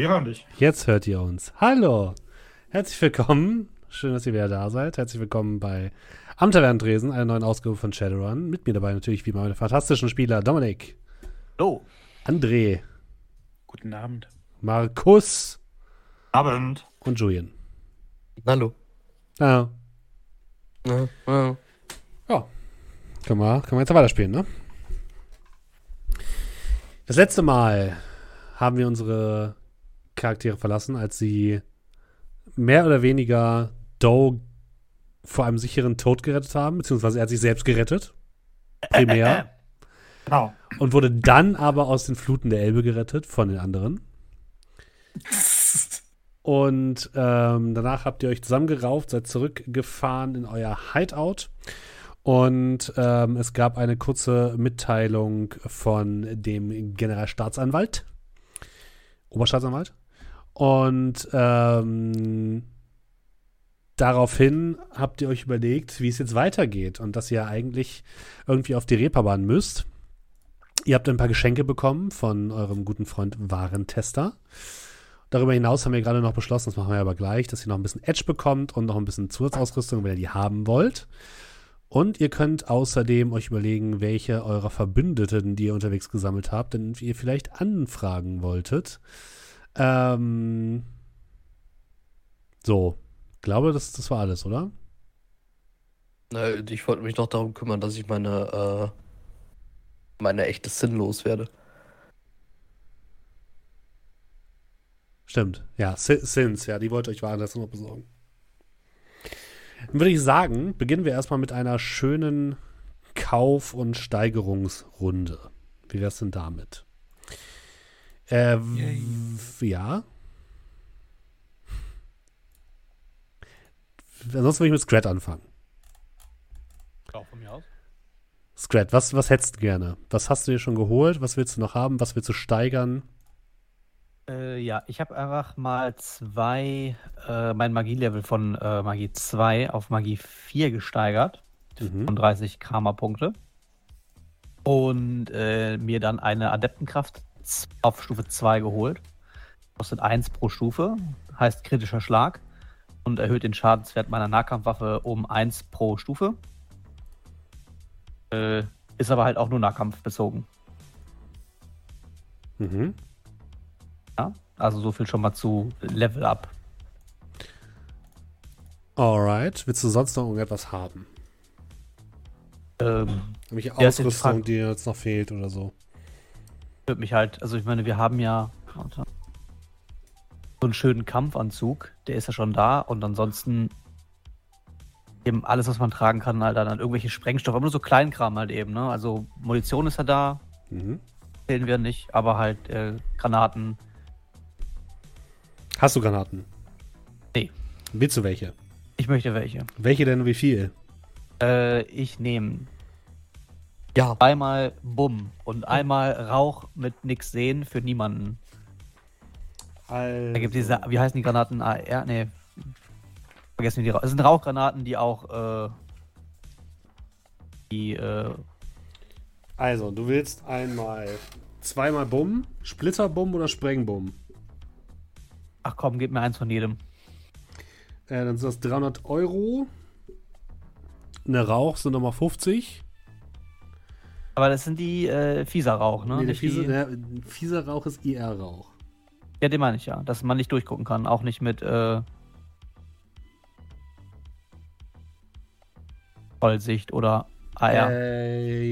Wir hören dich. Jetzt hört ihr uns. Hallo. Herzlich willkommen. Schön, dass ihr wieder da seid. Herzlich willkommen bei Am Tavernentresen, einer neuen Ausgabe von Shadowrun. Mit mir dabei natürlich wie immer meine fantastischen Spieler Dominik, Hallo. André, Guten Abend. Markus Abend. und Julian. Hallo. Ja, Ja, ja. ja. Können wir, können wir jetzt weiterspielen, ne? Das letzte Mal haben wir unsere Charaktere verlassen, als sie mehr oder weniger Doe vor einem sicheren Tod gerettet haben, beziehungsweise er hat sich selbst gerettet. Primär. Genau. und wurde dann aber aus den Fluten der Elbe gerettet von den anderen. Und ähm, danach habt ihr euch zusammengerauft, seid zurückgefahren in euer Hideout. Und ähm, es gab eine kurze Mitteilung von dem Generalstaatsanwalt, Oberstaatsanwalt. Und ähm, daraufhin habt ihr euch überlegt, wie es jetzt weitergeht und dass ihr eigentlich irgendwie auf die Reeperbahn müsst. Ihr habt ein paar Geschenke bekommen von eurem guten Freund Warentester. Darüber hinaus haben wir gerade noch beschlossen, das machen wir aber gleich, dass ihr noch ein bisschen Edge bekommt und noch ein bisschen Zusatzausrüstung, wenn ihr die haben wollt. Und ihr könnt außerdem euch überlegen, welche eurer Verbündeten, die ihr unterwegs gesammelt habt, denn ihr vielleicht anfragen wolltet. Ähm so, glaube, das, das war alles, oder? Na, ich wollte mich noch darum kümmern, dass ich meine, äh, meine echte sinnlos werde. Stimmt, ja, Si- Sins, ja, die wollte euch Warentester noch besorgen. Dann würde ich sagen, beginnen wir erstmal mit einer schönen Kauf- und Steigerungsrunde. Wie wär's denn damit? Äh, ja. Ansonsten würde ich mit Scrat anfangen. Auch von mir aus. Scrat, was, was hättest du gerne? Was hast du dir schon geholt? Was willst du noch haben? Was willst du steigern? Äh, ja, ich habe einfach mal zwei, äh, mein Magielevel von äh, Magie 2 auf Magie 4 gesteigert. Mhm. 35 Karma-Punkte. Und äh, mir dann eine Adeptenkraft auf Stufe 2 geholt. Kostet 1 pro Stufe, heißt kritischer Schlag. Und erhöht den Schadenswert meiner Nahkampfwaffe um 1 pro Stufe. Äh, ist aber halt auch nur nahkampfbezogen. Mhm. Ja? Also so viel schon mal zu Level Up. Alright. Willst du sonst noch irgendetwas haben? Ähm, Welche Ausrüstung, dir jetzt noch fehlt oder so? Würde mich halt, also ich meine, wir haben ja so einen schönen Kampfanzug, der ist ja schon da und ansonsten eben alles, was man tragen kann, halt dann an irgendwelche Sprengstoffe, aber nur so Kleinkram halt eben, ne? Also Munition ist ja da, Mhm. zählen wir nicht, aber halt äh, Granaten. Hast du Granaten? Nee. Willst du welche? Ich möchte welche. Welche denn wie viel? Äh, ich nehme Ja. einmal Bumm und einmal Rauch mit nix sehen für niemanden. Also, Da gibt diese, wie heißen die Granaten? AR? Nee. Vergessen wir die Rauch. Es sind Rauchgranaten, die auch, äh, die, äh, also, du willst einmal zweimal Bumm, Splitterbumm oder Sprengbumm? ach komm, gib mir eins von jedem. Äh, dann sind das 300 Euro. Eine Rauch sind nochmal 50. Aber das sind die, äh, fieser Rauch, ne? nee, der Nicht fiese, die, der fieser Rauch ist IR-Rauch. ja, den meine ich ja. Dass man nicht durchgucken kann. Auch nicht mit, äh, Vollsicht oder AR. Äh,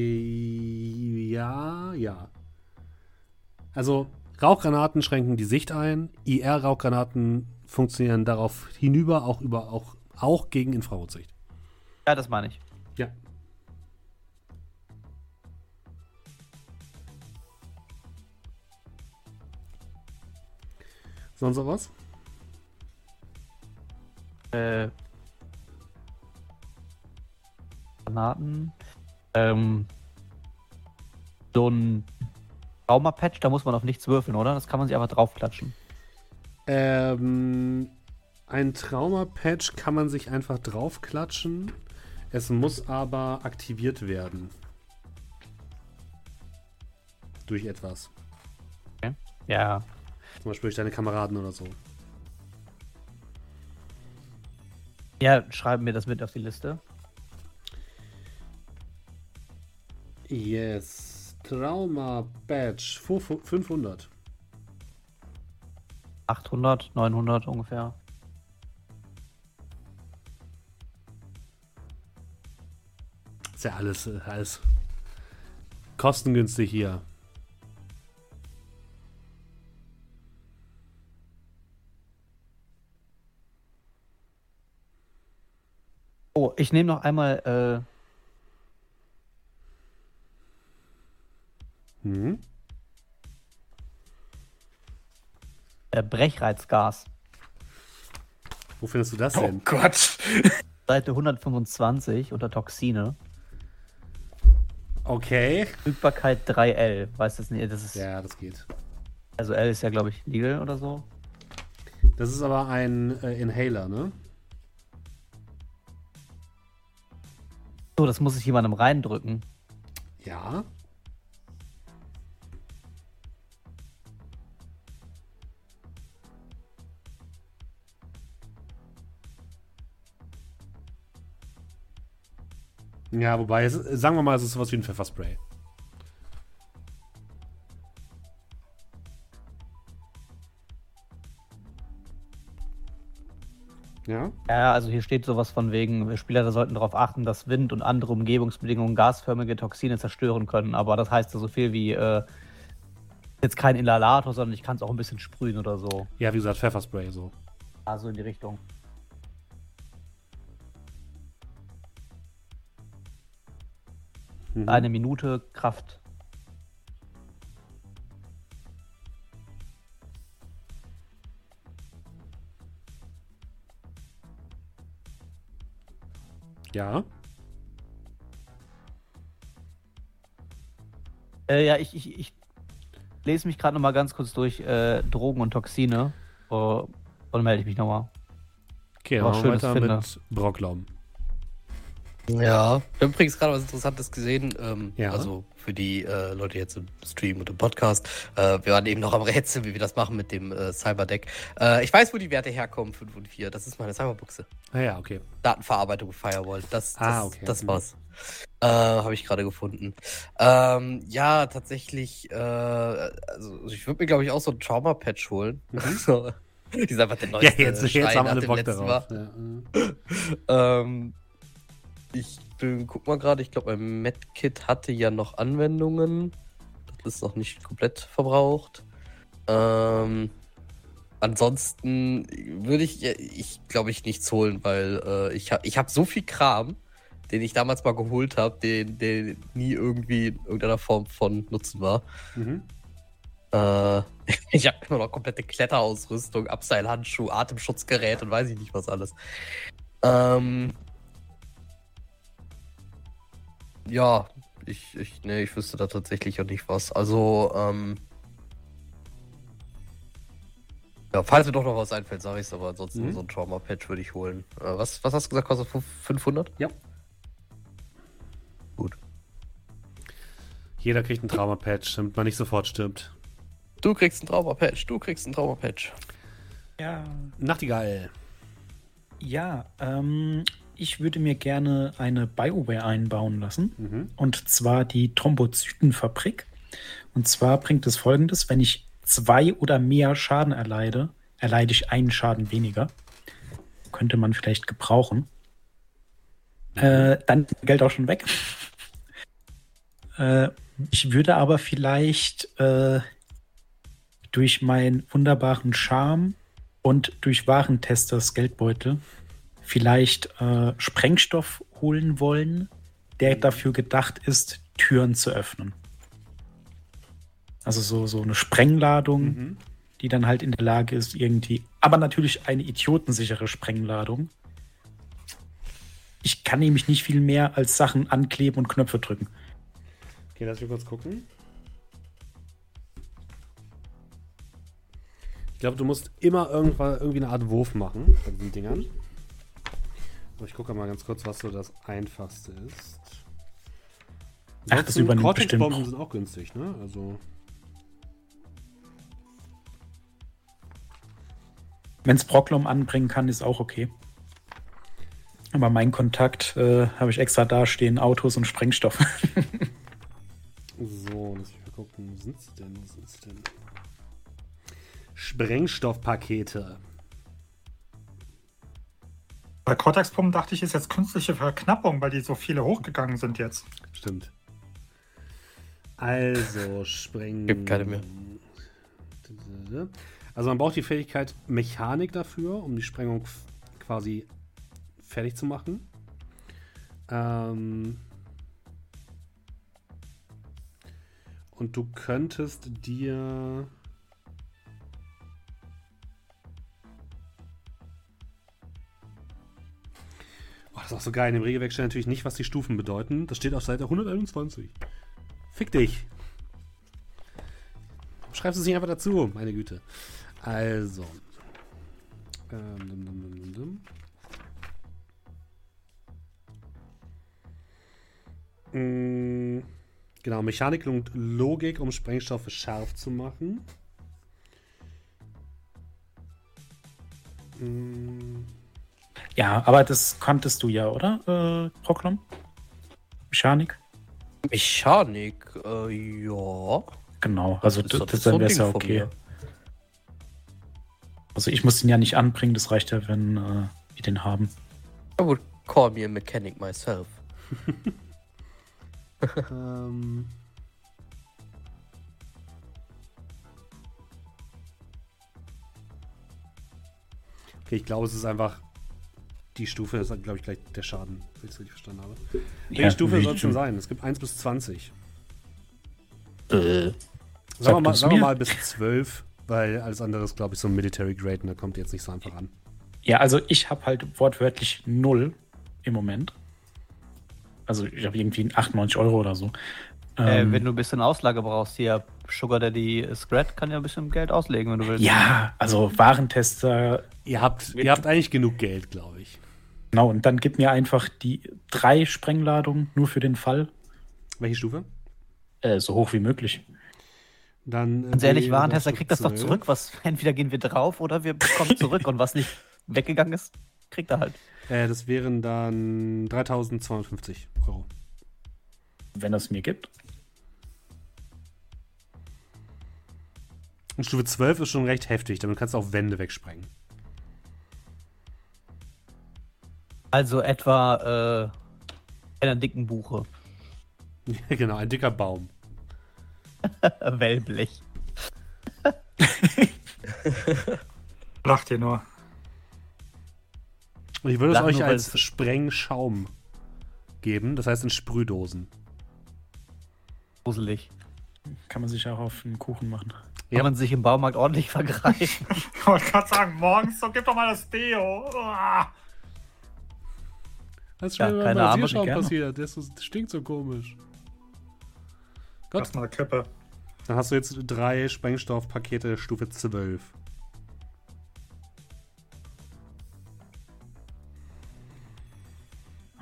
ja, ja. Also, Rauchgranaten schränken die Sicht ein. IR-Rauchgranaten funktionieren darauf hinüber, auch über auch, auch gegen Infrarotsicht. Ja, das meine ich. Ja. Sonst noch was? Äh, Granaten. Ähm, so ein Trauma-Patch, da muss man auf nichts würfeln, oder? Das kann man sich einfach draufklatschen. Ähm, ein Trauma-Patch kann man sich einfach draufklatschen. Es muss aber aktiviert werden. Durch etwas. Okay. Ja. Zum Beispiel durch deine Kameraden oder so. Ja, schreiben mir das mit auf die Liste. Yes. Trauma Badge 500. 800, 900 ungefähr. Ist ja alles, äh, alles kostengünstig hier. Oh, ich nehme noch einmal äh, äh, Brechreizgas. Wo findest du das Oh denn? Gott. Seite 125 unter Toxine. Okay. Verfügbarkeit 3L. Weißt du das nicht? Das ist, Ja, das geht. Also L ist ja, glaube ich, legal oder so. Das ist aber ein äh, Inhaler, ne? So, das muss ich jemandem reindrücken. Ja. Ja, wobei, sagen wir mal, es ist sowas wie ein Pfefferspray. Ja? Ja, also hier steht sowas von wegen, Spieler sollten darauf achten, dass Wind und andere Umgebungsbedingungen gasförmige Toxine zerstören können. Aber das heißt ja so viel wie äh, jetzt kein Inhalator, sondern ich kann es auch ein bisschen sprühen oder so. Ja, wie gesagt, Pfefferspray so. Also in die Richtung. Mhm. Eine Minute Kraft. Ja. Äh, ja, ich, ich, ich lese mich gerade noch mal ganz kurz durch äh, Drogen und Toxine. Uh, und melde ich mich nochmal. Okay, Aber dann schön, machen wir dass weiter ich mit Brocklaum. Ja, ich habe übrigens gerade was Interessantes gesehen. Ähm, Ja. Also für die äh, Leute jetzt im Stream und im Podcast. Äh, wir waren eben noch am Rätsel, wie wir das machen mit dem äh, Cyberdeck. Äh, ich weiß, wo die Werte herkommen, 5 und 4. Das ist meine Cyberbuchse. Ah ja, okay. Datenverarbeitung Firewall. Das, das, Ah, okay. das Mhm. war's. Äh, Habe ich gerade gefunden. Ähm, ja, tatsächlich, äh, also ich würde mir, glaube ich, auch so ein Trauma-Patch holen. Mhm. So. Die ist einfach der Ja, neueste jetzt, jetzt Schrei haben alle Bock darauf. Ja, äh. Ähm, ich bin, guck mal gerade, ich glaube, mein Medkit hatte ja noch Anwendungen. Das ist noch nicht komplett verbraucht. Ähm, ansonsten würde ich, ich glaube ich, nichts holen, weil äh, ich habe ich hab so viel Kram, den ich damals mal geholt habe, den, der nie irgendwie in irgendeiner Form von Nutzen war. Mhm. Äh, ich habe immer noch komplette Kletterausrüstung, Abseilhandschuh, Atemschutzgerät und weiß ich nicht was alles. Ähm, ja, ich, ich, nee, ich wüsste da tatsächlich auch nicht was. Also, ähm, ja, falls mir doch noch was einfällt, sage ich es, aber ansonsten Mhm. so ein Trauma-Patch würde ich holen. Äh, was, was hast du gesagt, kostet 500? Ja. Gut. Jeder kriegt einen Trauma-Patch, damit man nicht sofort stirbt. Du kriegst ein Trauma-Patch, du kriegst ein Trauma-Patch. Ja, Nachtigall. ja ähm, ich würde mir gerne eine Bioware einbauen lassen. Mhm. Und zwar die Thrombozytenfabrik. Und zwar bringt es folgendes: Wenn ich zwei oder mehr Schaden erleide, erleide ich einen Schaden weniger. Könnte man vielleicht gebrauchen. Äh, dann ist Geld auch schon weg. äh, ich würde aber vielleicht äh, durch meinen wunderbaren Charme und durch Warentesters Geldbeutel vielleicht äh, Sprengstoff holen wollen, der dafür gedacht ist, Türen zu öffnen. Also so, so eine Sprengladung, Mhm. die dann halt in der Lage ist, irgendwie, aber natürlich eine idiotensichere Sprengladung. Ich kann nämlich nicht viel mehr als Sachen ankleben und Knöpfe drücken. Okay, lass mich kurz gucken. Ich glaube, du musst immer irgendwann, irgendwie eine Art Wurf machen bei diesen Dingern. Aber ich gucke mal ganz kurz, was so das Einfachste ist. Ach, das übernimmt bestimmt Cortex-Bomben noch. sind auch günstig, ne? Also. Wenn es Brocklom anbringen kann, ist auch okay. Aber mein Kontakt äh, habe ich extra dastehen, Autos und Sprengstoff. So, lass mich mal gucken. Wo sind sie denn? Wo sind sie denn? Sprengstoffpakete. Bei Cortex-Pumpen dachte ich, ist jetzt künstliche Verknappung, weil die so viele hochgegangen sind jetzt. Stimmt. Also, Spreng. Gibt keine mehr. Also, man braucht die Fähigkeit Mechanik dafür, um die Sprengung quasi fertig zu machen. Ähm. Und du könntest dir. Ist auch so geil. In dem Regelwerk steht natürlich nicht, was die Stufen bedeuten. Das steht auf Seite 121. Fick dich. Schreibst du es nicht einfach dazu, meine Güte. Also. Ähm, dum, dum, dum, dum, dum. Mm, Genau, Mechanik und Logik, um Sprengstoffe scharf zu machen. Mm, ja, aber das konntest du ja, oder, äh, Brocklom? Mechanik? Mechanik, äh, ja. Genau, also das, das, so dann wäre Ding ja okay. Also ich muss den ja nicht anbringen, das reicht ja, wenn äh, wir den haben. I would call me a mechanic myself. ähm. Okay, ich glaube, es ist einfach die Stufe, das ist, glaube ich, gleich der Schaden, wenn ich es richtig verstanden habe. Welche Ja, Stufe soll es denn sein? Es gibt 1 bis 20. Äh, Sagen wir mal, sagen wir mal bis 12, weil alles andere ist, glaube ich, so ein Military Grade und da kommt jetzt nicht so einfach an. Ja, also ich habe halt wortwörtlich null im Moment. Also ich habe irgendwie 98 Euro oder so. Äh, Ähm, wenn du ein bisschen Auslage brauchst, hier Sugar Daddy Scrat kann ja ein bisschen Geld auslegen, wenn du willst. ja, also Warentester, Ihr habt, ihr habt eigentlich genug Geld, glaube ich. Genau, und dann gib mir einfach die drei Sprengladungen nur für den Fall, Welche Stufe? äh, so hoch wie möglich. Dann, äh, Ganz ehrlich, Warentester kriegt das doch 12. zurück. Was, entweder gehen wir drauf oder wir bekommen zurück. Und was nicht weggegangen ist, kriegt er halt. Äh, das wären dann 3250 Euro. Wenn es mir gibt. Und Stufe 12 ist schon recht heftig, damit kannst du auch Wände wegsprengen. Also etwa äh, einer dicken Buche. genau, ein dicker Baum. Wellblech. Lacht ihr nur. Und ich würde es Sag euch als es- Sprengschaum geben, das heißt in Sprühdosen. Gruselig. Kann man sich auch auf einen Kuchen machen. Ja. Kann man sich im Baumarkt ordentlich vergreifen. Ich wollte gerade sagen, morgens, so gib doch mal das Deo. Das ist Ja, schon keine Ahnung, Rasierschaum gerne. passiert. Ist so, das stinkt so komisch. Gott, Lass mal eine Kippe. dann hast du jetzt drei Sprengstoffpakete Stufe 12.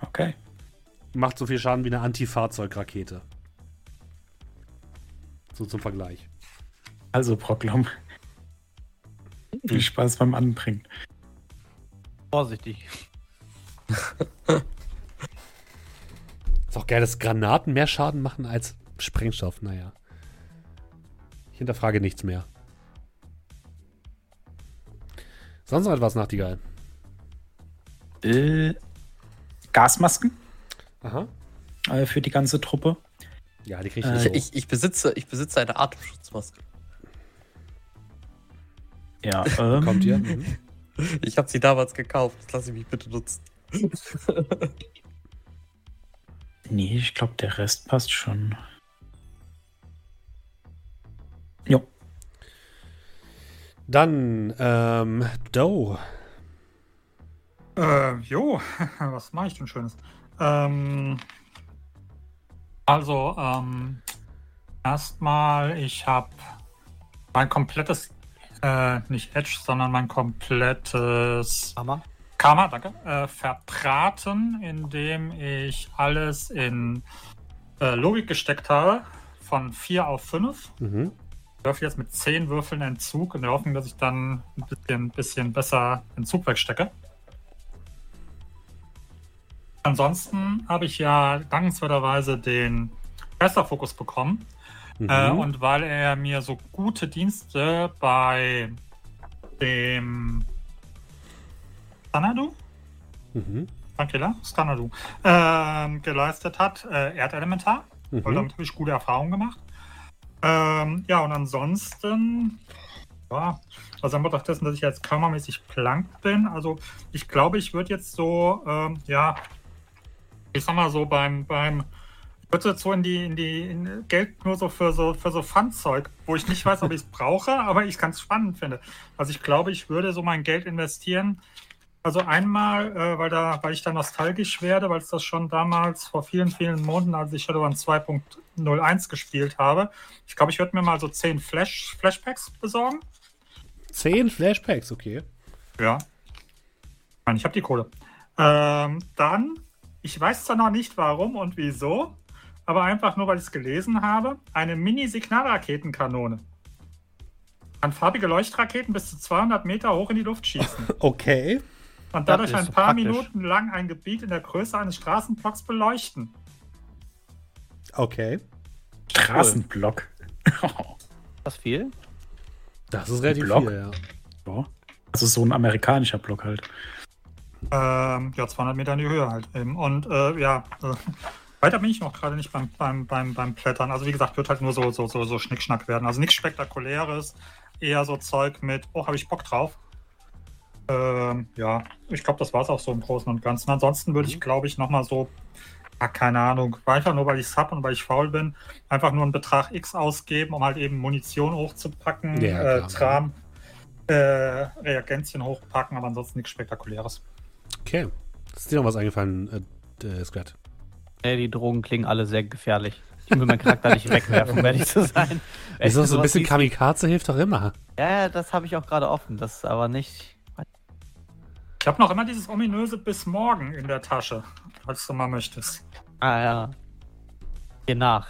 Okay. Macht so viel Schaden wie eine Anti-Fahrzeugrakete. So zum Vergleich. Also, Proklom. Viel Spaß beim Anbringen. Vorsichtig. Ist auch geil, dass Granaten mehr Schaden machen als Sprengstoff. Naja. Ich hinterfrage nichts mehr. Sonst noch etwas, Nachtigall? Äh, Gasmasken Aha. äh, für die ganze Truppe. Ja, die kriege Äh, ich Ich, nicht. ich, ich, besitze, ich besitze eine Atemschutzmaske. Ja, ähm, Kommt ihr? Mhm. Ich habe sie damals gekauft. Das lasse ich mich bitte nutzen. Nee, ich glaube, der Rest passt schon. Jo. Dann, ähm, Doe. Äh, jo, was mache ich denn Schönes? Ähm, also, ähm, erstmal, ich habe mein komplettes, äh, nicht Edge, sondern mein komplettes Hammer. Karma, danke, äh, verbraten, indem ich alles in äh, Logik gesteckt habe, von 4 auf 5. Mhm. würfel jetzt mit 10 Würfeln Entzug in der Hoffnung, dass ich dann ein bisschen, bisschen besser Entzug wegstecke. Ansonsten habe ich ja dankenswerterweise den Geisterfokus bekommen. Mhm. Äh, und weil er mir so gute Dienste bei dem Xanadu, mhm. Tranquilla, Xanadu, ähm, geleistet hat, äh, Erdelementar. Weil Mhm. damit habe ich gute Erfahrungen gemacht. Ähm, ja, und ansonsten, ja, also einfach dessen, dass ich jetzt kammermäßig plank bin. Also ich glaube, ich würde jetzt so, ähm, ja, ich sag mal so beim, beim, ich würde jetzt so in die, in die in Geld nur so für so für so Pfandzeug, wo ich nicht weiß, ob ich es brauche, aber ich ganz spannend finde. Also ich glaube, ich würde so mein Geld investieren. Also einmal, äh, weil da, weil ich da nostalgisch werde, weil es das schon damals vor vielen, vielen Monaten, als ich Shadowrun 2.01 gespielt habe. Ich glaube, ich würde mir mal so 10 Flash, Flashpacks besorgen. Zehn Flashbacks, okay. Ja. Ich meine, ich habe die Kohle. Ähm, dann, ich weiß zwar noch nicht warum und wieso, aber einfach nur, weil ich es gelesen habe, eine Mini-Signalraketenkanone. Kann farbige Leuchtraketen bis zu 200 Meter hoch in die Luft schießen Okay. Und dadurch Das ist ein paar praktisch. Minuten lang ein Gebiet in der Größe eines Straßenblocks beleuchten. Okay. Straßenblock. Das viel? Das ist relativ Block? viel, ja. ja. Also so ein amerikanischer Block halt. Ähm, ja, 200 Meter in die Höhe halt eben. Und äh, ja, äh, weiter bin ich noch gerade nicht beim, beim, beim, beim Plättern. Also wie gesagt, wird halt nur so, so, so, so Schnickschnack werden. Also nichts Spektakuläres. Eher so Zeug mit, oh, habe ich Bock drauf. Ähm, ja, ich glaube, das war es auch so im Großen und Ganzen. Ansonsten würde ich, glaube ich, nochmal so, ah, keine Ahnung, einfach nur, weil ich es habe und weil ich faul bin, einfach nur einen Betrag X ausgeben, um halt eben Munition hochzupacken, Ja, äh. Tram, äh, Reagenzien hochpacken, aber ansonsten nichts Spektakuläres. Okay. Ist dir noch was eingefallen, äh, äh, Scrat? Nee, die Drogen klingen alle sehr gefährlich. Ich will meinen Charakter nicht wegwerfen, um ehrlich zu sein. Ist das so ein bisschen Kamikaze hilft doch immer. Ja, ja, das habe ich auch gerade offen. Das ist aber nicht. Ich habe noch immer dieses ominöse bis morgen in der Tasche, falls du mal möchtest. Ah, ja. Hier nach.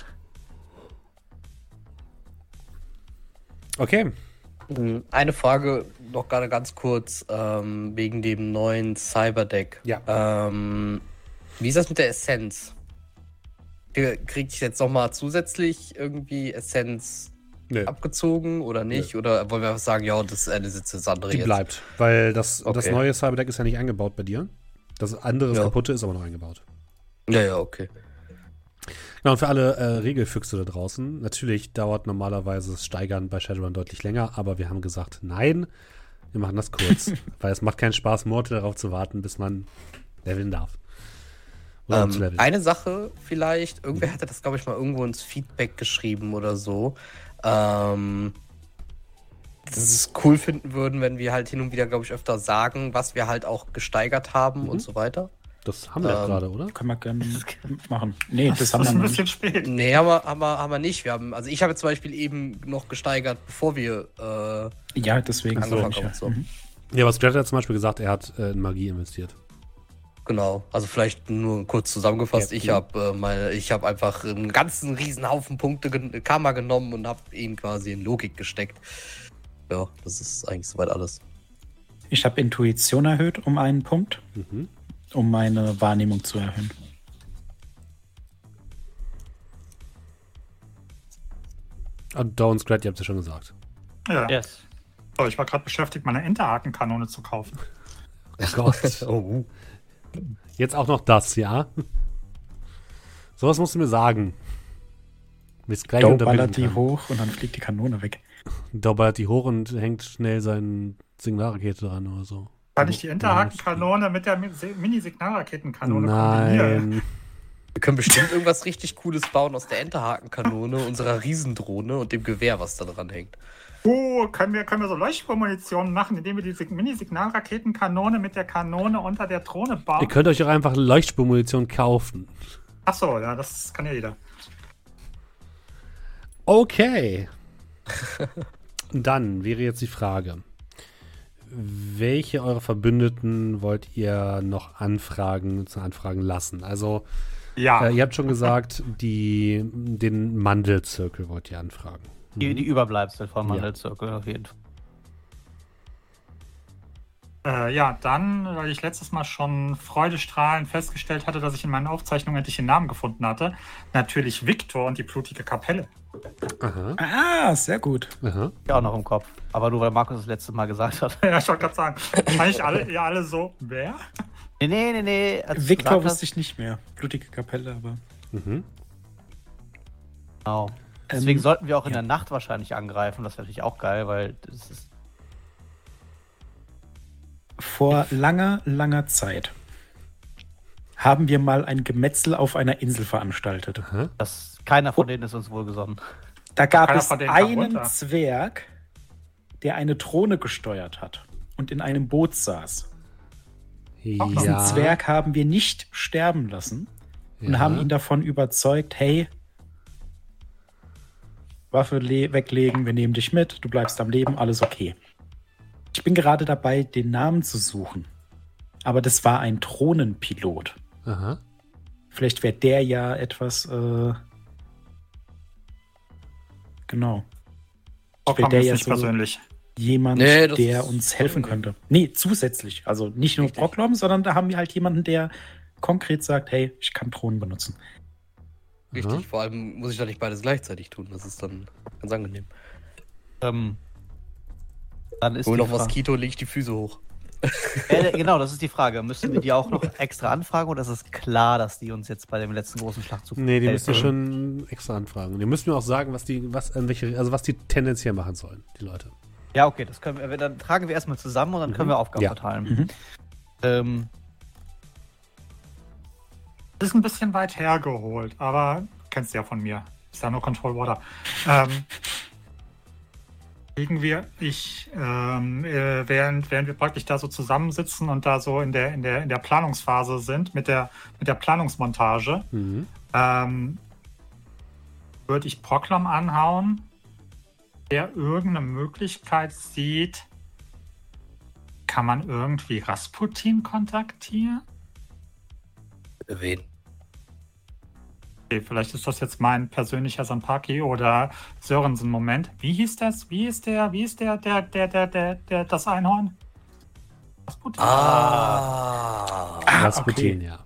Okay. Hm, Eine Frage noch gerade ganz kurz ähm, wegen dem neuen Cyberdeck. Ja. Ähm, wie ist das mit der Essenz? Kriege ich jetzt nochmal zusätzlich irgendwie Essenz Nö. abgezogen oder nicht? Oder wollen wir einfach sagen, ja, das eine sitzt das andere Die jetzt? bleibt. Weil das, das Okay. neue Cyberdeck ist ja nicht eingebaut bei dir. Das andere, das Ja. kaputte, ist aber noch eingebaut. Ja, ja, okay. Genau, und für alle äh, Regelfüchse da draußen, natürlich dauert normalerweise das Steigern bei Shadowrun deutlich länger, aber wir haben gesagt, nein, wir machen das kurz. weil es macht keinen Spaß, Monate darauf zu warten, bis man leveln darf. Um Ähm, eine Sache vielleicht, irgendwer hatte das, glaube ich, mal irgendwo ins Feedback geschrieben oder so. Ähm, dass es cool finden würden, wenn wir halt hin und wieder, glaube ich, öfter sagen, was wir halt auch gesteigert haben Mhm. und so weiter. Das haben wir ja ähm, gerade, oder? Können wir gerne machen. Nee, das Das haben ist wir ein bisschen nicht. spät. Nee, haben wir, haben wir, haben wir nicht. Wir haben, also ich habe zum Beispiel eben noch gesteigert, bevor wir äh, Ja, deswegen. angefangen so, haben. So. Mhm. Ja, aber Scrat hat zum Beispiel gesagt, er hat äh, in Magie investiert. Genau. Also vielleicht nur kurz zusammengefasst. Ja, ich habe äh, meine, ich habe einfach einen ganzen riesen Haufen Punkte gen Karma genommen und habe ihn quasi in Logik gesteckt. Ja, das ist eigentlich soweit alles. Ich habe Intuition erhöht um einen Punkt, Mhm. um meine Wahrnehmung zu erhöhen. Und Scrat, ihr habt es ja schon gesagt. Ja. Yes. So, ich war gerade beschäftigt, meine Enterhakenkanone zu kaufen. Oh Gott. Oh. Jetzt auch noch das, ja? Sowas musst du mir sagen. Bis gleich Doe ballert die hoch und dann fliegt die Kanone weg. Da ballert die hoch und hängt schnell seine Signalrakete dran oder so. Kann ich die Enterhakenkanone mit der Mi- Mini-Signalraketenkanone kombinieren? Nein. Wir können bestimmt irgendwas richtig Cooles bauen aus der Enterhakenkanone, unserer Riesendrohne und dem Gewehr, was da dran hängt. Oh, können wir, können wir so Leuchtspurmunition machen, indem wir die Sig- Mini-Signalraketenkanone mit der Kanone unter der Drohne Ihr bauen? könnt euch auch einfach Leuchtspurmunition kaufen. Achso, ja, das kann ja jeder. Okay. Dann wäre jetzt die Frage. Welche eurer Verbündeten wollt ihr noch anfragen, zu anfragen lassen? Also, Ja, äh, ihr habt schon gesagt, die, den Mandelzirkel wollt ihr anfragen. Die, die Überbleibsel vom Ja. Handelszirkel auf jeden Fall. Äh, ja, dann, weil ich letztes Mal schon freudestrahlend festgestellt hatte, dass ich in meinen Aufzeichnungen endlich den Namen gefunden hatte, natürlich Viktor und die blutige Kapelle. Aha, Ah, sehr gut. aha. Ja, auch noch im Kopf. Aber nur weil Markus das letzte Mal gesagt hat. ja, ich wollte gerade sagen, eigentlich alle, ihr alle so, wer? Nee, nee, nee, nee. gesagt wusste ich nicht mehr. Blutige Kapelle, aber. Mhm. Genau. Deswegen Ähm, sollten wir auch in ja. der Nacht wahrscheinlich angreifen. Das wäre natürlich auch geil, weil das ist. Vor langer, langer Zeit haben wir mal ein Gemetzel auf einer Insel veranstaltet. Das, keiner von denen ist uns wohlgesonnen. Da gab Keiner es einen. Zwerg, der eine Drohne gesteuert hat und in einem Boot saß. Diesen Ja. Zwerg haben wir nicht sterben lassen und ja. haben ihn davon überzeugt, hey, Waffe le- weglegen, wir nehmen dich mit, du bleibst am Leben, alles okay. Ich bin gerade dabei, den Namen zu suchen. Aber das war ein Drohnenpilot. Aha. Vielleicht wäre der ja etwas, äh, genau. Vorkommen der ist ja nicht so- persönlich. Jemand, Nee, der uns helfen könnte. Nee, zusätzlich. Also nicht nur. Brocklom, sondern da haben wir halt jemanden, der konkret sagt, hey, ich kann Drohnen benutzen. Richtig, Aha. vor allem muss ich da nicht beides gleichzeitig tun. Das ist dann ganz angenehm. Ähm, dann ist Hol noch Fra- Moskito, leg ich die Füße hoch. Äh, genau, das ist die Frage. Müssen wir die auch noch extra anfragen oder ist es klar, dass die uns jetzt bei dem letzten großen Schlachtzug Nee, die müsst ihr helfen? schon extra anfragen. Die müssen mir auch sagen, was die, was, an welche, also was die tendenziell machen sollen, die Leute. Ja, okay, das können wir. Dann tragen wir erstmal zusammen und dann können Mhm. wir Aufgaben Ja. verteilen. Mhm. Ähm, ist ein bisschen weit hergeholt, aber kennst du ja von mir. Ist ja nur Control Water. Ähm, kriegen wir, ich, ähm, äh, während, während wir praktisch da so zusammensitzen und da so in der, in der, in der Planungsphase sind, mit der, mit der Planungsmontage, Mhm. ähm, würde ich Proklam anhauen, der irgendeine Möglichkeit sieht, kann man irgendwie Rasputin kontaktieren? Wen? Okay, vielleicht ist das jetzt mein persönlicher Sanpaki oder Sörensen-Moment. Wie hieß das? Wie ist der, wie ist der, der, der, der, der, der das Einhorn? Rasputin. Ah. Ah, Rasputin, okay. ja.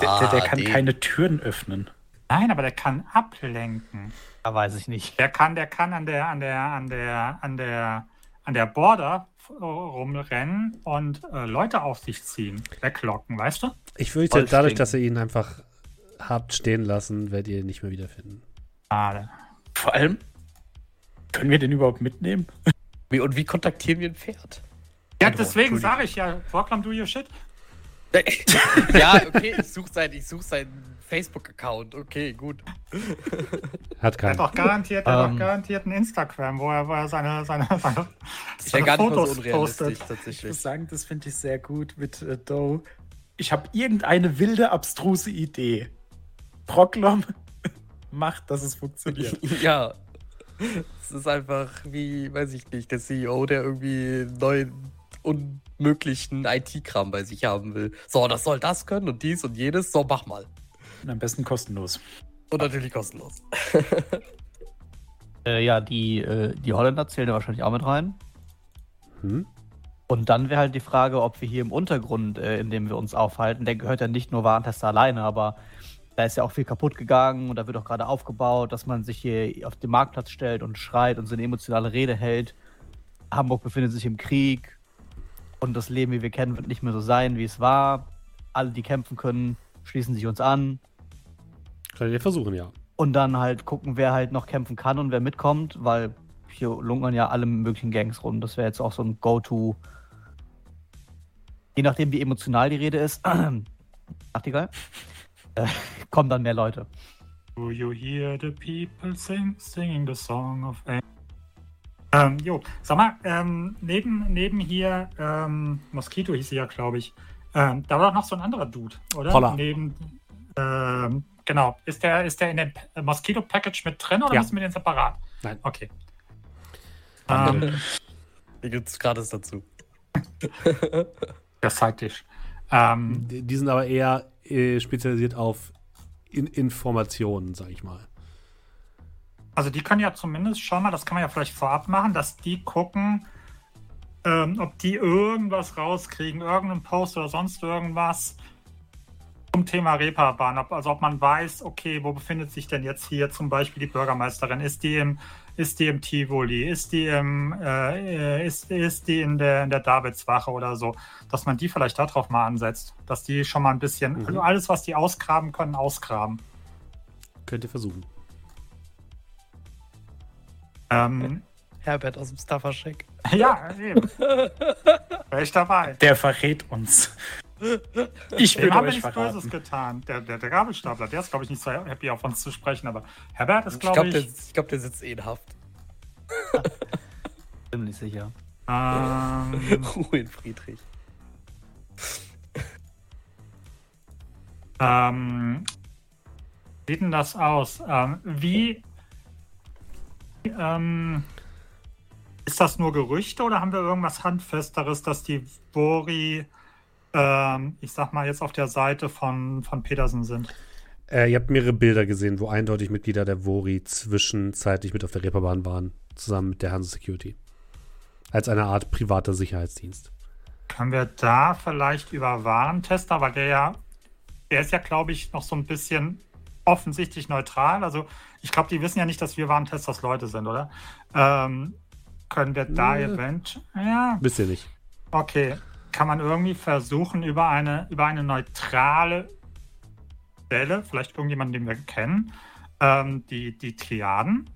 Der, der, der Ah, kann den. keine Türen öffnen. Nein, aber der kann ablenken. da weiß ich nicht. Der kann, der kann an der, an der, an der, an der, an der Border rumrennen und äh, Leute auf sich ziehen, weglocken, weißt du? Ich fürchte, Voll dadurch, stinken. dass ihr ihn einfach habt stehen lassen, werdet ihr ihn nicht mehr wiederfinden. Schade. Vor allem, können wir den überhaupt mitnehmen? Wie, und wie kontaktieren wir ein Pferd? Ja, Andro, deswegen sage ich ja, Proclam do your shit. ja, okay, ich suche sein, ich such seinen Facebook-Account. Okay, gut. Hat Er hat keinen. doch garantiert, er hat Ähm. garantiert einen Instagram, wo er, wo er seine, seine, seine, Ist ja seine gar nicht mal so Fotos unrealistisch, postet. Ich muss tatsächlich. sagen, das finde ich sehr gut mit äh, Doe. Ich habe irgendeine wilde, abstruse Idee. Proclom macht, dass es funktioniert. Ja. Es ist einfach wie, weiß ich nicht, der CEO, der irgendwie neuen, unmöglichen IT-Kram bei sich haben will. So, das soll das können und dies und jenes. So, mach mal. Und am besten kostenlos. Und natürlich kostenlos. Äh, ja, die, äh, die Holländer zählen da wahrscheinlich auch mit rein. Hm? Und dann wäre halt die Frage, ob wir hier im Untergrund, äh, in dem wir uns aufhalten, der gehört ja nicht nur Warentester alleine, aber da ist ja auch viel kaputt gegangen und da wird auch gerade aufgebaut, dass man sich hier auf den Marktplatz stellt und schreit und so eine emotionale Rede hält. Hamburg befindet sich im Krieg und das Leben, wie wir kennen, wird nicht mehr so sein, wie es war. Alle, die kämpfen können, schließen sich uns an. Könnt ihr versuchen, ja. Und dann halt gucken, wer halt noch kämpfen kann und wer mitkommt, weil hier lungern ja alle möglichen Gangs rum. Das wäre jetzt auch so ein Go-To. Je nachdem, wie emotional die Rede ist, Nachtigall, äh, kommen dann mehr Leute. Do you hear the people sing, singing the song of ähm, jo, sag mal, ähm, neben, neben hier, ähm, Mosquito hieß sie ja, glaube ich. Ähm, da war doch noch so ein anderer Dude, oder? Poller. Neben, ähm, genau. Ist der, ist der in dem Pa- Mosquito-Package mit drin oder Ja. müssen wir den separat? Nein. Okay. Ähm, Hier gibt es gratis dazu. der Side-Dish. Ähm, Die, die sind aber eher äh, spezialisiert auf in Informationen, sag ich mal. Also die können ja zumindest schon mal, das kann man ja vielleicht vorab machen, dass die gucken, ähm, ob die irgendwas rauskriegen, irgendeinen Post oder sonst irgendwas zum Thema Reeperbahn. Ob, also ob man weiß, okay, wo befindet sich denn jetzt hier zum Beispiel die Bürgermeisterin? Ist die im, ist die im Tivoli? Ist die im, äh, ist, ist die in der, in der Davidswache oder so? Dass man die vielleicht darauf mal ansetzt. Dass die schon mal ein bisschen, Mhm. also alles, was die ausgraben können, ausgraben. Könnt ihr versuchen. Ähm, Herbert aus dem Staffercheck. ja, eben. Wäre ich dabei. Der verrät uns. Ich wir euch nichts. Böses getan. Der, der, der Gabelstapler, der ist, glaube ich, nicht so happy, auf uns zu sprechen, aber Herbert ist, Ich glaube glaube, ich. der, ich glaub, der sitzt eh in Haft. Ziemlich sicher. ähm, Ruhe in Friedrich. ähm, wie sieht denn das aus? Ähm, wie. Ähm, ist das nur Gerüchte oder haben wir irgendwas Handfesteres, dass die Bori, ähm, ich sag mal, jetzt auf der Seite von, von Petersen sind? Äh, ihr habt mehrere Bilder gesehen, wo eindeutig Mitglieder der Vori zwischenzeitlich mit auf der Reeperbahn waren, zusammen mit der Hanse Security. Als eine Art privater Sicherheitsdienst. Können wir da vielleicht über Warentester, weil der ja, der ist ja, glaube ich, noch so ein bisschen offensichtlich neutral. Also ich glaube, die wissen ja nicht, dass wir Warentesters Leute sind, oder? Ähm, können wir da Nö. event... Ja, Wisst ihr nicht. okay. Kann man irgendwie versuchen, über eine, über eine neutrale Stelle, vielleicht irgendjemanden, den wir kennen, ähm, die, die Triaden.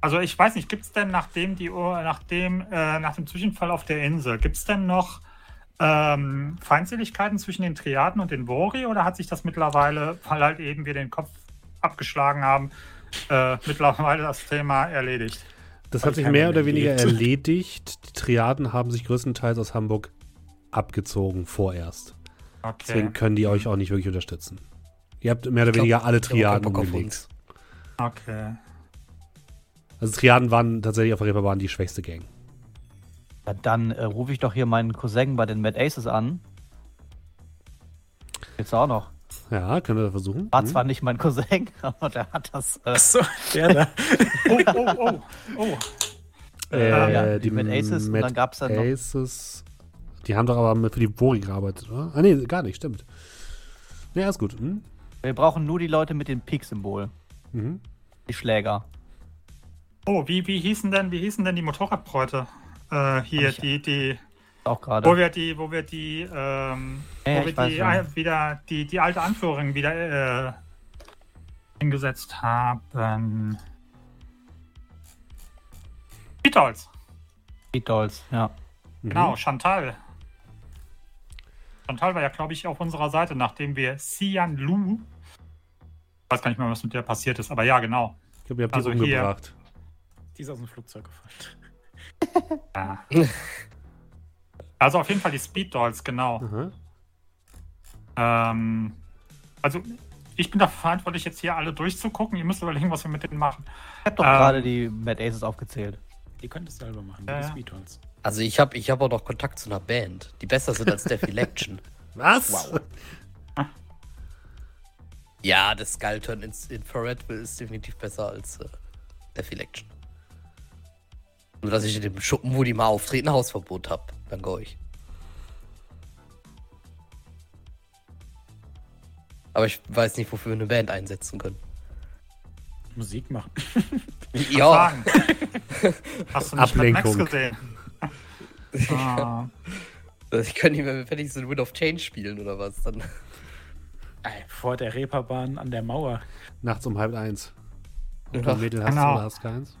Also ich weiß nicht, gibt es denn nachdem die nachdem, äh, nach dem Zwischenfall auf der Insel, gibt es denn noch ähm, Feindseligkeiten zwischen den Triaden und den Vori oder hat sich das mittlerweile, weil halt eben wir den Kopf abgeschlagen haben, äh, mittlerweile das Thema erledigt? Das hat ich sich mehr oder weniger erledigt. Die Triaden haben sich größtenteils aus Hamburg abgezogen vorerst. Okay. Deswegen können die euch auch nicht wirklich unterstützen. Ihr habt mehr oder glaub, weniger alle Triaden umgelegt. Okay. Also Triaden waren tatsächlich auf der Reeperbahn die schwächste Gang. Ja, dann äh, rufe ich doch hier meinen Cousin bei den Mad Aces an. Jetzt auch noch. Ja, können wir das versuchen. War Hm. zwar nicht mein Cousin, aber der hat das. Äh, Achso, der da. Oh, oh, oh, oh. Äh, ja, die die Mad Aces und Mad dann gab es dann noch. Aces. Die haben doch aber mit für die Bori gearbeitet, oder? Ah, nee, gar nicht, stimmt. Ja, ist gut. Hm? Wir brauchen nur die Leute mit dem Pik-Symbol. Mhm. Die Schläger. Oh, wie, wie hießen denn, wie hießen denn die Motorradbräute? Äh, hier, die, die, Auch wo gerade. wir die, wo wir die, ähm, Ja, wo wir die schon. wieder, die, die alte Anführerin wieder äh, hingesetzt haben. Beatles, Dolls, ja. Mhm. genau, Chantal. Chantal war ja, glaube ich, auf unserer Seite, nachdem wir Xian Lu, weiß gar nicht mehr, was mit der passiert ist, aber ja, genau. Ich glaube, ihr habt Also die hier- umgebracht. Die ist aus dem Flugzeug gefallen. Ja. Also auf jeden Fall die Speed Dolls, genau. Aha. Ähm, also ich bin dafür verantwortlich, jetzt hier alle durchzugucken. Ihr müsst überlegen, was wir mit denen machen. Ich hab doch Ähm. gerade die Mad Aces aufgezählt. Die könntest du selber machen, Ja, die ja. Speedholes. Also ich habe ich hab auch noch Kontakt zu einer Band, die besser sind als Death Election. Was? Wow. Ja, das Skullturn in Infrared ist definitiv besser als äh, Death Election. Nur, dass ich in dem Schuppen, wo die mal auftreten, Hausverbot habe. Danke euch. Aber ich weiß nicht, wofür wir eine Band einsetzen können. Musik machen. Ja. Hast du nicht Mad Max Ablenkung. gesehen? ah, ich kann nicht mehr fertig so ein Wind of Change spielen oder was. Dann. Ey, vor der Reeperbahn an der Mauer. Nachts um halb eins. Ob du Mädel hast genau. oder hast keins?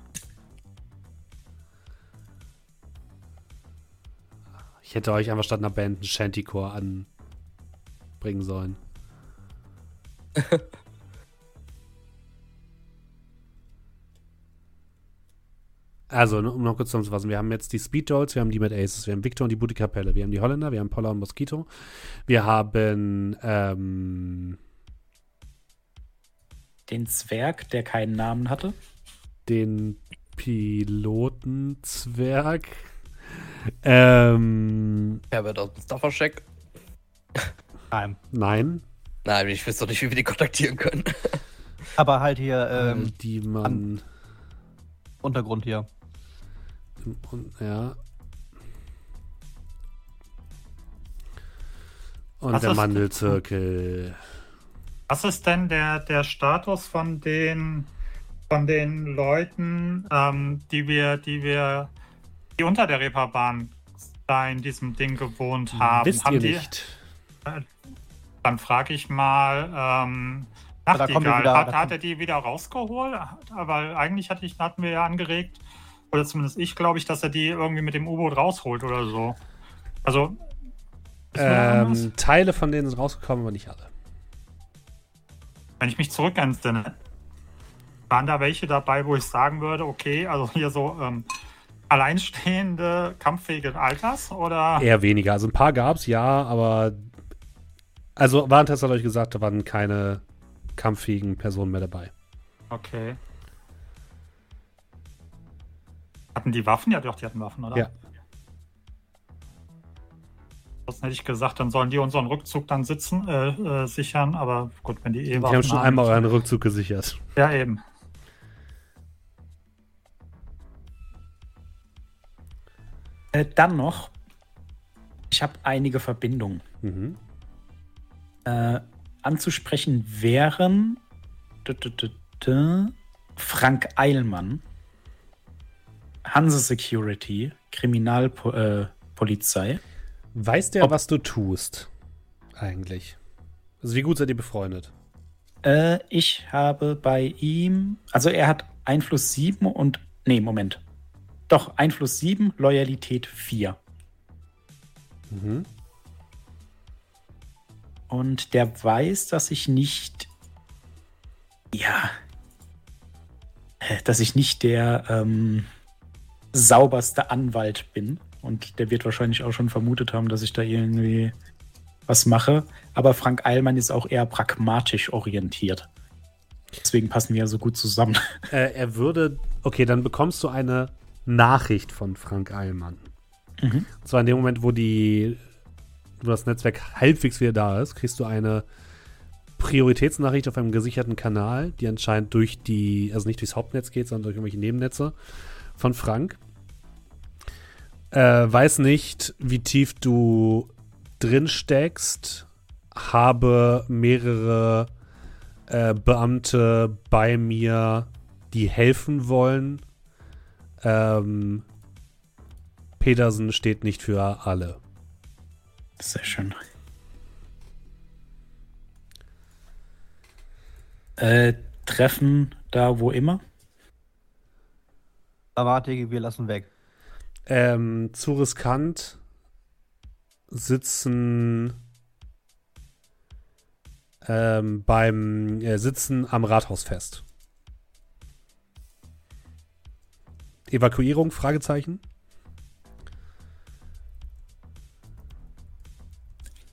Ich hätte euch einfach statt einer Band einen Shantycore anbringen sollen. Also, um noch kurz zusammenzufassen, wir haben jetzt die Speed Dolls, wir haben die Mad Aces, wir haben Victor und die Booty Kapelle, wir haben die Holländer, wir haben Paula und Mosquito, wir haben ähm, Den Zwerg, der keinen Namen hatte. den Pilotenzwerg. Ähm, Herbert aus dem Staffercheck. Nein. nein. Nein, ich weiß doch nicht, wie wir die kontaktieren können. Aber halt hier ähm, die man. Untergrund hier. Und, ja. Und Was der Mandelzirkel. Was ist denn der, der Status von den, von den Leuten, ähm, die wir, die wir, die unter der Reeperbahn da in diesem Ding gewohnt haben? Wisst haben ihr die, nicht? Dann frage ich mal, ähm, Nachtigall, wieder- hat, hat er die wieder rausgeholt? Aber eigentlich hatte ich, hatten wir ja angeregt, oder zumindest ich glaube ich, dass er die irgendwie mit dem U-Boot rausholt oder so. Also? Ähm, Teile von denen sind rausgekommen, aber nicht alle. wenn ich mich zurückentsinne, waren da welche dabei, wo ich sagen würde, okay, also hier so ähm, alleinstehende, kampffähige Alters oder Eher weniger. Also ein paar gab es, ja, aber. Also Warentest hat euch gesagt, da waren keine kampffähigen Personen mehr dabei. okay. Hatten die Waffen? Ja, doch, die hatten Waffen, oder? Ja. Ansonsten hätte ich gesagt, dann sollen die unseren Rückzug dann sitzen, äh, äh, sichern, aber gut, wenn die eh Wir haben schon einmal euren Rückzug gesichert. Ja, eben. Äh, dann noch, ich habe einige Verbindungen. Mhm. Äh, anzusprechen wären Frank Eilmann, Hanse Security, Kriminalpolizei. Äh. Weiß der, Ob- was du tust? Eigentlich. Also wie gut seid ihr befreundet? Äh, ich habe bei ihm, also er hat Einfluss 7 und, nee, Moment. Doch, Einfluss 7, Loyalität 4. Mhm. Und der weiß, dass ich nicht, ja, äh, dass ich nicht der ähm, sauberste Anwalt bin. Und der wird wahrscheinlich auch schon vermutet haben, dass ich da irgendwie was mache. Aber Frank Eilmann ist auch eher pragmatisch orientiert. Deswegen passen wir ja so gut zusammen. Äh, er würde. Okay, dann bekommst du eine Nachricht von Frank Eilmann. Mhm. Und zwar in dem Moment, wo die, wo das Netzwerk halbwegs wieder da ist, kriegst du eine Prioritätsnachricht auf einem gesicherten Kanal, die anscheinend durch die, also nicht durchs Hauptnetz geht, sondern durch irgendwelche Nebennetze von Frank. Äh, weiß nicht, wie tief du drin steckst, habe mehrere äh, Beamte bei mir, die helfen wollen. Ähm, Petersen steht nicht für alle. Sehr schön. Äh, Treffen da wo immer? Dramatik, wir lassen weg. Ähm, zu riskant sitzen ähm, beim äh, Sitzen am Rathaus fest. Evakuierung? Fragezeichen.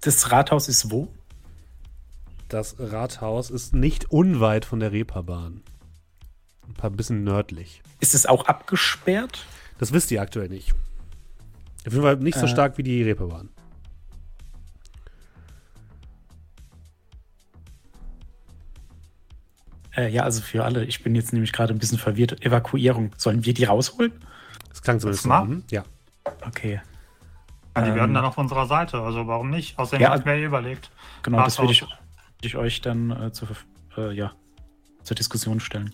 Das Rathaus ist wo? Das Rathaus ist nicht unweit von der Reeperbahn. Ein paar bisschen nördlich. Ist es auch abgesperrt? Das wisst ihr aktuell nicht. Auf jeden Fall nicht so Äh. stark wie die Reeperbahn. Äh, ja, also für alle. Ich bin jetzt nämlich gerade ein bisschen verwirrt. Evakuierung. Sollen wir die rausholen? Das klang so. mal? Mhm, Ja. Okay. Ja, die Ähm, werden dann auf unserer Seite, also warum nicht? Außerdem Ja, habe ich mir eh überlegt. Genau, das würde ich, ich euch dann äh, zur, äh, ja, zur Diskussion stellen.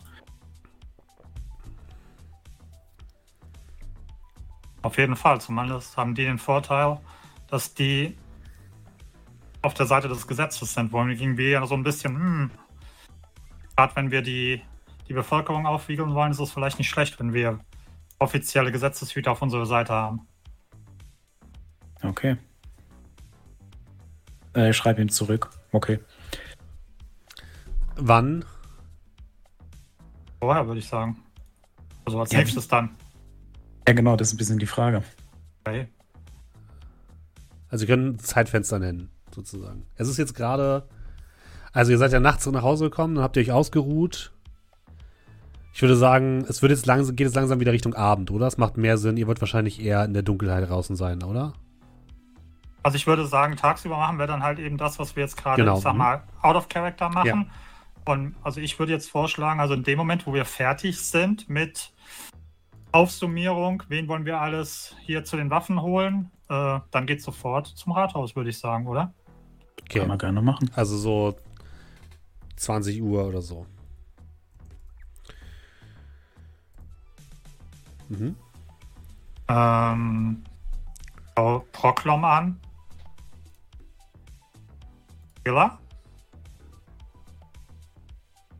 Auf jeden Fall. Zumindest haben die den Vorteil, dass die auf der Seite des Gesetzes sind, wohingegen wir ja so ein bisschen, hm, gerade wenn wir die, die Bevölkerung aufwiegeln wollen, ist es vielleicht nicht schlecht, wenn wir offizielle Gesetzeshüter auf unserer Seite haben. Okay. Äh, ich schreibe ihm zurück. Okay. Wann? Vorher würde ich sagen. Also als Ja, nächstes dann. Ja, genau, das ist ein bisschen die Frage. Okay. Also ihr könnt ein Zeitfenster nennen, sozusagen. Es ist jetzt gerade. Also ihr seid ja nachts nach Hause gekommen, dann habt ihr euch ausgeruht. Ich würde sagen, es wird jetzt langsam, geht jetzt langsam wieder Richtung Abend, oder? Es macht mehr Sinn. Ihr wollt wahrscheinlich eher in der Dunkelheit draußen sein, oder? Also ich würde sagen, tagsüber machen wir dann halt eben das, was wir jetzt gerade, Genau, ich sag mal, out of character machen. Und also ich würde jetzt vorschlagen, also in dem Moment, wo wir fertig sind mit Aufsummierung, wen wollen wir alles hier zu den Waffen holen, äh, dann geht sofort zum Rathaus, würde ich sagen, oder? Okay. Kann man gerne machen. Also so 20 Uhr oder so. Mhm. Ähm, schau Proklom an. Gilla?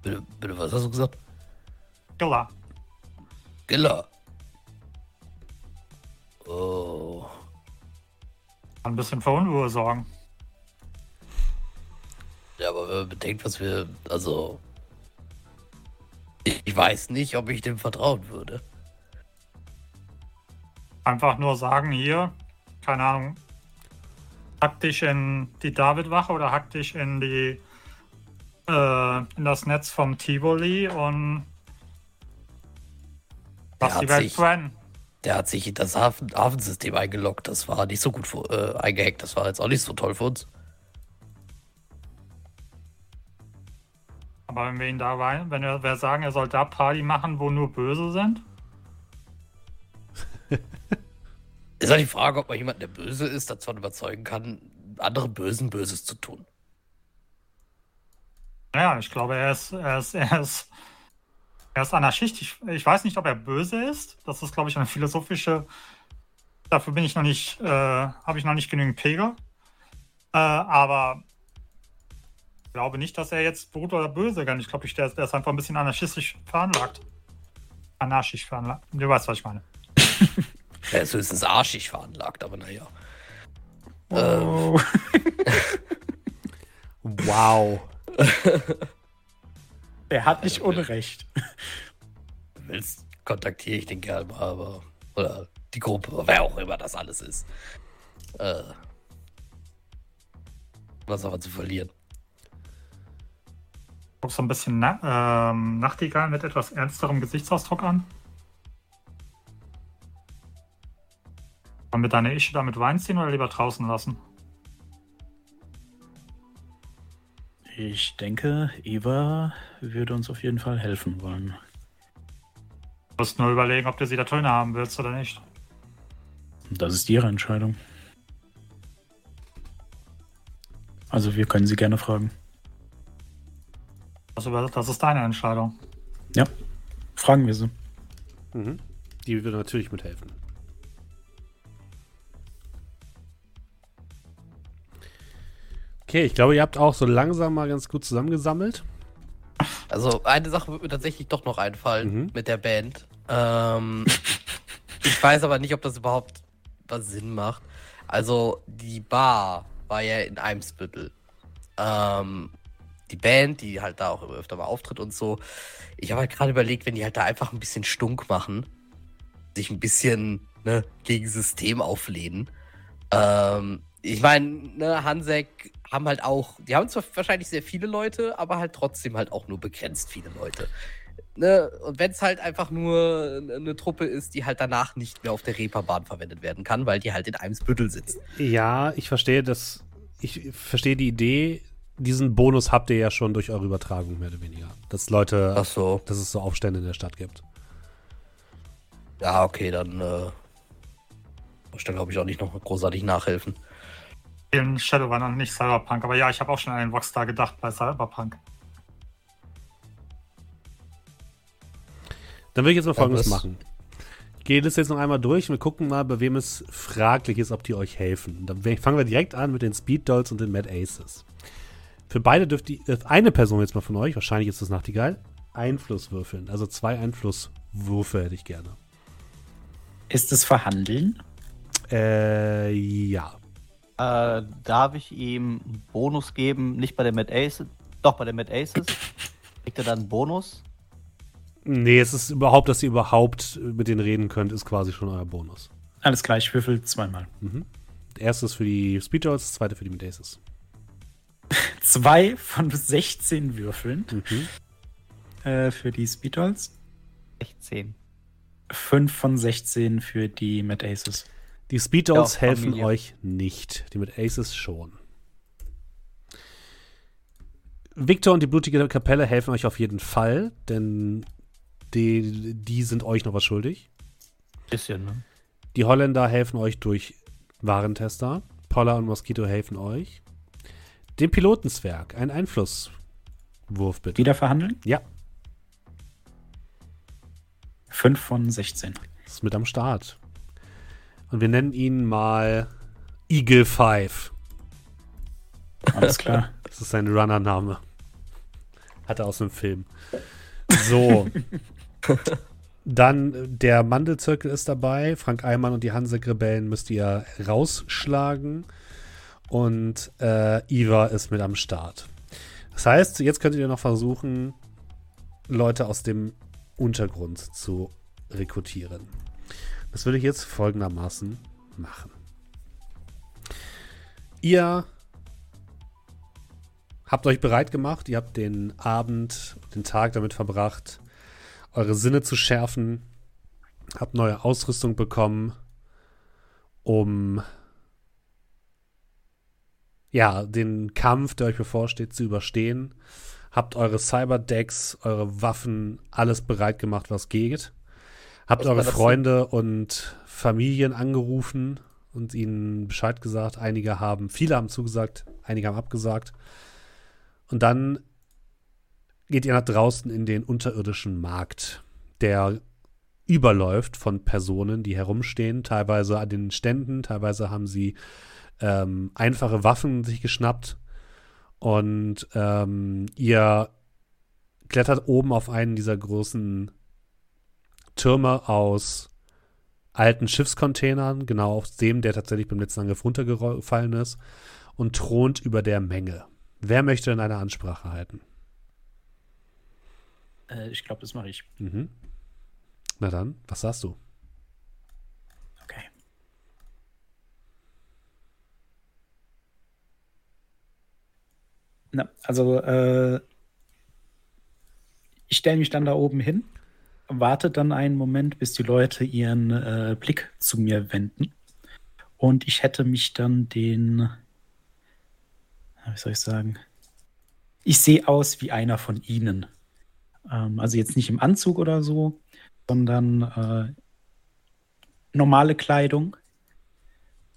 Bitte, bitte, was hast du gesagt? Gilla. Giller. Oh. Ein bisschen für Unruhe sorgen. Ja, aber wenn man bedenkt, was wir. Also. Ich weiß nicht, ob ich dem vertrauen würde. Einfach nur sagen, hier, keine Ahnung, hack dich in die David-Wache oder hack dich in die äh, in das Netz vom Tivoli und Der lass hat die Welt sich- brennen. Der hat sich in das Hafen Hafensystem eingeloggt. Das war nicht so gut für, äh, eingehackt. Das war jetzt auch nicht so toll für uns. Aber wenn wir ihn da rein, wenn wir, sagen, er soll da Party machen, wo nur Böse sind, Ist halt die Frage, ob man jemanden, der böse ist, davon überzeugen kann, anderen Bösen Böses zu tun. naja, ich glaube, er ist, er ist, er ist, er ist Anarchist. Ich, ich weiß nicht, ob er böse ist. Das ist, glaube ich, eine philosophische. Dafür bin ich noch nicht, äh, habe ich noch nicht genügend Pegel. Äh, aber ich glaube nicht, dass er jetzt gut oder böse kann. Ich glaube, der, der ist einfach ein bisschen anarchistisch veranlagt. Anarchisch veranlagt. Du weißt, was ich meine. Er ist höchstens arschig veranlagt, aber naja. Oh. Wow. er hat nicht Unrecht. Wenn du willst, kontaktiere ich den Kerl mal, aber. Oder die Gruppe, wer auch immer das alles ist. Äh. Was aber zu verlieren. Guck so ein bisschen na ähm, Nachtigall mit etwas ernsterem Gesichtsausdruck an. Wollen wir deine Ische damit Wein ziehen oder lieber draußen lassen? Ich denke, Eva würde uns auf jeden Fall helfen wollen. Du musst nur überlegen, ob du sie da drin haben willst oder nicht. Das ist ihre Entscheidung. Also wir können sie gerne fragen. Das, über- das ist deine Entscheidung. Ja, fragen wir sie. Mhm. Die würde natürlich mithelfen. Okay, ich glaube, ihr habt auch so langsam mal ganz gut zusammengesammelt. Also, eine Sache wird mir tatsächlich doch noch einfallen Mhm. mit der Band. Ähm, ich weiß aber nicht, ob das überhaupt was Sinn macht. Also, die Bar war ja in Eimsbüttel. Ähm, die Band, die halt da auch öfter mal auftritt und so. Ich habe halt gerade überlegt, wenn die halt da einfach ein bisschen Stunk machen, sich ein bisschen ne, gegen System auflehnen. Ähm, ich meine, ne, Hansek haben halt auch, die haben zwar wahrscheinlich sehr viele Leute, aber halt trotzdem halt auch nur begrenzt viele Leute. Ne? Und wenn es halt einfach nur eine Truppe ist, die halt danach nicht mehr auf der Reeperbahn verwendet werden kann, weil die halt in Eimsbüttel sitzt. Ja, ich verstehe das. Ich verstehe die Idee. Diesen Bonus habt ihr ja schon durch eure Übertragung, mehr oder weniger. Dass Leute, Ach so. dass es so Aufstände in der Stadt gibt. Ja, okay, dann äh, muss ich da glaube ich auch nicht noch großartig nachhelfen. In Shadowrun und nicht Cyberpunk. Aber ja, ich habe auch schon an den Voxstar gedacht bei Cyberpunk. Dann will ich jetzt mal Ja, Folgendes das- machen. Ich gehe das jetzt noch einmal durch und wir gucken mal, bei wem es fraglich ist, ob die euch helfen. Dann fangen wir direkt an mit den Speed Dolls und den Mad Aces. Für beide dürft die, äh, eine Person jetzt mal von euch, wahrscheinlich ist das Nachtigall, Einfluss würfeln. Also zwei Einflusswürfe hätte ich gerne. Ist es Verhandeln? Äh, ja. Äh, darf ich ihm einen Bonus geben? Nicht bei der Mad Aces. Doch, bei der Mad Aces. Kriegt er dann einen Bonus? Nee, es ist überhaupt, dass ihr überhaupt mit denen reden könnt, ist quasi schon euer Bonus. Alles klar, ich würfel zweimal. Erstes für die Speed Dolls, das zweite für die Mad Aces. Zwei von 16 Würfeln Mhm. äh, für die Speedolls. 16. Fünf von 16 für die Mad Aces. Die Speed Dolls Ja, helfen Familie. euch nicht. Die mit Aces schon. Victor und die blutige Kapelle helfen euch auf jeden Fall, denn die, die sind euch noch was schuldig. Bisschen, ne? Die Holländer helfen euch durch Warentester. Paula und Mosquito helfen euch. Dem Pilotenzwerg, ein Einflusswurf bitte. Wieder verhandeln? Ja, 5 von 16. ist mit am Start. Und wir nennen ihn mal Eagle 5. Alles klar. Das ist sein Runnername. Hat er aus einem Film. So. Dann äh, der Mandelzirkel ist dabei. Frank Eimann und die Hansek-Rebellen müsst ihr rausschlagen. Und äh, Iva ist mit am Start. Das heißt, jetzt könntet ihr noch versuchen, Leute aus dem Untergrund zu rekrutieren. Das würde ich jetzt folgendermaßen machen. Ihr habt euch bereit gemacht, ihr habt den Abend, den Tag damit verbracht, eure Sinne zu schärfen, habt neue Ausrüstung bekommen, um ja, den Kampf, der euch bevorsteht, zu überstehen. Habt eure Cyberdecks, eure Waffen, alles bereit gemacht, was geht. Habt Was eure? Freunde und Familien angerufen und ihnen Bescheid gesagt. Einige haben, viele haben zugesagt, einige haben abgesagt. Und dann geht ihr nach draußen in den unterirdischen Markt, der überläuft von Personen, die herumstehen, teilweise an den Ständen, teilweise haben sie ähm, einfache Waffen sich geschnappt und ähm, ihr klettert oben auf einen dieser großen Türme aus alten Schiffscontainern, genau auf dem, der tatsächlich beim letzten Angriff runtergefallen ist, und thront über der Menge. Wer möchte denn eine Ansprache halten? Äh, ich glaube, das mache ich. Mhm. Na dann, was sagst du? Okay. Na, also, äh, ich stelle mich dann da oben hin, warte dann einen Moment, bis die Leute ihren äh, Blick zu mir wenden. Und ich hätte mich dann den, wie soll ich sagen, ich sehe aus wie einer von ihnen. Ähm, also jetzt nicht im Anzug oder so, sondern äh, normale Kleidung.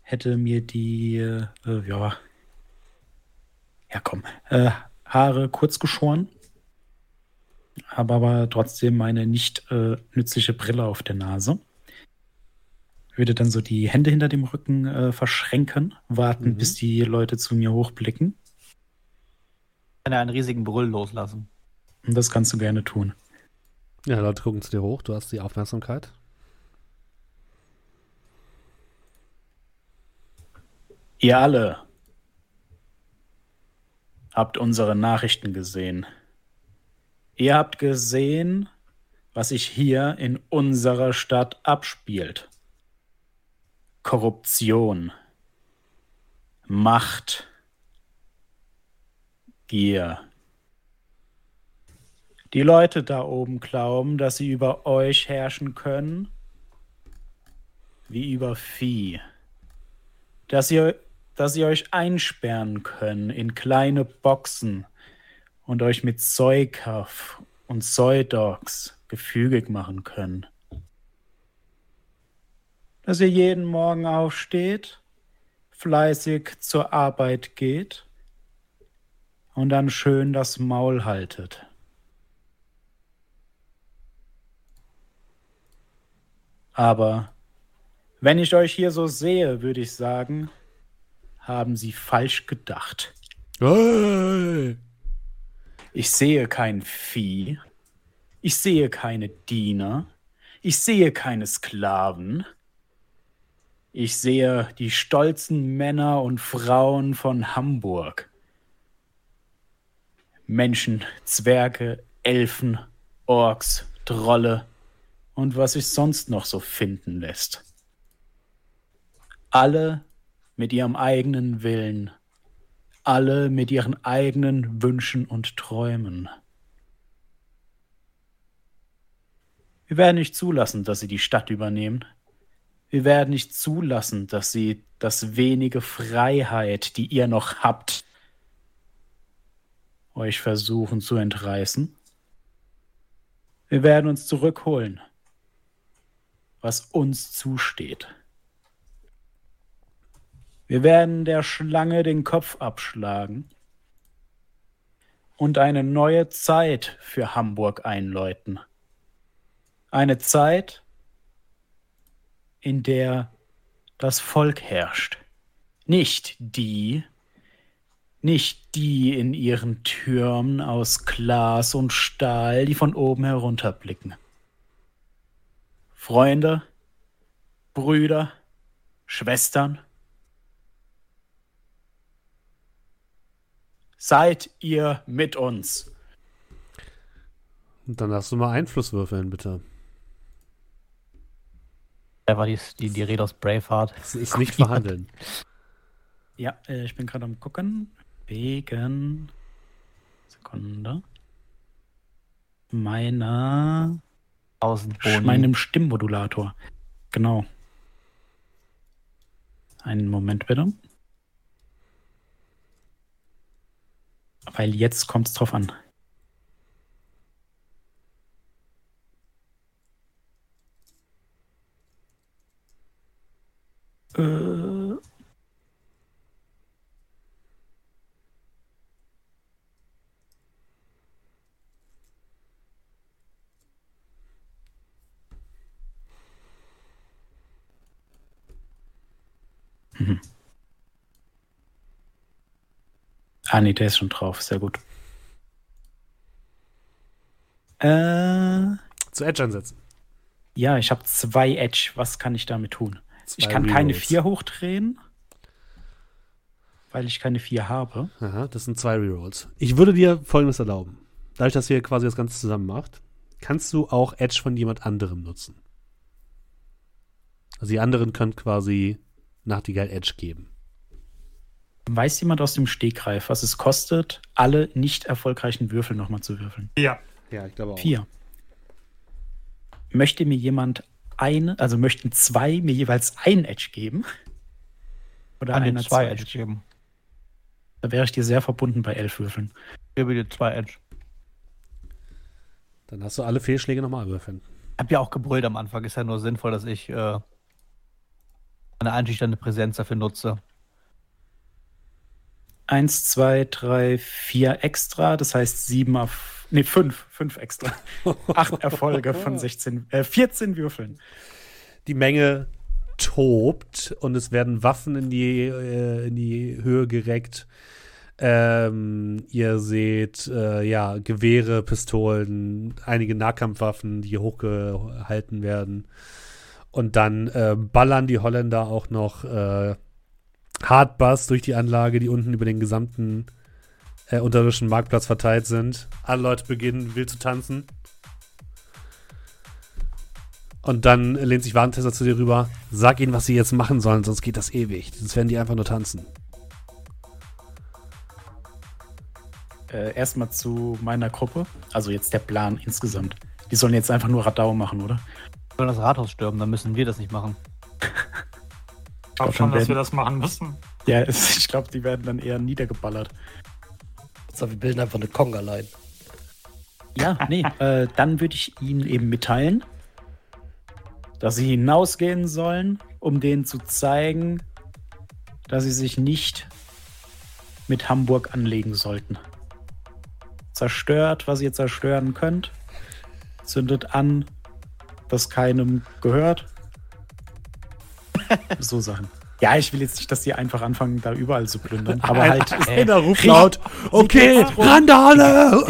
Hätte mir die, äh, ja, ja komm, äh, Haare kurz geschoren. Habe aber trotzdem meine nicht äh, nützliche Brille auf der Nase. Würde dann so die Hände hinter dem Rücken äh, verschränken, warten, Mhm. bis die Leute zu mir hochblicken. Kann er einen riesigen Brüll loslassen. Und das kannst du gerne tun. Ja, Leute gucken zu dir hoch, du hast die Aufmerksamkeit. Ihr alle habt unsere Nachrichten gesehen. Ihr habt gesehen, was sich hier in unserer Stadt abspielt. Korruption, Macht, Gier. Die Leute da oben glauben, dass sie über euch herrschen können, wie über Vieh dass ihr, dass ihr euch einsperren könnt in kleine Boxen und euch mit Zeughaft und Zeudogs gefügig machen können. Dass ihr jeden Morgen aufsteht, fleißig zur Arbeit geht und dann schön das Maul haltet. Aber wenn ich euch hier so sehe, würde ich sagen, haben Sie falsch gedacht. Hey! Ich sehe kein Vieh. Ich sehe keine Diener. Ich sehe keine Sklaven. Ich sehe die stolzen Männer und Frauen von Hamburg. Menschen, Zwerge, Elfen, Orks, Trolle und was sich sonst noch so finden lässt. Alle mit ihrem eigenen Willen, alle mit ihren eigenen Wünschen und Träumen. Wir werden nicht zulassen, dass sie die Stadt übernehmen. Wir werden nicht zulassen, dass sie das wenige Freiheit, die ihr noch habt, euch versuchen zu entreißen. Wir werden uns zurückholen, was uns zusteht. Wir werden der Schlange den Kopf abschlagen und eine neue Zeit für Hamburg einläuten. Eine Zeit, in der das Volk herrscht. Nicht die, nicht die in ihren Türmen aus Glas und Stahl, die von oben herunterblicken. Freunde, Brüder, Schwestern, seid ihr mit uns. Und dann darfst du mal Einfluss würfeln, bitte. Da war die, die, die Rede aus Braveheart. Das ist nicht verhandeln. Ja, äh, ich bin gerade am gucken. Wegen. Sekunde. Meiner. 1000 Boni. Meinem Stimmmodulator. Genau. Einen Moment bitte. Weil jetzt kommt es drauf an. Äh. Mhm. Ah, nee, der ist schon drauf. Sehr gut. Äh, Zu Edge ansetzen. ja, ich habe zwei Edge. Was kann ich damit tun? ich Zwei kann keine Rerolls. vier hochdrehen, weil ich keine vier habe. Aha, das sind zwei Rerolls. Ich würde dir folgendes erlauben. Dadurch, dass ihr quasi das Ganze zusammen macht, kannst du auch Edge von jemand anderem nutzen. Also die anderen können quasi Nachtigall Edge geben. Weiß jemand aus dem Stegreif, was es kostet, alle nicht erfolgreichen Würfel nochmal zu würfeln? Ja. Ja, ich glaube auch. Vier. Möchte mir jemand eine, also möchten zwei mir jeweils ein Edge geben? Oder Kann einer zwei zwei Edge geben. Da wäre ich dir sehr verbunden bei elf Würfeln. Ich gebe dir zwei Edge. Dann hast du alle Fehlschläge nochmal würfeln. Ich habe ja auch gebrüllt am Anfang. Ist ja nur sinnvoll, dass ich äh, eine einschüchternde Präsenz dafür nutze. Eins, zwei, drei, vier extra, das heißt sieben auf. Nee, fünf, fünf extra. Acht Erfolge von 16, äh, 14 Würfeln. Die Menge tobt und es werden Waffen in die, äh, in die Höhe gereckt. Ähm, ihr seht äh, ja Gewehre, Pistolen, einige Nahkampfwaffen, die hochgehalten werden. Und dann äh, ballern die Holländer auch noch Hardbass durch die Anlage, die unten über den gesamten äh, unterirdischen Marktplatz verteilt sind. Alle Leute beginnen wild zu tanzen. Und dann lehnt sich Warentester zu dir rüber. Sag ihnen, was sie jetzt machen sollen, sonst geht das ewig. Sonst werden die einfach nur tanzen. Äh, Erstmal zu meiner Gruppe. Also jetzt der Plan insgesamt. Die sollen jetzt einfach nur Radau machen, oder? Wir sollen das Rathaus stürmen, dann müssen wir das nicht machen. Ich glaube glaub, schon, dass wir das machen müssen. Ja, es- ich glaube, die werden dann eher niedergeballert. So, wir bilden einfach eine Konga-Line. Ja, nee, äh, dann würde ich ihnen eben mitteilen, dass sie hinausgehen sollen, um denen zu zeigen, dass sie sich nicht mit Hamburg anlegen sollten. Zerstört, was ihr zerstören könnt. Zündet an, was keinem gehört. so Sachen. Ja, ich will jetzt nicht, dass die einfach anfangen, da überall zu plündern. Aber halt, Einer ruft laut, okay, geht's. Randale!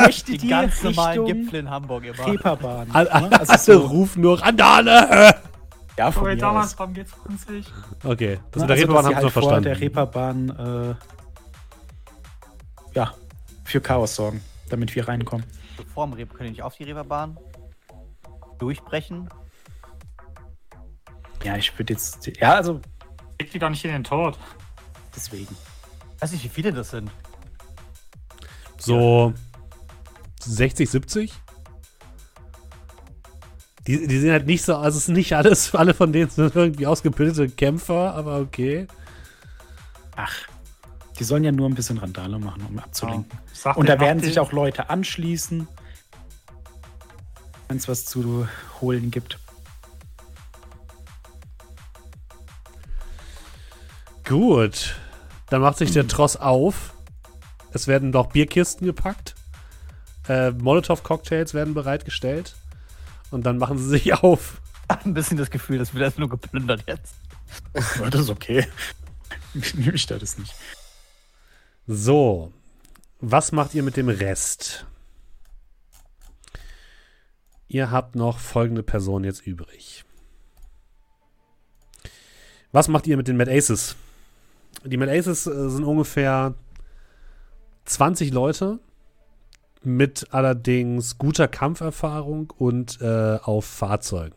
ich möchte Die, die ganz normalen Richtung Gipfel in Hamburg immer. Reeperbahn. Alle, ne? Also alle so, rufen nur Randale! ja, von Okay, mir damals aus. beim G20. Okay, das Ne, mit der also, Reeperbahn haben sie noch vor verstanden. der Reeperbahn äh, ja, für Chaos sorgen, damit wir reinkommen. Vor dem Reeper können die nicht auf die Reeperbahn durchbrechen. Ja, ich würde jetzt. Ja, also Leg die doch nicht in den Tod. deswegen. Ich weiß nicht, wie viele das sind. So 60, 70? Die, die sind halt nicht so, also es sind nicht alles, alle von denen sind irgendwie ausgebildete Kämpfer, aber okay. Ach, Die sollen ja nur ein bisschen Randale machen, um abzulenken. Ich sag Und da werden sich auch Leute anschließen, wenn es was zu holen gibt. Gut. Dann macht sich der Tross auf. Es werden noch Bierkisten gepackt. Äh, Molotow-Cocktails werden bereitgestellt. Und dann machen sie sich auf. Ein bisschen das Gefühl, das wird erst nur geplündert jetzt. Das ist okay. Nehme ich das nicht. So. Was macht ihr mit dem Rest? Ihr habt noch folgende Person jetzt übrig. Was macht ihr mit den Mad Aces? Die Mad Aces äh, sind ungefähr 20 Leute mit allerdings guter Kampferfahrung und äh, auf Fahrzeugen.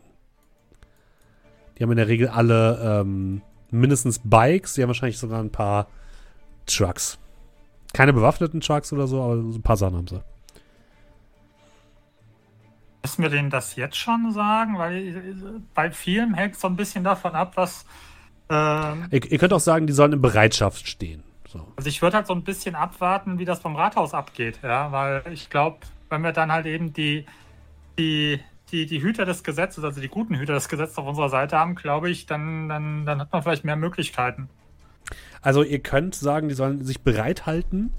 Die haben in der Regel alle ähm, mindestens Bikes, die haben wahrscheinlich sogar ein paar Trucks. Keine bewaffneten Trucks oder so, aber so ein paar Sachen haben sie. Müssen wir denen das jetzt schon sagen? Weil äh, bei vielen hängt so ein bisschen davon ab, was. Ähm, Ihr, ihr könnt auch sagen, die sollen in Bereitschaft stehen. So. also ich würde halt so ein bisschen abwarten, wie das beim Rathaus abgeht, ja, weil ich glaube, wenn wir dann halt eben die, die, die, die Hüter des Gesetzes, also die guten Hüter des Gesetzes auf unserer Seite haben, glaube ich, dann, dann, dann hat man vielleicht mehr Möglichkeiten. Also ihr könnt sagen, die sollen sich bereithalten.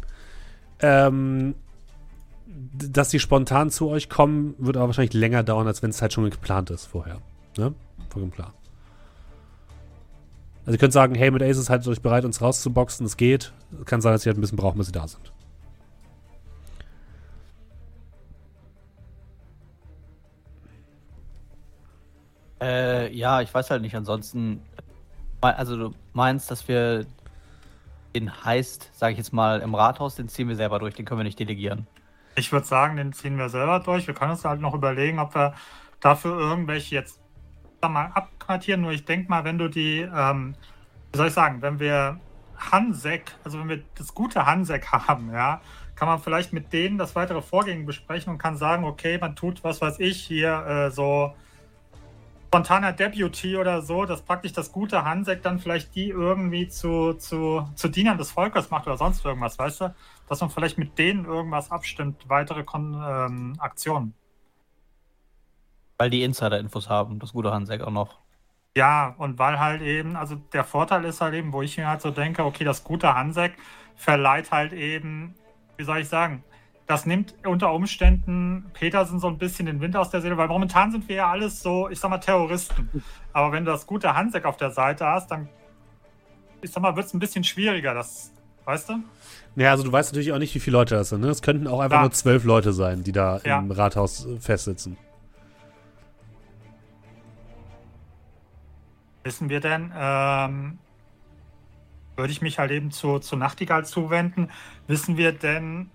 Ähm, dass die spontan zu euch kommen, wird aber wahrscheinlich länger dauern, als wenn es halt schon geplant ist vorher. Ne? Vollkommen klar. Also ihr könnt sagen, hey, mit Aces haltet euch bereit, uns rauszuboxen, es geht. Kann sein, dass sie halt ein bisschen brauchen, bis sie da sind. Äh, ja, ich weiß halt nicht. Ansonsten, also du meinst, dass wir den Heist, sage ich jetzt mal, im Rathaus, den ziehen wir selber durch, den können wir nicht delegieren. Ich würde sagen, den ziehen wir selber durch. Wir können uns halt noch überlegen, ob wir dafür irgendwelche jetzt mal abquartieren. Nur ich denke mal, wenn du die, ähm, wie soll ich sagen, wenn wir Hansek, also wenn wir das gute Hansek haben, ja, kann man vielleicht mit denen das weitere Vorgehen besprechen und kann sagen, okay, man tut, was weiß ich, hier äh, so spontaner Deputy oder so, dass praktisch das gute Hansek dann vielleicht die irgendwie zu, zu, zu Dienern des Volkes macht oder sonst irgendwas, weißt du? Dass man vielleicht mit denen irgendwas abstimmt, weitere Kon ähm, Aktionen. Weil die Insider-Infos haben, das gute Hansek auch noch. Ja, und weil halt eben, also der Vorteil ist halt eben, wo ich mir halt so denke, okay, das gute Hansek verleiht halt eben, wie soll ich sagen, das nimmt unter Umständen Petersen so ein bisschen den Wind aus der Seele, weil momentan sind wir ja alles so, ich sag mal, Terroristen. Aber wenn du das gute Hansek auf der Seite hast, dann, ich sag mal, wird es ein bisschen schwieriger, das, weißt du? Ja, also du weißt natürlich auch nicht, wie viele Leute das sind. Ne? Es könnten auch einfach Ja. nur zwölf Leute sein, die da Ja. im Rathaus festsitzen. Wissen wir denn, ähm, würde ich mich halt eben zu, zu Nachtigall zuwenden, wissen wir denn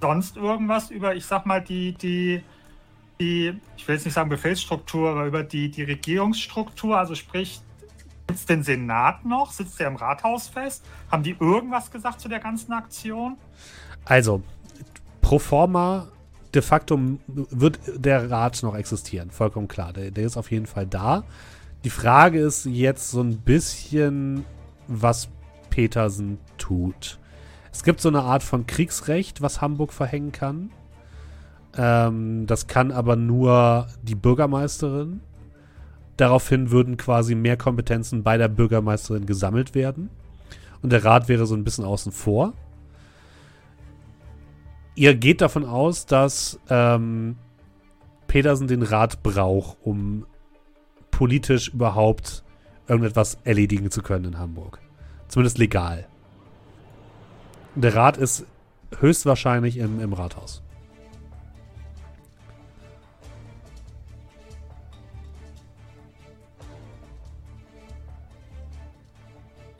sonst irgendwas über, ich sag mal, die, die, die, ich will jetzt nicht sagen Befehlsstruktur, aber über die, die Regierungsstruktur, also sprich, sitzt den Senat noch, sitzt der im Rathaus fest? Haben die irgendwas gesagt zu der ganzen Aktion? Also, pro forma, de facto wird der Rat noch existieren. Vollkommen klar. Der, der ist auf jeden Fall da. Die Frage ist jetzt so ein bisschen, was Petersen tut. Es gibt so eine Art von Kriegsrecht, was Hamburg verhängen kann. Ähm, das kann aber nur die Bürgermeisterin. Daraufhin würden quasi mehr Kompetenzen bei der Bürgermeisterin gesammelt werden. Und der Rat wäre so ein bisschen außen vor. Ihr geht davon aus, dass ähm, Petersen den Rat braucht, um politisch überhaupt irgendetwas erledigen zu können in Hamburg. Zumindest legal. Der Rat ist höchstwahrscheinlich im, im Rathaus.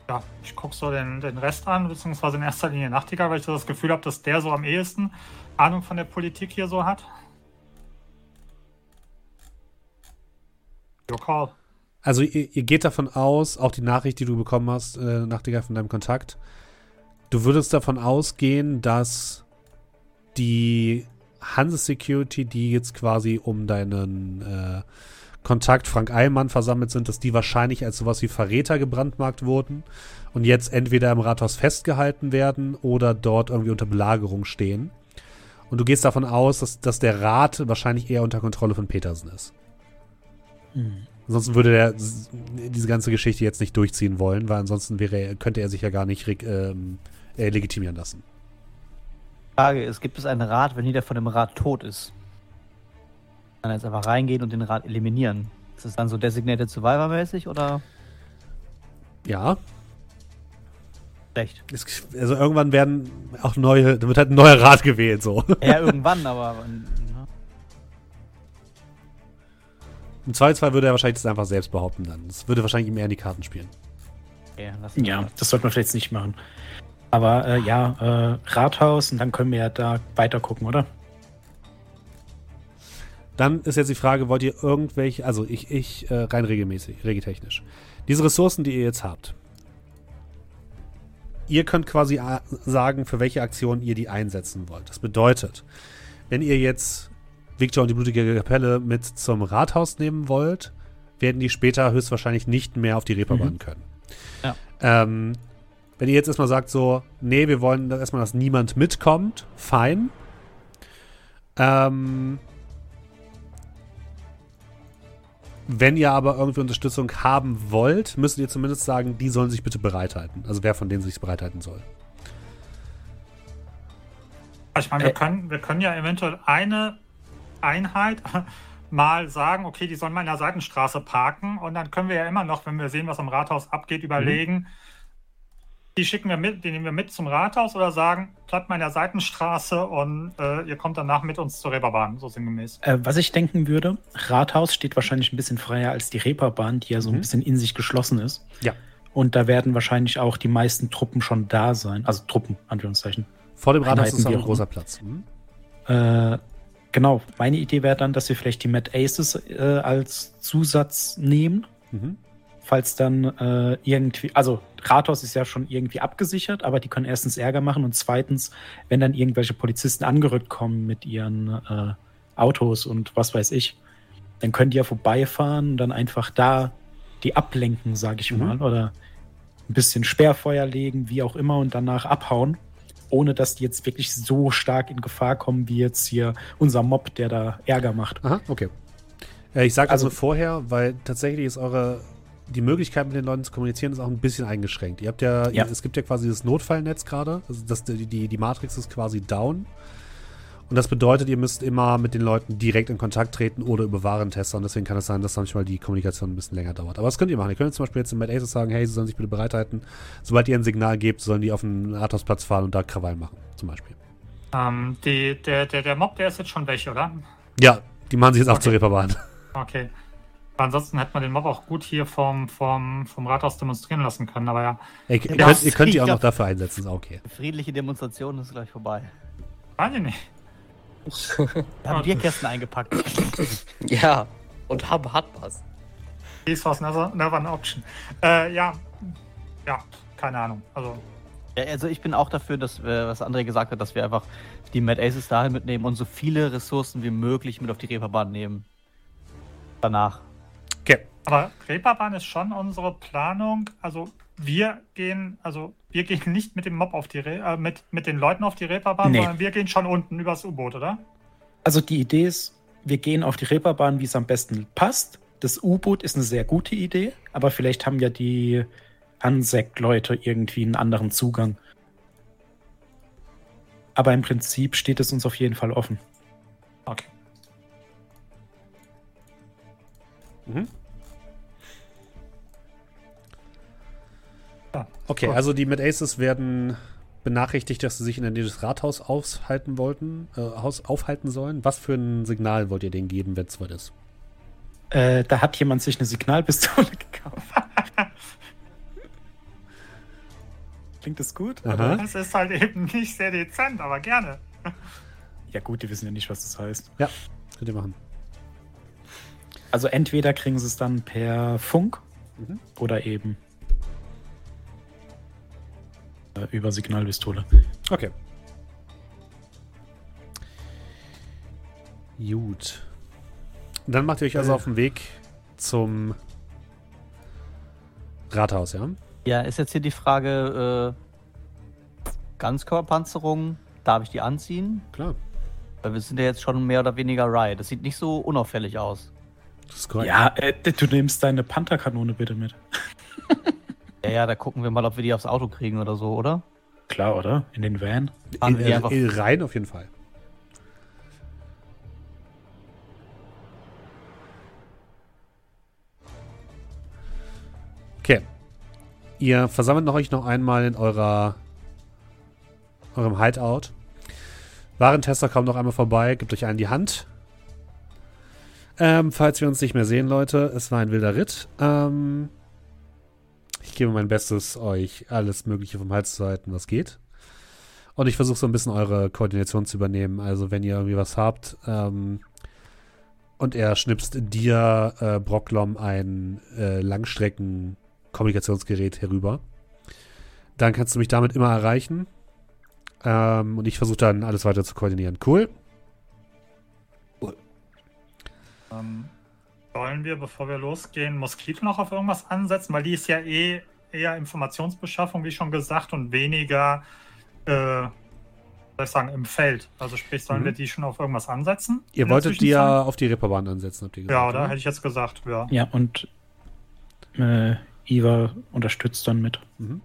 Ja, ich gucke so den, den Rest an, beziehungsweise in erster Linie Nachtigall, weil ich so das Gefühl habe, dass der so am ehesten Ahnung von der Politik hier so hat. Your call. Also ihr, ihr geht davon aus, auch die Nachricht, die du bekommen hast, äh, Nachtigall von deinem Kontakt, du würdest davon ausgehen, dass die Hanse Security, die jetzt quasi um deinen äh, Kontakt Frank Eilmann versammelt sind, dass die wahrscheinlich als sowas wie Verräter gebrandmarkt wurden und jetzt entweder im Rathaus festgehalten werden oder dort irgendwie unter Belagerung stehen. Und du gehst davon aus, dass, dass der Rat wahrscheinlich eher unter Kontrolle von Petersen ist. Ansonsten würde er diese ganze Geschichte jetzt nicht durchziehen wollen, weil ansonsten wäre, könnte er sich ja gar nicht ähm, äh, legitimieren lassen. Frage ist, gibt es einen Rat, wenn jeder von dem Rat tot ist? Kann er jetzt einfach reingehen und den Rat eliminieren? Ist es dann so Designated Survivor-mäßig oder Ja, schlecht? es, also irgendwann werden auch neue, da wird halt ein neuer Rat gewählt, so. Ja, irgendwann, aber. Im Zweifelsfall würde er wahrscheinlich das einfach selbst behaupten dann. Das würde wahrscheinlich ihm eher in die Karten spielen. Okay, Ja, das. das sollte man vielleicht nicht machen. Aber äh, ja, äh, Rathaus und dann können wir ja da weiter gucken, oder? Dann ist jetzt die Frage, wollt ihr irgendwelche, also ich, ich äh, rein regelmäßig, regeltechnisch. Diese Ressourcen, die ihr jetzt habt, ihr könnt quasi a- sagen, für welche Aktion ihr die einsetzen wollt. Das bedeutet, wenn ihr jetzt Victor und die blutige Kapelle mit zum Rathaus nehmen wollt, werden die später höchstwahrscheinlich nicht mehr auf die Reeperbahn Mhm. können. Ja. Ähm, wenn ihr jetzt erstmal sagt, so, nee, wir wollen dass erstmal, dass niemand mitkommt, fein. Ähm, wenn ihr aber irgendwie Unterstützung haben wollt, müsst ihr zumindest sagen, die sollen sich bitte bereithalten. Also wer von denen sich bereithalten soll. Ich meine, wir, Äh. können, wir können ja eventuell eine Einheit mal sagen, okay, die sollen mal in der Seitenstraße parken und dann können wir ja immer noch, wenn wir sehen, was am Rathaus abgeht, überlegen, die schicken wir mit, die nehmen wir mit zum Rathaus oder sagen, bleibt mal in der Seitenstraße und äh, ihr kommt danach mit uns zur Reeperbahn, so sinngemäß. Äh, was ich denken würde, Rathaus steht wahrscheinlich ein bisschen freier als die Reeperbahn, die ja so Mhm. ein bisschen in sich geschlossen ist. Ja. Und da werden wahrscheinlich auch die meisten Truppen schon da sein. Also Truppen, Anführungszeichen. Vor dem Rathaus ist auch ein großer Platz. Hm? Äh, genau, meine Idee wäre dann, dass wir vielleicht die Mad Aces äh, als Zusatz nehmen. Mhm. Falls dann äh, irgendwie, also Rathaus ist ja schon irgendwie abgesichert, aber die können erstens Ärger machen und zweitens, wenn dann irgendwelche Polizisten angerückt kommen mit ihren äh, Autos und was weiß ich, dann können die ja vorbeifahren und dann einfach da die ablenken, sage ich Mhm. mal, oder ein bisschen Sperrfeuer legen, wie auch immer, und danach abhauen, ohne dass die jetzt wirklich so stark in Gefahr kommen, wie jetzt hier unser Mob, der da Ärger macht. Aha, okay. Äh, ich sage also Also- vorher, weil tatsächlich ist eure die Möglichkeit mit den Leuten zu kommunizieren ist auch ein bisschen eingeschränkt. Ihr habt ja, Ja. es gibt ja quasi das Notfallnetz gerade, also das, die, die, die Matrix ist quasi down. Und das bedeutet, ihr müsst immer mit den Leuten direkt in Kontakt treten oder über Warentester. Und deswegen kann es sein, dass manchmal die Kommunikation ein bisschen länger dauert. Aber das könnt ihr machen. Ihr könnt zum Beispiel jetzt in Mad Aces sagen, hey, sie sollen sich bitte bereithalten. Sobald ihr ein Signal gebt, sollen die auf den Rathausplatz fahren und da Krawall machen, zum Beispiel. Ähm, die, der, der, der Mob, der ist jetzt schon weg, oder? Ja, die machen sich jetzt auch Okay. zur Reeperbahn. Okay. Aber ansonsten hätte man den Mob auch gut hier vom, vom, vom Rathaus demonstrieren lassen können, aber ja. Ihr, ihr, könnt, ihr könnt die auch noch dafür einsetzen, ist auch okay. Friedliche Demonstration ist gleich vorbei. Weiß ich nicht. Wir haben Bierkästen eingepackt. Ja, und Hub hat was. Peace was never, never an option. Äh, ja. Ja, keine Ahnung. Also, Ja, also ich bin auch dafür, dass wir, was André gesagt hat, dass wir einfach die Mad Aces dahin mitnehmen und so viele Ressourcen wie möglich mit auf die Reeperbahn nehmen. Danach. Okay. aber Reeperbahn ist schon unsere Planung. Also, wir gehen, also, wir gehen nicht mit dem Mob auf die Re äh, mit, mit den Leuten auf die Reeperbahn, Nee. sondern wir gehen schon unten übers U-Boot, oder? Also die Idee ist, wir gehen auf die Reeperbahn, wie es am besten passt. Das U-Boot ist eine sehr gute Idee, aber vielleicht haben ja die Ansek-Leute irgendwie einen anderen Zugang. Aber im Prinzip steht es uns auf jeden Fall offen. Okay. Mhm. Ja, Okay, also die Mad Aces werden benachrichtigt, dass sie sich in der Nähe des Rathaus aufhalten wollten, äh, Haus aufhalten sollen. Was für ein Signal wollt ihr denen geben, wenn es soweit ist? Äh, da hat jemand sich eine Signalpistole gekauft. Klingt das gut? Das ist halt eben nicht sehr dezent, aber gerne. Ja gut, die wissen ja nicht, was das heißt. Ja, könnt ihr machen. Also entweder kriegen sie es dann per Funk Mhm. oder eben über Signalpistole. Okay. Gut. Dann macht ihr euch also Äh. auf den Weg zum Rathaus, ja? Ja, ist jetzt hier die Frage, äh, Ganzkörperpanzerung, darf ich die anziehen? Klar. Weil wir sind ja jetzt schon mehr oder weniger Riot. Das sieht nicht so unauffällig aus. Das ist korrekt. Ja, äh, du nimmst deine Pantherkanone bitte mit. Ja, ja, da gucken wir mal, ob wir die aufs Auto kriegen oder so, oder? Klar, oder? In den Van. Fahren In, äh, einfach- in, rein auf jeden Fall. Okay. Ihr versammelt noch euch noch einmal in eurer eurem Hideout. Warentester kommt noch einmal vorbei, gibt euch einen die Hand. Ähm, falls wir uns nicht mehr sehen, Leute, es war ein wilder Ritt. Ähm, ich gebe mein Bestes, euch alles Mögliche vom Hals zu halten, was geht. Und ich versuche so ein bisschen eure Koordination zu übernehmen. Also wenn ihr irgendwie was habt ähm, und er schnipst dir, äh, Brocklom, ein äh, Langstrecken-Kommunikationsgerät herüber, dann kannst du mich damit immer erreichen. Ähm, und ich versuche dann alles weiter zu koordinieren. Cool. Ähm, sollen wir, bevor wir losgehen, Moskito noch auf irgendwas ansetzen? Weil die ist ja eh eher Informationsbeschaffung, wie schon gesagt, und weniger, äh, soll ich sagen, im Feld. Also sprich, sollen Mhm. wir die schon auf irgendwas ansetzen? Ihr wolltet die ja auf die Reeperbahn ansetzen, habt ihr gesagt. Ja, oder? Hätte ich jetzt gesagt, ja. Ja, und äh, Iva unterstützt dann mit. Mhm.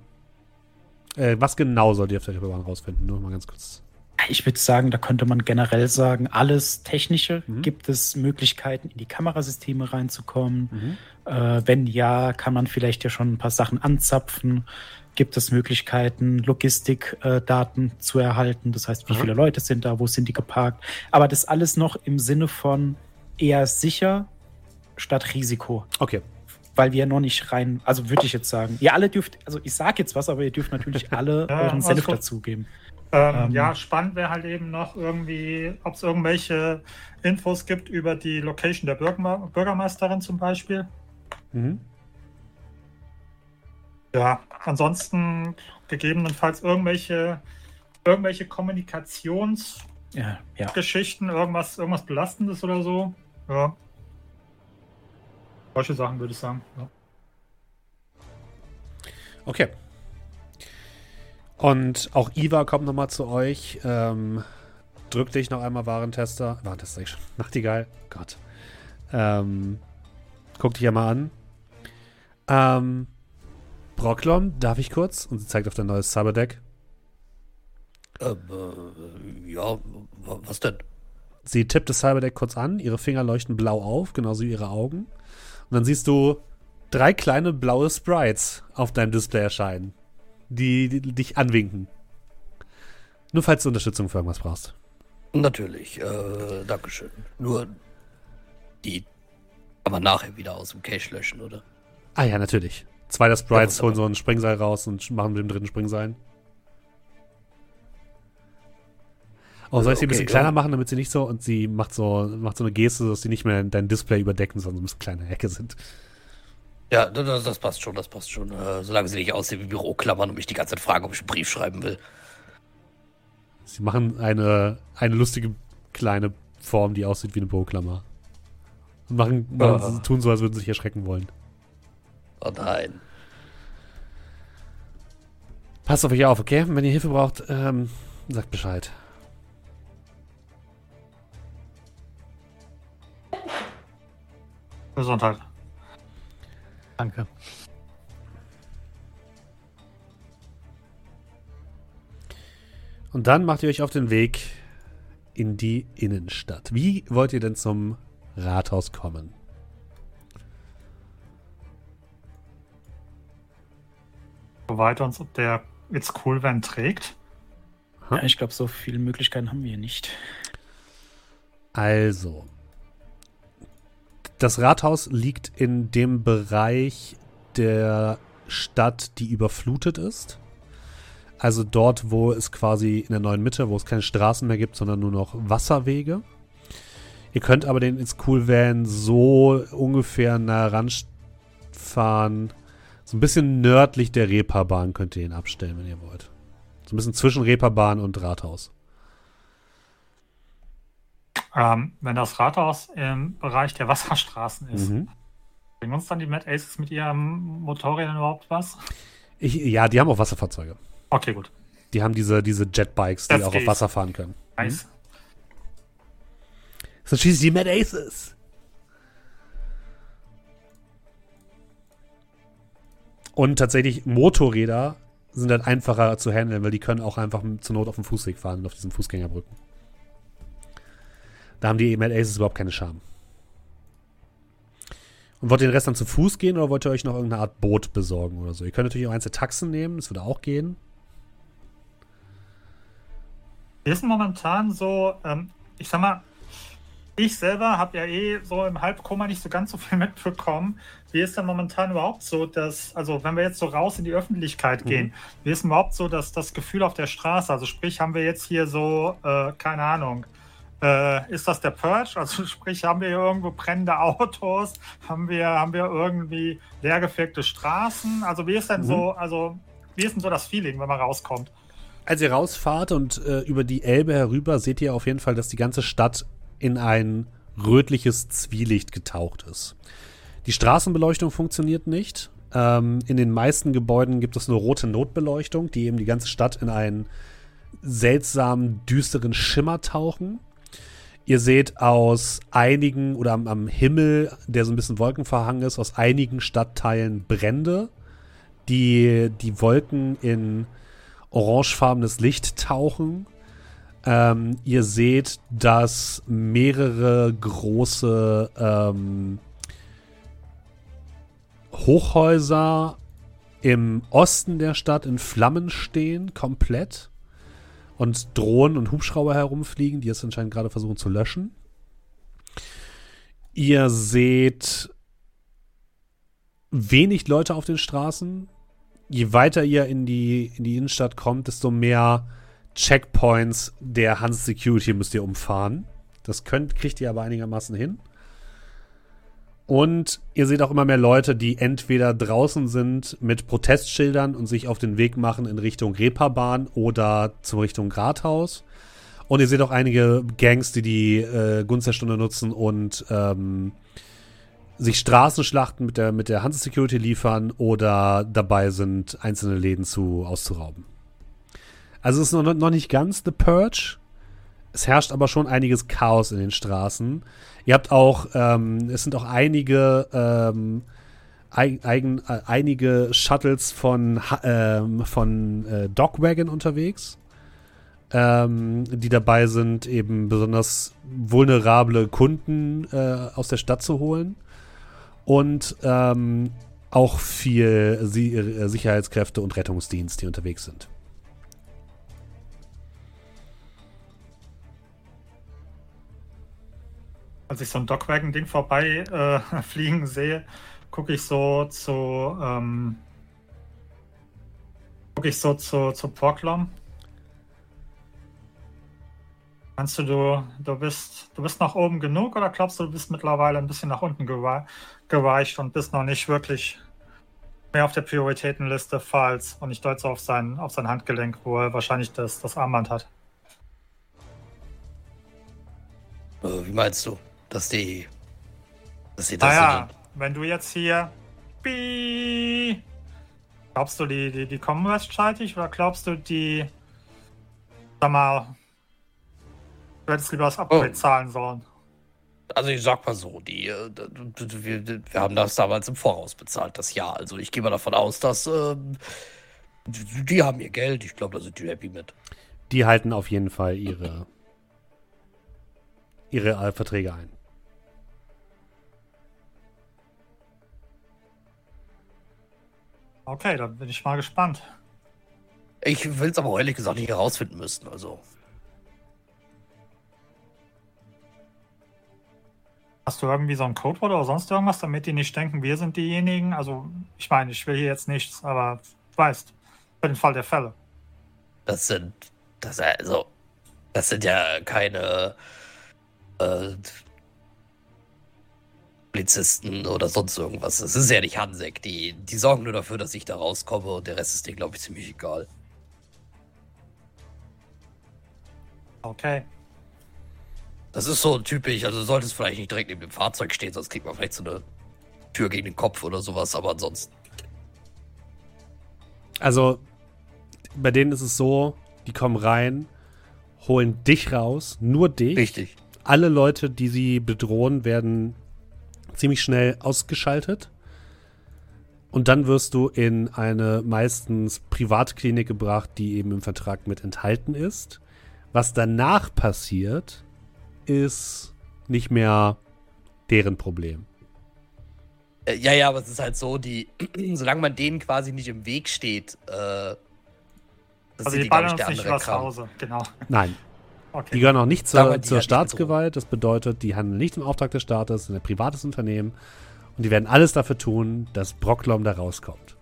Äh, was genau sollt ihr auf der Reeperbahn rausfinden? Nur mal ganz kurz. Ich würde sagen, da könnte man generell sagen, alles Technische. Mhm. Gibt es Möglichkeiten, in die Kamerasysteme reinzukommen? Mhm. Äh, wenn ja, kann man vielleicht ja schon ein paar Sachen anzapfen. Gibt es Möglichkeiten, Logistikdaten zu erhalten? Das heißt, wie Aha. viele Leute sind da? Wo sind die geparkt? Aber das alles noch im Sinne von eher sicher statt Risiko. Okay. Weil wir noch nicht rein, also würde ich jetzt sagen, ihr alle dürft, also ich sage jetzt was, aber ihr dürft natürlich alle Ja, euren Senf dazugeben. Ähm, Ähm, ja, spannend wäre halt eben noch irgendwie, ob es irgendwelche Infos gibt über die Location der Bürgerme Bürgermeisterin zum Beispiel. Mhm. Ja, ansonsten gegebenenfalls irgendwelche, irgendwelche Kommunikationsgeschichten, Ja, ja. irgendwas, irgendwas Belastendes oder so. Ja. Solche Sachen würde ich sagen. Ja. Okay. Und auch Iva kommt nochmal zu euch. Ähm, drück dich noch einmal, Warentester. Warentester, ich schon. Nachtigall. Gott. Ähm, guck dich ja mal an. Ähm, Brocklom, darf ich kurz? Und sie zeigt auf dein neues Cyberdeck. Ähm, äh, ja, wa- was denn? Sie tippt das Cyberdeck kurz an, ihre Finger leuchten blau auf, genauso wie ihre Augen. Und dann siehst du drei kleine blaue Sprites auf deinem Display erscheinen, die, die dich anwinken. Nur falls du Unterstützung für irgendwas brauchst. Natürlich, äh, Dankeschön. Nur die kann man nachher wieder aus dem Cache löschen, oder? Ah ja, natürlich. Zwei der Sprites Ja, holen so ein Springseil raus und machen mit dem dritten Springseil. Oh, soll ich sie ein Okay, bisschen ja. kleiner machen, damit sie nicht so und sie macht so, macht so eine Geste, dass sie nicht mehr dein Display überdecken, sondern so ein bisschen kleine Ecke sind. Ja, das, das- passt schon, das passt schon. Äh, solange sie nicht aussehen wie Büroklammern und mich die ganze Zeit fragen, ob ich einen Brief schreiben will. Sie machen eine, eine lustige kleine Form, die aussieht wie eine Büroklammer. Und machen, machen, Ah. tun so, als würden sie sich erschrecken wollen. Oh nein. Passt auf euch auf, okay? Wenn ihr Hilfe braucht, ähm, sagt Bescheid. Gesundheit. Danke. Und dann macht ihr euch auf den Weg in die Innenstadt. Wie wollt ihr denn zum Rathaus kommen? Soweit uns ob der It's Cool Van trägt. ja ich glaube, so viele Möglichkeiten haben wir nicht. Also, das Rathaus liegt in dem Bereich der Stadt, die überflutet ist. Also dort, wo es quasi in der neuen Mitte, wo es keine Straßen mehr gibt, sondern nur noch Wasserwege. Ihr könnt aber den It's Cool Van so ungefähr nah ranfahren. So ein bisschen nördlich der Reeperbahn könnt ihr ihn abstellen, wenn ihr wollt. So ein bisschen zwischen Reeperbahn und Rathaus. Ähm, wenn das Rathaus im Bereich der Wasserstraßen ist, Mhm. Bringen uns dann die Mad Aces mit ihrem Motorrädern überhaupt was? Ich, ja, die haben auch Wasserfahrzeuge. Okay, gut. Die haben diese, diese Jetbikes, die Das auch auf. Wasser fahren können. Nice. Das sind schließlich die Mad Aces. Und tatsächlich Motorräder sind halt einfacher zu handeln, weil die können auch einfach zur Not auf dem Fußweg fahren, auf diesen Fußgängerbrücken. Da haben die Mad Aces überhaupt keine Scham. Und wollt ihr den Rest dann zu Fuß gehen oder wollt ihr euch noch irgendeine Art Boot besorgen oder so? Ihr könnt natürlich auch eins der Taxen nehmen, das würde auch gehen. Wir sind momentan so, ähm, ich sag mal, ich selber habe ja eh so im Halbkoma nicht so ganz so viel mitbekommen. Wie ist denn momentan überhaupt so, dass, also wenn wir jetzt so raus in die Öffentlichkeit gehen, wie ist denn überhaupt so dass das Gefühl auf der Straße? Also sprich, haben wir jetzt hier so, äh, keine Ahnung, äh, ist das der Purge? Also sprich, haben wir hier irgendwo brennende Autos? Haben wir, haben wir irgendwie leergefegte Straßen? Also wie ist denn Mhm. so, also wie ist denn so das Feeling, wenn man rauskommt? Als ihr rausfahrt und äh, über die Elbe herüber, seht ihr auf jeden Fall, dass die ganze Stadt in ein rötliches Zwielicht getaucht ist. Die Straßenbeleuchtung funktioniert nicht. Ähm, in den meisten Gebäuden gibt es eine rote Notbeleuchtung, die eben die ganze Stadt in einen seltsamen, düsteren Schimmer tauchen. Ihr seht aus einigen oder am, am Himmel, der so ein bisschen wolkenverhangen ist, aus einigen Stadtteilen Brände, die die Wolken in orangefarbenes Licht tauchen. Ähm, ihr seht, dass mehrere große ähm, Hochhäuser im Osten der Stadt in Flammen stehen, komplett. Und Drohnen und Hubschrauber herumfliegen, die es anscheinend gerade versuchen zu löschen. Ihr seht wenig Leute auf den Straßen. Je weiter ihr in die, in die Innenstadt kommt, desto mehr Checkpoints der Hans Security müsst ihr umfahren. Das könnt, kriegt ihr aber einigermaßen hin. Und ihr seht auch immer mehr Leute, die entweder draußen sind mit Protestschildern und sich auf den Weg machen in Richtung Reeperbahn oder zur Richtung Rathaus. Und ihr seht auch einige Gangs, die die äh, Gunst der Stunde nutzen und ähm, sich Straßenschlachten mit der, mit der Hanse Security liefern oder dabei sind, einzelne Läden zu auszurauben. Also es ist noch, noch nicht ganz The Purge. Es herrscht aber schon einiges Chaos in den Straßen. Ihr habt auch, ähm, es sind auch einige, ähm, eig, eigen, äh, einige Shuttles von, ähm, von äh, Dogwagon unterwegs, ähm, die dabei sind, eben besonders vulnerable Kunden äh, aus der Stadt zu holen. Und ähm, auch viel Sie äh, Sicherheitskräfte und Rettungsdienst, die unterwegs sind. Als ich so ein Dogwagon-Ding vorbei äh, fliegen sehe, gucke ich so zu, ähm, gucke ich so zu, zu Porklom. Meinst du, du, du bist, du bist nach oben genug oder glaubst du, du bist mittlerweile ein bisschen nach unten gewe geweicht und bist noch nicht wirklich mehr auf der Prioritätenliste falls und ich deute so auf sein, auf sein Handgelenk, wo er wahrscheinlich das, das Armband hat. Äh, wie meinst du? Dass die. Dass die das Naja, so- wenn du jetzt hier. Bii, glaubst du, die, die, die kommen rechtzeitig oder glaubst du, die. Sag mal. Du hättest lieber das Upgrade Oh. zahlen sollen. Also ich sag mal so, die, äh, wir, wir haben das damals im Voraus bezahlt, das Jahr. Also ich gehe mal davon aus, dass ähm, die, die haben ihr Geld. Ich glaube, da sind die happy mit. Die halten auf jeden Fall ihre, ihre äh, Verträge ein. Okay, dann bin ich mal gespannt. Ich will es aber ehrlich gesagt nicht herausfinden müssen. Also Hast du irgendwie so ein Codewort oder sonst irgendwas, damit die nicht denken, wir sind diejenigen? Also, ich meine, ich will hier jetzt nichts, aber du weißt, für den Fall der Fälle. das sind, das also, das sind ja keine äh, Polizisten oder sonst irgendwas. Das ist ja nicht Hansek. Die, die sorgen nur dafür, dass ich da rauskomme und der Rest ist denen, glaube ich, ziemlich egal. Okay. Das ist so typisch, also du solltest vielleicht nicht direkt neben dem Fahrzeug stehen, sonst kriegt man vielleicht so eine Tür gegen den Kopf oder sowas, aber ansonsten. Also, bei denen ist es so, die kommen rein, holen dich raus, nur dich. Richtig. Alle Leute, die sie bedrohen, werden ziemlich schnell ausgeschaltet. Und dann wirst du in eine meistens Privatklinik gebracht, die eben im Vertrag mit enthalten ist. Was danach passiert, ist nicht mehr deren Problem. Äh, ja, ja, aber es ist halt so, die, solange man denen quasi nicht im Weg steht, äh, das Also sind die glaub ballern uns nicht Kram. Hause, genau. Nein, Okay. die gehören auch nicht zur, zur Staatsgewalt. Das bedeutet, die handeln nicht im Auftrag des Staates, sind ein privates Unternehmen. Und die werden alles dafür tun, dass Brocklom da rauskommt.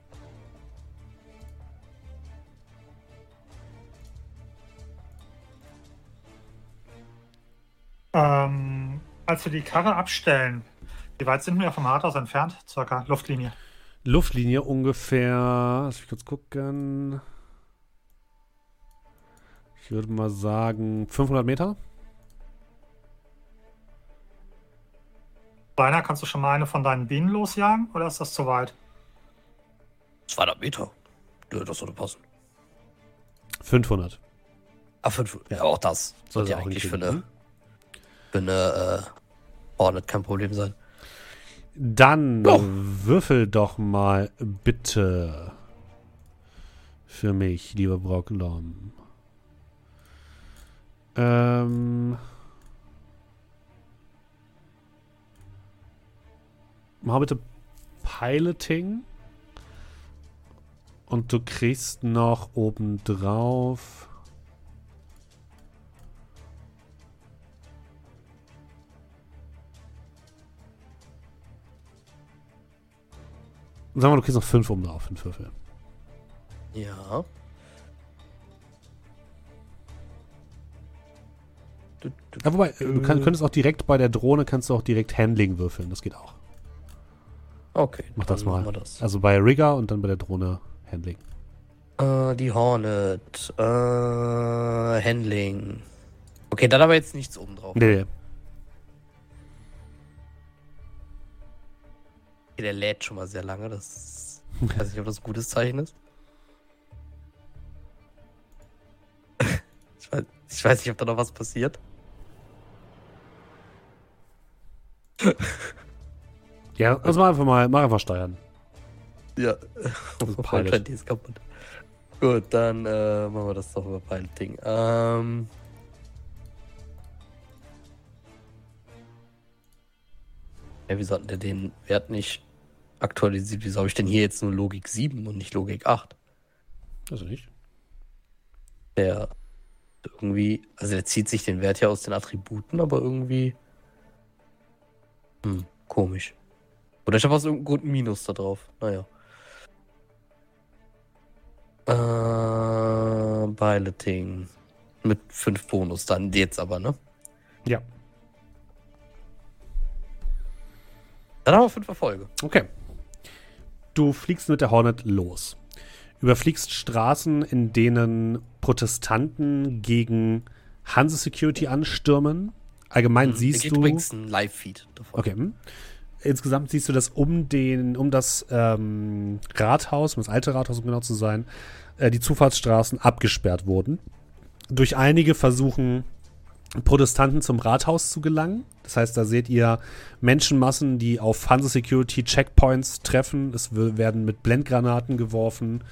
Ähm, als wir die Karre abstellen, wie weit sind wir vom Rathaus entfernt? Circa Luftlinie. Luftlinie ungefähr, lass mich kurz gucken. Ich würde mal sagen 500 Meter. Rainer, kannst du schon mal eine von deinen Bienen losjagen oder ist das zu weit? 200 Meter. Das sollte passen. 500. Ah, fünf. Ja, auch das sollte ja eigentlich für eine, für eine äh, Hornet kein Problem sein. Dann Oh. würfel doch mal bitte für mich, lieber Brocklom. Ähm. Mach bitte Piloting. Und du kriegst noch obendrauf. Sagen wir, du kriegst noch fünf obendrauf, fünf Würfel. Ja. Ja, wobei, du kann, könntest auch direkt bei der Drohne kannst du auch direkt Handling würfeln. Das geht auch. okay, Mach das mal. das. Also bei Rigger und dann bei der Drohne Handling. Äh, die Hornet. Äh, Handling. Okay, dann aber jetzt nichts oben drauf. Nee. Okay, der lädt schon mal sehr lange. Das ich weiß nicht, ob das ein gutes Zeichen ist. Ich weiß, ich weiß nicht, ob da noch was passiert. Ja, also mach einfach mal, mach einfach steuern. Ja. Also Pilot. Ist kaputt. Gut, dann äh, machen wir das doch über Piloting. Ähm. Ja, wieso hat der den Wert nicht aktualisiert? Wieso habe ich denn hier jetzt nur Logik 7 und nicht Logik 8? Also nicht. Der irgendwie, also der zieht sich den Wert ja aus den Attributen, aber irgendwie. Hm, komisch. Oder ich habe aus irgendeinem Grund Minus da drauf. Naja. Äh, Piloting. Mit 5 Bonus dann jetzt aber, ne? Ja. Dann haben wir 5 Erfolge. Okay. Du fliegst mit der Hornet los. Überfliegst Straßen, in denen Protestanten gegen Hanse Security anstürmen. Allgemein Ich siehst krieg du. übrigens ein Live-Feed davon. Okay. hm. Insgesamt siehst du, dass um den, um das ähm, Rathaus, um das alte Rathaus, um genau zu sein, äh, die Zufahrtsstraßen abgesperrt wurden. Durch einige versuchen Protestanten zum Rathaus zu gelangen. Das heißt, da seht ihr Menschenmassen, die auf Hanse Security Checkpoints treffen. Es werden mit Blendgranaten geworfen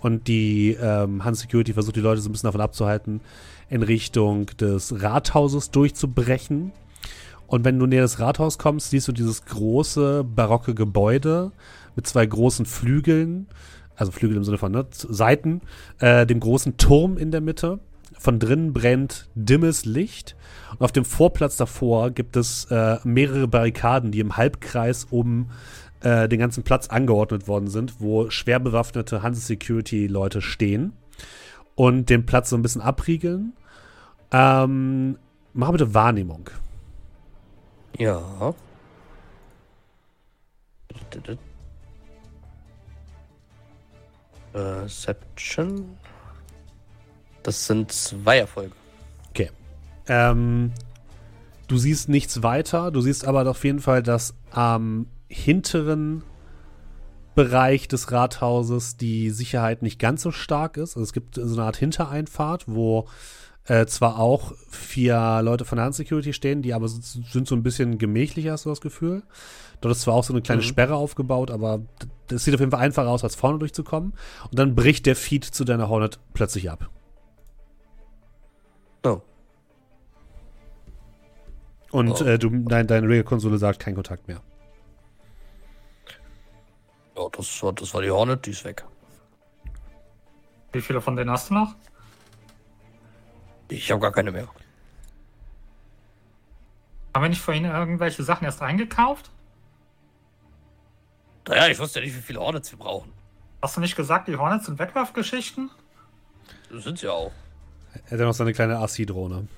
und die ähm, Hanse Security versucht die Leute so ein bisschen davon abzuhalten, in Richtung des Rathauses durchzubrechen. Und wenn du näher das Rathaus kommst, siehst du dieses große barocke Gebäude mit zwei großen Flügeln, also Flügel im Sinne von ne, Seiten, äh, dem großen Turm in der Mitte. Von drinnen brennt dimmes Licht. Und auf dem Vorplatz davor gibt es äh, mehrere Barrikaden, die im Halbkreis um äh, den ganzen Platz angeordnet worden sind, wo schwer bewaffnete Hanse Security Leute stehen und den Platz so ein bisschen abriegeln. Ähm, mach bitte Wahrnehmung. Ja. Perception. Das sind zwei Erfolge. Ähm, du siehst nichts weiter, du siehst aber auf jeden Fall, dass am hinteren Bereich des Rathauses die Sicherheit nicht ganz so stark ist. Also es gibt so eine Art Hintereinfahrt, wo äh, zwar auch vier Leute von der Hand Security stehen, die aber sind so ein bisschen gemächlicher, hast du das Gefühl. Dort ist zwar auch so eine kleine mhm. Sperre aufgebaut, aber das sieht auf jeden Fall einfacher aus, als vorne durchzukommen. Und dann bricht der Feed zu deiner Hornet plötzlich ab. Oh. Und oh. Äh, du, dein, deine Regelkonsole sagt kein Kontakt mehr. Ja, das war, das war die Hornet, die ist weg. Wie viele von denen hast du noch? Ich habe gar keine mehr. Haben wir nicht vorhin irgendwelche Sachen erst eingekauft? Naja, ich wusste ja nicht, wie viele Hornets wir brauchen. Hast du nicht gesagt, die Hornets sind Wegwerfgeschichten? Das sind sie auch. Er hat ja noch seine kleine AC-Drohne.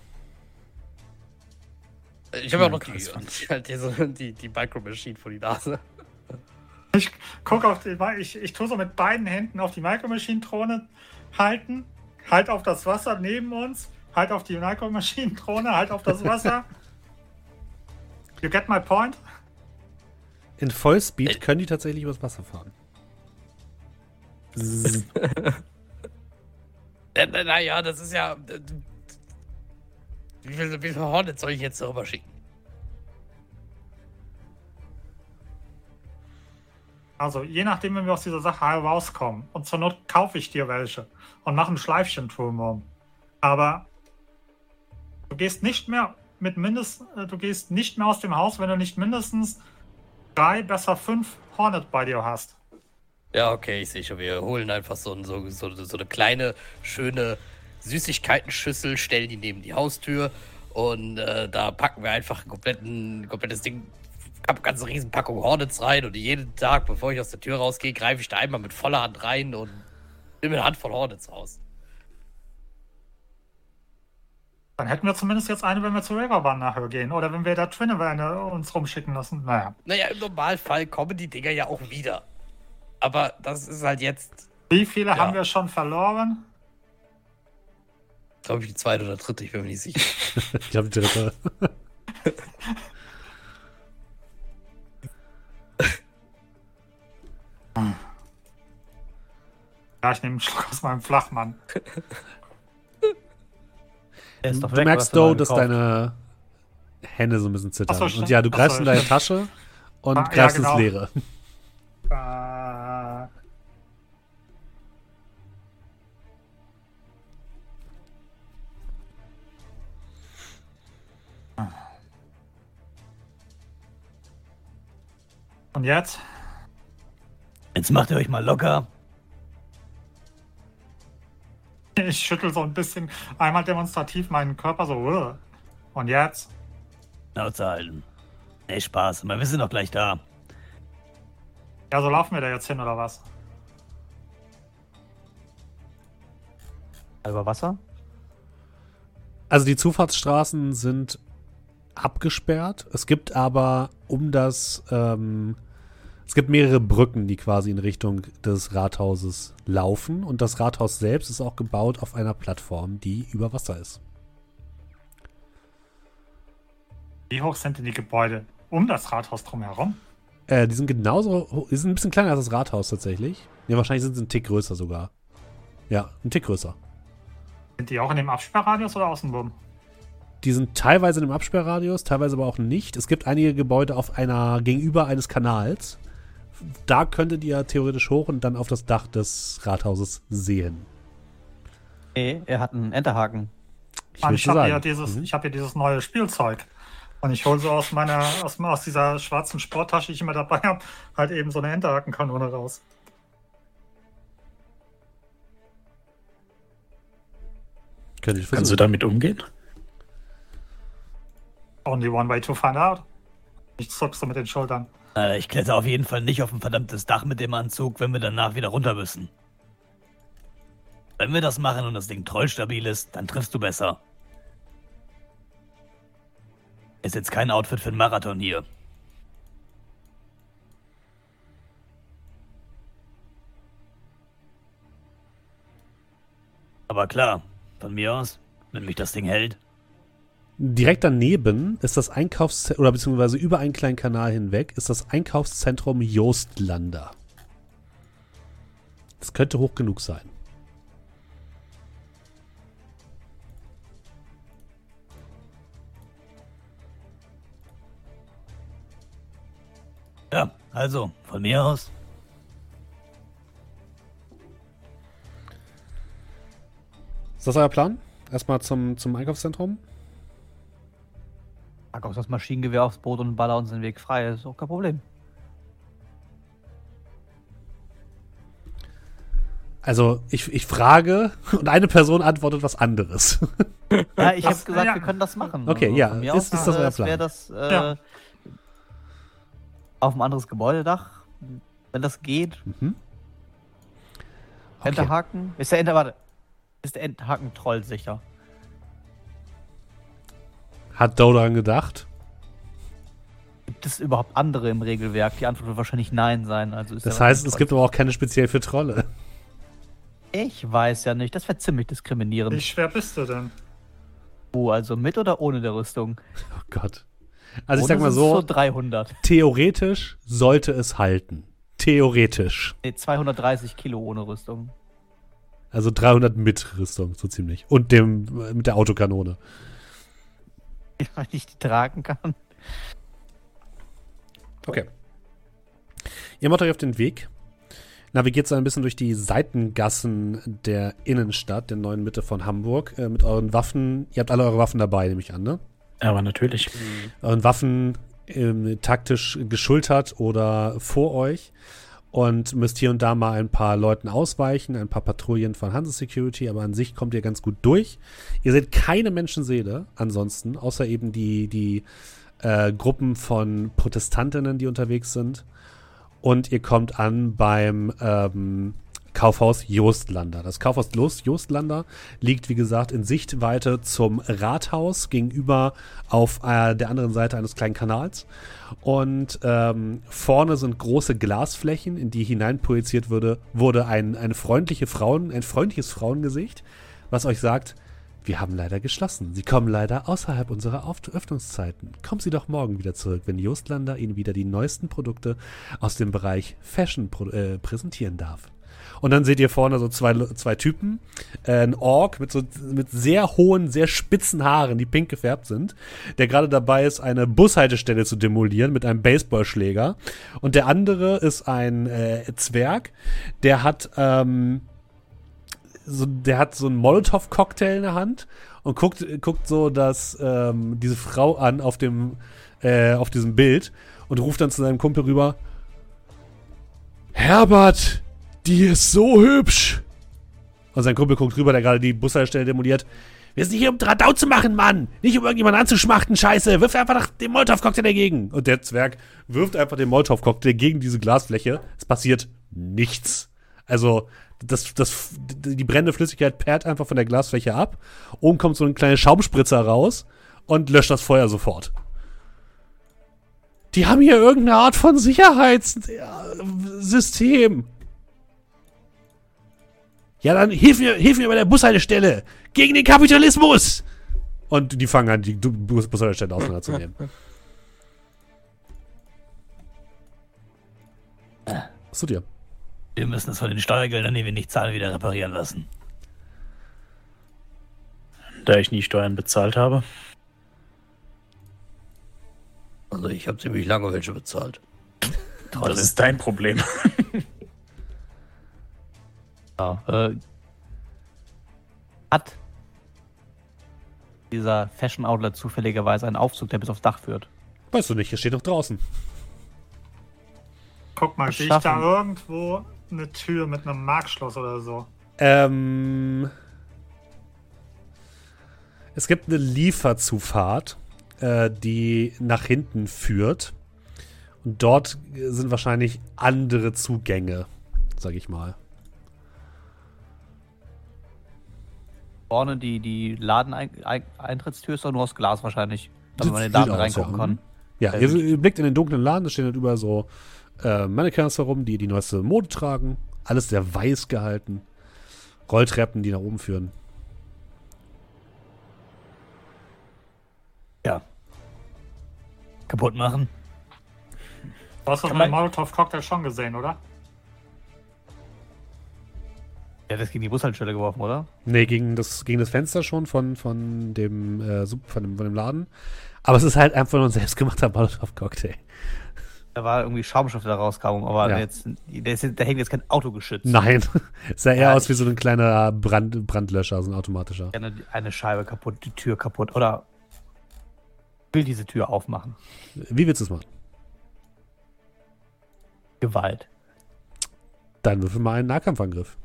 Ich habe ja auch noch die, die, die, die Micro Machine vor die Nase. Ich gucke auf die, ich, ich tue so mit beiden Händen auf die Micro Machine Drohne halten, halt auf das Wasser neben uns, halt auf die Micro Machine Drohne, halt auf das Wasser. you get my point? In Vollspeed können die tatsächlich übers Wasser fahren. naja, das ist ja. Äh, wie viele, wie viele Hornets soll ich jetzt darüber schicken? Also, je nachdem, wenn wir aus dieser Sache rauskommen. Und zur Not kaufe ich dir welche und mache ein Schleifchen drumherum. Aber du gehst nicht mehr mit mindestens, äh, du gehst nicht mehr aus dem Haus, wenn du nicht mindestens drei, besser fünf Hornet bei dir hast. Ja, okay, ich sehe schon. Wir holen einfach so, so, so, so eine kleine, schöne Süßigkeitenschüssel, stellen die neben die Haustür und äh, da packen wir einfach ein komplettes Ding, eine ganze Riesenpackung Hornets rein und jeden Tag, bevor ich aus der Tür rausgehe, greife ich da einmal mit voller Hand rein und nehme eine Handvoll Hornets raus. Dann hätten wir zumindest jetzt eine, wenn wir zur Riverbahn nachher gehen. Oder wenn wir da Twinne uns rumschicken lassen. Naja. Naja, im Normalfall kommen die Dinger ja auch wieder. Aber das ist halt jetzt. Wie viele ja. haben wir schon verloren? Glaube ich, die zweite oder dritte, ich bin mir nicht sicher. ich glaube, die dritte. ja, ich nehme einen Schluck aus meinem Flachmann. du weg, merkst, du, dass deine Hände so ein bisschen zittern. So, und ja, du greifst so, in deine Tasche und ah, greifst ja, genau. ins Leere. Uh, Und jetzt? Jetzt macht ihr euch mal locker. Ich schüttel so ein bisschen einmal demonstrativ meinen Körper so. Und jetzt? Schnauze halten. Nee, Spaß. Wir sind doch gleich da. Ja, so laufen wir da jetzt hin, oder was? Über Wasser? Also die Zufahrtsstraßen sind abgesperrt. Es gibt aber um das, ähm, es gibt mehrere Brücken, die quasi in Richtung des Rathauses laufen. Und das Rathaus selbst ist auch gebaut auf einer Plattform, die über Wasser ist. Wie hoch sind denn die Gebäude um das Rathaus drumherum? Äh, die sind genauso hoch, die sind ein bisschen kleiner als das Rathaus tatsächlich. Ja, wahrscheinlich sind sie ein Tick größer sogar. Ja, ein Tick größer. Sind die auch in dem Absperrradius oder außenrum? Die sind teilweise in dem Absperrradius, teilweise aber auch nicht. Es gibt einige Gebäude auf einer gegenüber eines Kanals. Da könntet ihr theoretisch hoch und dann auf das Dach des Rathauses sehen. Nee, er hat einen Enterhaken. Ich, ich habe ja, dieses, mhm. hab ja dieses neue Spielzeug. Und ich hole so aus meiner, aus, aus dieser schwarzen Sporttasche, die ich immer dabei habe, halt eben so eine Enterhakenkanone raus. Kannst du damit umgehen? Only one way to find out. Ich zuckst du mit den Schultern. Äh, ich kletter auf jeden Fall nicht auf ein verdammtes Dach mit dem Anzug, wenn wir danach wieder runter müssen. Wenn wir das machen und das Ding trollstabil ist, dann triffst du besser. Ist jetzt kein Outfit für einen Marathon hier. Aber klar, von mir aus, wenn mich das Ding hält. Direkt daneben ist das Einkaufszentrum, oder beziehungsweise über einen kleinen Kanal hinweg, ist das Einkaufszentrum Joostlander. Das könnte hoch genug sein. Ja, also, von mir aus. Ist das euer Plan? Erstmal zum, zum Einkaufszentrum? Pack auch das Maschinengewehr aufs Boot und baller uns den Weg frei. Das ist auch kein Problem. Also, ich, ich frage und eine Person antwortet was anderes. Ja, ich habe gesagt, ja. wir können das machen. Okay, Also ja, ist- aus, ist das äh, euer Plan? das äh, Ja. auf ein anderes Gebäudedach, wenn das geht. Mhm. Okay. Enterhaken. Ist der Enter, warte. Ist der Enterhaken trollsicher? Hat Doe daran gedacht? Gibt es überhaupt andere im Regelwerk? Die Antwort wird wahrscheinlich nein sein. Also ist Das heißt, es gibt aber auch keine speziell für Trolle. troll- Ich weiß ja nicht. Das wäre ziemlich diskriminierend. Wie schwer bist du denn? Oh, also mit oder ohne der Rüstung? Oh Gott. Also, ich ohne sag mal es so, 300. theoretisch sollte es halten. Theoretisch. Nee, 230 Kilo ohne Rüstung. Also 300 mit Rüstung, so ziemlich. Und dem, mit der Autokanone. Weil ich die tragen kann. Okay. Ihr macht euch auf den Weg. Navigiert so ein bisschen durch die Seitengassen der Innenstadt, der neuen Mitte von Hamburg, äh, mit euren Waffen. Ihr habt alle eure Waffen dabei, nehme ich an, ne? Aber natürlich. Euren Waffen ähm, taktisch geschultert oder vor euch und müsst hier und da mal ein paar Leuten ausweichen, ein paar Patrouillen von Hanse Security, aber an sich kommt ihr ganz gut durch. Ihr seht keine Menschenseele ansonsten, außer eben die, die äh, Gruppen von Protestantinnen, die unterwegs sind. Und ihr kommt an beim ähm, Kaufhaus Joostlander. Das Kaufhaus Joostlander liegt, wie gesagt, in Sichtweite zum Rathaus gegenüber auf äh, der anderen Seite eines kleinen Kanals. Und ähm, vorne sind große Glasflächen, in die hineinprojiziert wurde, wurde ein, eine freundliche Frauen, ein freundliches Frauengesicht, was euch sagt, wir haben leider geschlossen. Sie kommen leider außerhalb unserer Öffnungszeiten. Kommen Sie doch morgen wieder zurück, wenn Joostlander Ihnen wieder die neuesten Produkte aus dem Bereich Fashion äh, präsentieren darf. Und dann seht ihr vorne so zwei, zwei Typen. Äh, ein Ork mit so mit sehr hohen, sehr spitzen Haaren, die pink gefärbt sind, der gerade dabei ist, eine Bushaltestelle zu demolieren mit einem Baseballschläger. Und der andere ist ein äh, Zwerg, der hat ähm, so, der hat so einen Molotow-Cocktail in der Hand und guckt, guckt so dass ähm, diese Frau an auf dem äh, auf diesem Bild und ruft dann zu seinem Kumpel rüber: Herbert, die ist so hübsch. Und sein Kumpel guckt rüber, der gerade die Bushaltestelle demoliert. Wir sind hier, um Radau zu machen, Mann! Nicht um irgendjemanden anzuschmachten, Scheiße! Wirf einfach den Molotow-Cocktail dagegen! Und der Zwerg wirft einfach den Molotow-Cocktail gegen diese Glasfläche. Es passiert nichts. Also, das, das, die brennende Flüssigkeit perrt einfach von der Glasfläche ab. Oben kommt so ein kleiner Schaumspritzer raus und löscht das Feuer sofort. Die haben hier irgendeine Art von Sicherheitssystem. Ja, dann hilf mir, hilf mir bei der Bushaltestelle. Gegen den Kapitalismus. Und die fangen an, die Bus Bushaltestelle auseinanderzunehmen. Was tut ihr? Wir müssen es von den Steuergeldern, die wir nicht zahlen, wieder reparieren lassen. Da ich nie Steuern bezahlt habe. Also ich habe ziemlich lange welche bezahlt. Das ist dein Problem. Ja, äh, hat dieser Fashion Outlet zufälligerweise einen Aufzug, der bis aufs Dach führt? Weißt du nicht, es steht noch draußen. Guck mal, sehe ich da irgendwo eine Tür mit einem Markschloss oder so? Ähm, es gibt eine Lieferzufahrt, äh, die nach hinten führt. Und dort sind wahrscheinlich andere Zugänge, sag ich mal. Vorne die, die Ladeneintrittstür ist doch nur aus Glas wahrscheinlich, damit man in den Laden reingucken ja. kann. Ja, Äh, ihr, ihr blickt in den dunklen Laden, da stehen halt überall so äh, Mannequins herum, die die neueste Mode tragen. Alles sehr weiß gehalten. Rolltreppen, die nach oben führen. Ja. Kaputt machen? Du hast doch meinen man- Molotow-Cocktail schon gesehen, oder? Ja, das gegen die Bushaltestelle geworfen, oder? Nee, gegen das, gegen das Fenster schon von, von, dem, äh, von, dem, von dem Laden. Aber es ist halt einfach nur ein selbstgemachter Molotov-Cocktail. Da war irgendwie Schaumstoff, der da rauskam, aber Ja. jetzt, der, ist, da hängt jetzt kein Auto geschützt. Nein, es sah eher Ja, aus wie so ein kleiner Brand, Brandlöscher, so ein automatischer. Eine, eine Scheibe kaputt, die Tür kaputt. Oder will diese Tür aufmachen. Wie willst du es machen? Gewalt. Dann würfel mal einen Nahkampfangriff.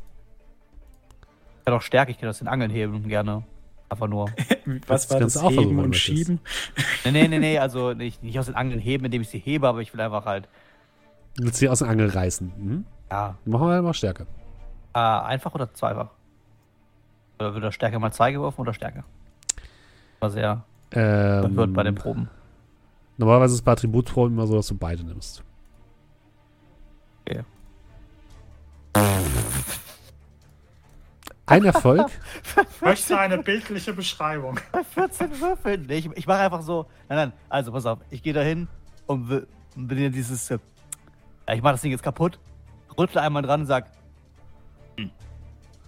Ich kann auch Stärke, ich kann das in Angeln heben, gerne. Einfach nur. Was Das war kannst das? du auch Heben und. Schieben? Nee, nee, nee, nee, also nicht, nicht aus den Angeln heben, indem ich sie hebe, aber ich will einfach halt, Du willst sie aus dem Angel reißen. Mhm. ja, Machen wir mal Stärke. äh, einfach oder zweifach? Oder wird da Stärke mal zwei geworfen oder Stärke? War sehr Ähm, verwirrt bei den Proben. Normalerweise ist es bei Attributproben immer so, dass du beide nimmst. Okay. Ein Erfolg. Möchte eine bildliche Beschreibung. Bei 14 Würfeln. Nee, ich, ich mache einfach so. Nein, nein, also pass auf. Ich gehe da hin und bin ja dieses. äh, ich mache das Ding jetzt kaputt, rüttle einmal dran und sag. Hm,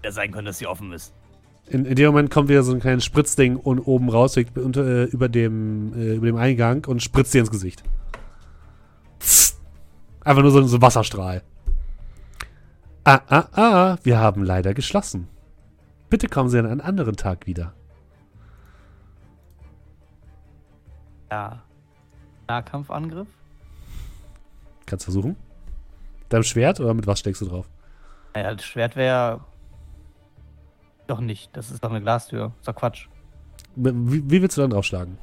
ja sein können, dass sie offen ist. In, in dem Moment kommt wieder so ein kleines Spritzding und oben raus liegt unter, äh, über, dem, äh, über dem Eingang und spritzt dir ins Gesicht. Psst. Einfach nur so, so ein Wasserstrahl. Ah, ah, ah, wir haben leider geschlossen. Bitte kommen Sie an einen anderen Tag wieder. Ja. Nahkampfangriff? Kannst versuchen. Deinem Schwert oder mit was steckst du drauf? Naja, das Schwert wäre. Doch nicht. Das ist doch eine Glastür. Ist doch Quatsch. Wie, wie willst du dann draufschlagen?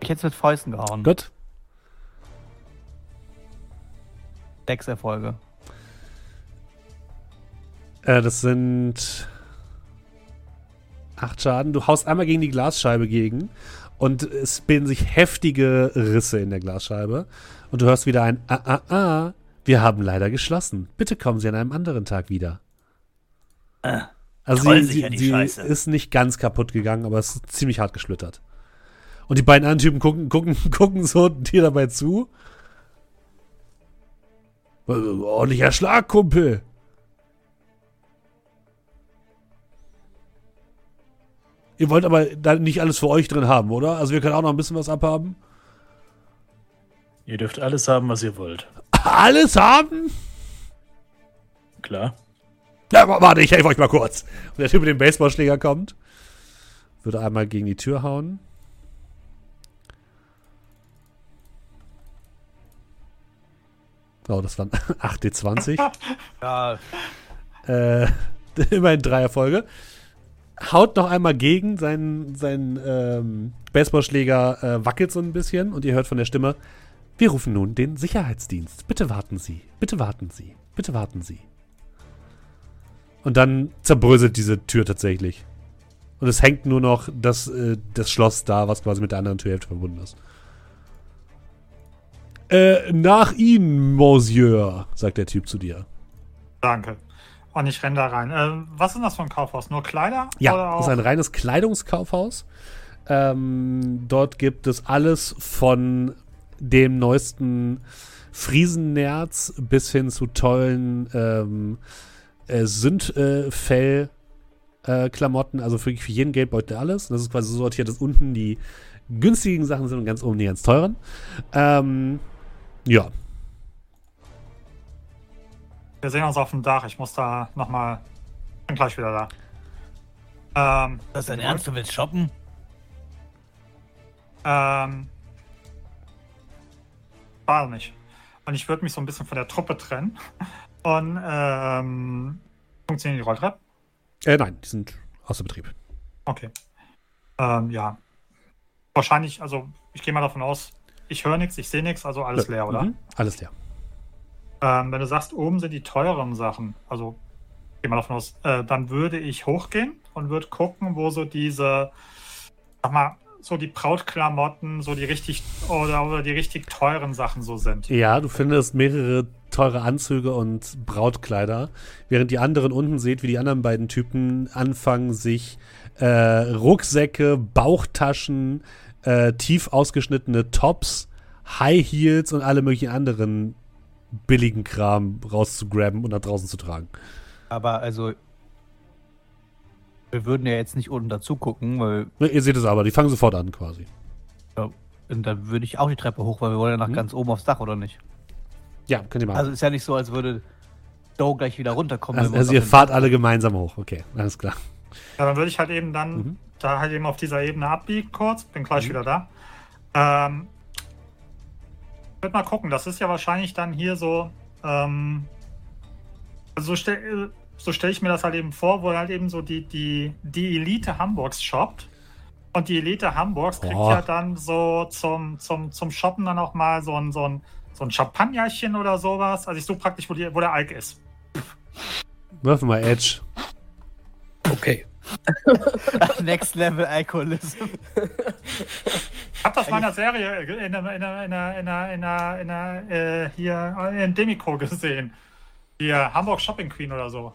Ich hätte es mit Fäusten gehauen. Gut. Sechs Erfolge. Äh, das sind acht Schaden. Du haust einmal gegen die Glasscheibe gegen und es bilden sich heftige Risse in der Glasscheibe. Und du hörst wieder ein Ah, ah, ah. Wir haben leider geschlossen. Bitte kommen Sie an einem anderen Tag wieder. Ah, Also toll sie, sie, sie ist nicht ganz kaputt gegangen, aber es ist ziemlich hart geschlittert. Und die beiden anderen Typen gucken, gucken, gucken so dir dabei zu. Ordentlicher Schlag, Kumpel. Ihr wollt aber da nicht alles für euch drin haben, oder? Also wir können auch noch ein bisschen was abhaben. Ihr dürft alles haben, was ihr wollt. Alles haben? Klar. Ja, wa- warte, ich helfe euch mal kurz. Und der Typ mit dem Baseballschläger kommt. Würde einmal gegen die Tür hauen. Oh, das waren 8d20. Ja, äh, immerhin drei Erfolge. Haut noch einmal gegen, sein, sein ähm, Baseballschläger äh, wackelt so ein bisschen und ihr hört von der Stimme, wir rufen nun den Sicherheitsdienst. Bitte warten Sie, bitte warten Sie, bitte warten Sie. Und dann zerbröselt diese Tür tatsächlich. Und es hängt nur noch das, äh, das Schloss da, was quasi mit der anderen Türhälfte verbunden ist. Äh, nach Ihnen, Monsieur, sagt der Typ zu dir. Danke. Und ich renne da rein. Äh, was ist das für ein Kaufhaus? Nur Kleider? Ja, das ist ein reines Kleidungskaufhaus. Ähm, dort gibt es alles von dem neuesten Friesennerz bis hin zu tollen ähm, äh, Sündfell. Äh, also für, für jeden Geldbeutel alles. Das ist quasi so sortiert, dass unten die günstigen Sachen sind und ganz oben die ganz teuren. Ähm, ja, Wir sehen uns auf dem Dach. Ich muss da nochmal. Bin gleich wieder da. Ähm, das ist dein Ernst? Du willst shoppen? ähm. War nicht. Und ich würde mich so ein bisschen von der Truppe trennen. Und, ähm. Funktionieren die Rolltreppen? äh, nein, die sind außer Betrieb. Okay. Ähm, ja. Wahrscheinlich, also ich gehe mal davon aus, ich höre nichts, ich sehe nichts, also alles leer, oder? Mhm, alles leer. Ähm, wenn du sagst, oben sind die teuren Sachen, also geh mal davon aus, äh, dann würde ich hochgehen und würde gucken, wo so diese, sag mal, so die Brautklamotten, so die richtig oder, oder die richtig teuren Sachen so sind. Ja, du findest mehrere teure Anzüge und Brautkleider, während die anderen unten seht, wie die anderen beiden Typen anfangen, sich äh, Rucksäcke, Bauchtaschen, äh, tief ausgeschnittene Tops, High Heels und alle möglichen anderen billigen Kram rauszugraben und nach draußen zu tragen. Aber also, wir würden ja jetzt nicht unten dazu gucken, weil Ne, ihr seht es aber, die fangen sofort an quasi. und dann würde ich auch die Treppe hoch, weil wir wollen ja nach Mhm. ganz oben aufs Dach, oder nicht? Ja, könnt ihr machen. Also ist ja nicht so, als würde Doe gleich wieder runterkommen. Also, also ihr fahrt alle gemeinsam hoch. Okay, alles klar. Ja, dann würde ich halt eben dann Mhm. da halt eben auf dieser Ebene abbiegen kurz. Bin gleich Mhm. wieder da. Ähm, wird mal gucken. Das ist ja wahrscheinlich dann hier so. Ähm, also so stelle so stell ich mir das halt eben vor, wo halt eben so die, die, die Elite Hamburgs shoppt. Und die Elite Hamburgs kriegt Boah. ja dann so zum, zum, zum Shoppen dann auch mal so ein, so ein, so ein Champagnerchen oder sowas. Also ich suche praktisch, wo, die, wo der Alk ist. Wirf mal Edge. Okay. Next Level Alkoholism. Ich hab das mal in der Serie, äh, in der, in der, in der, in der, in der, in der äh, hier in Demico gesehen. Hier, Hamburg Shopping Queen oder so.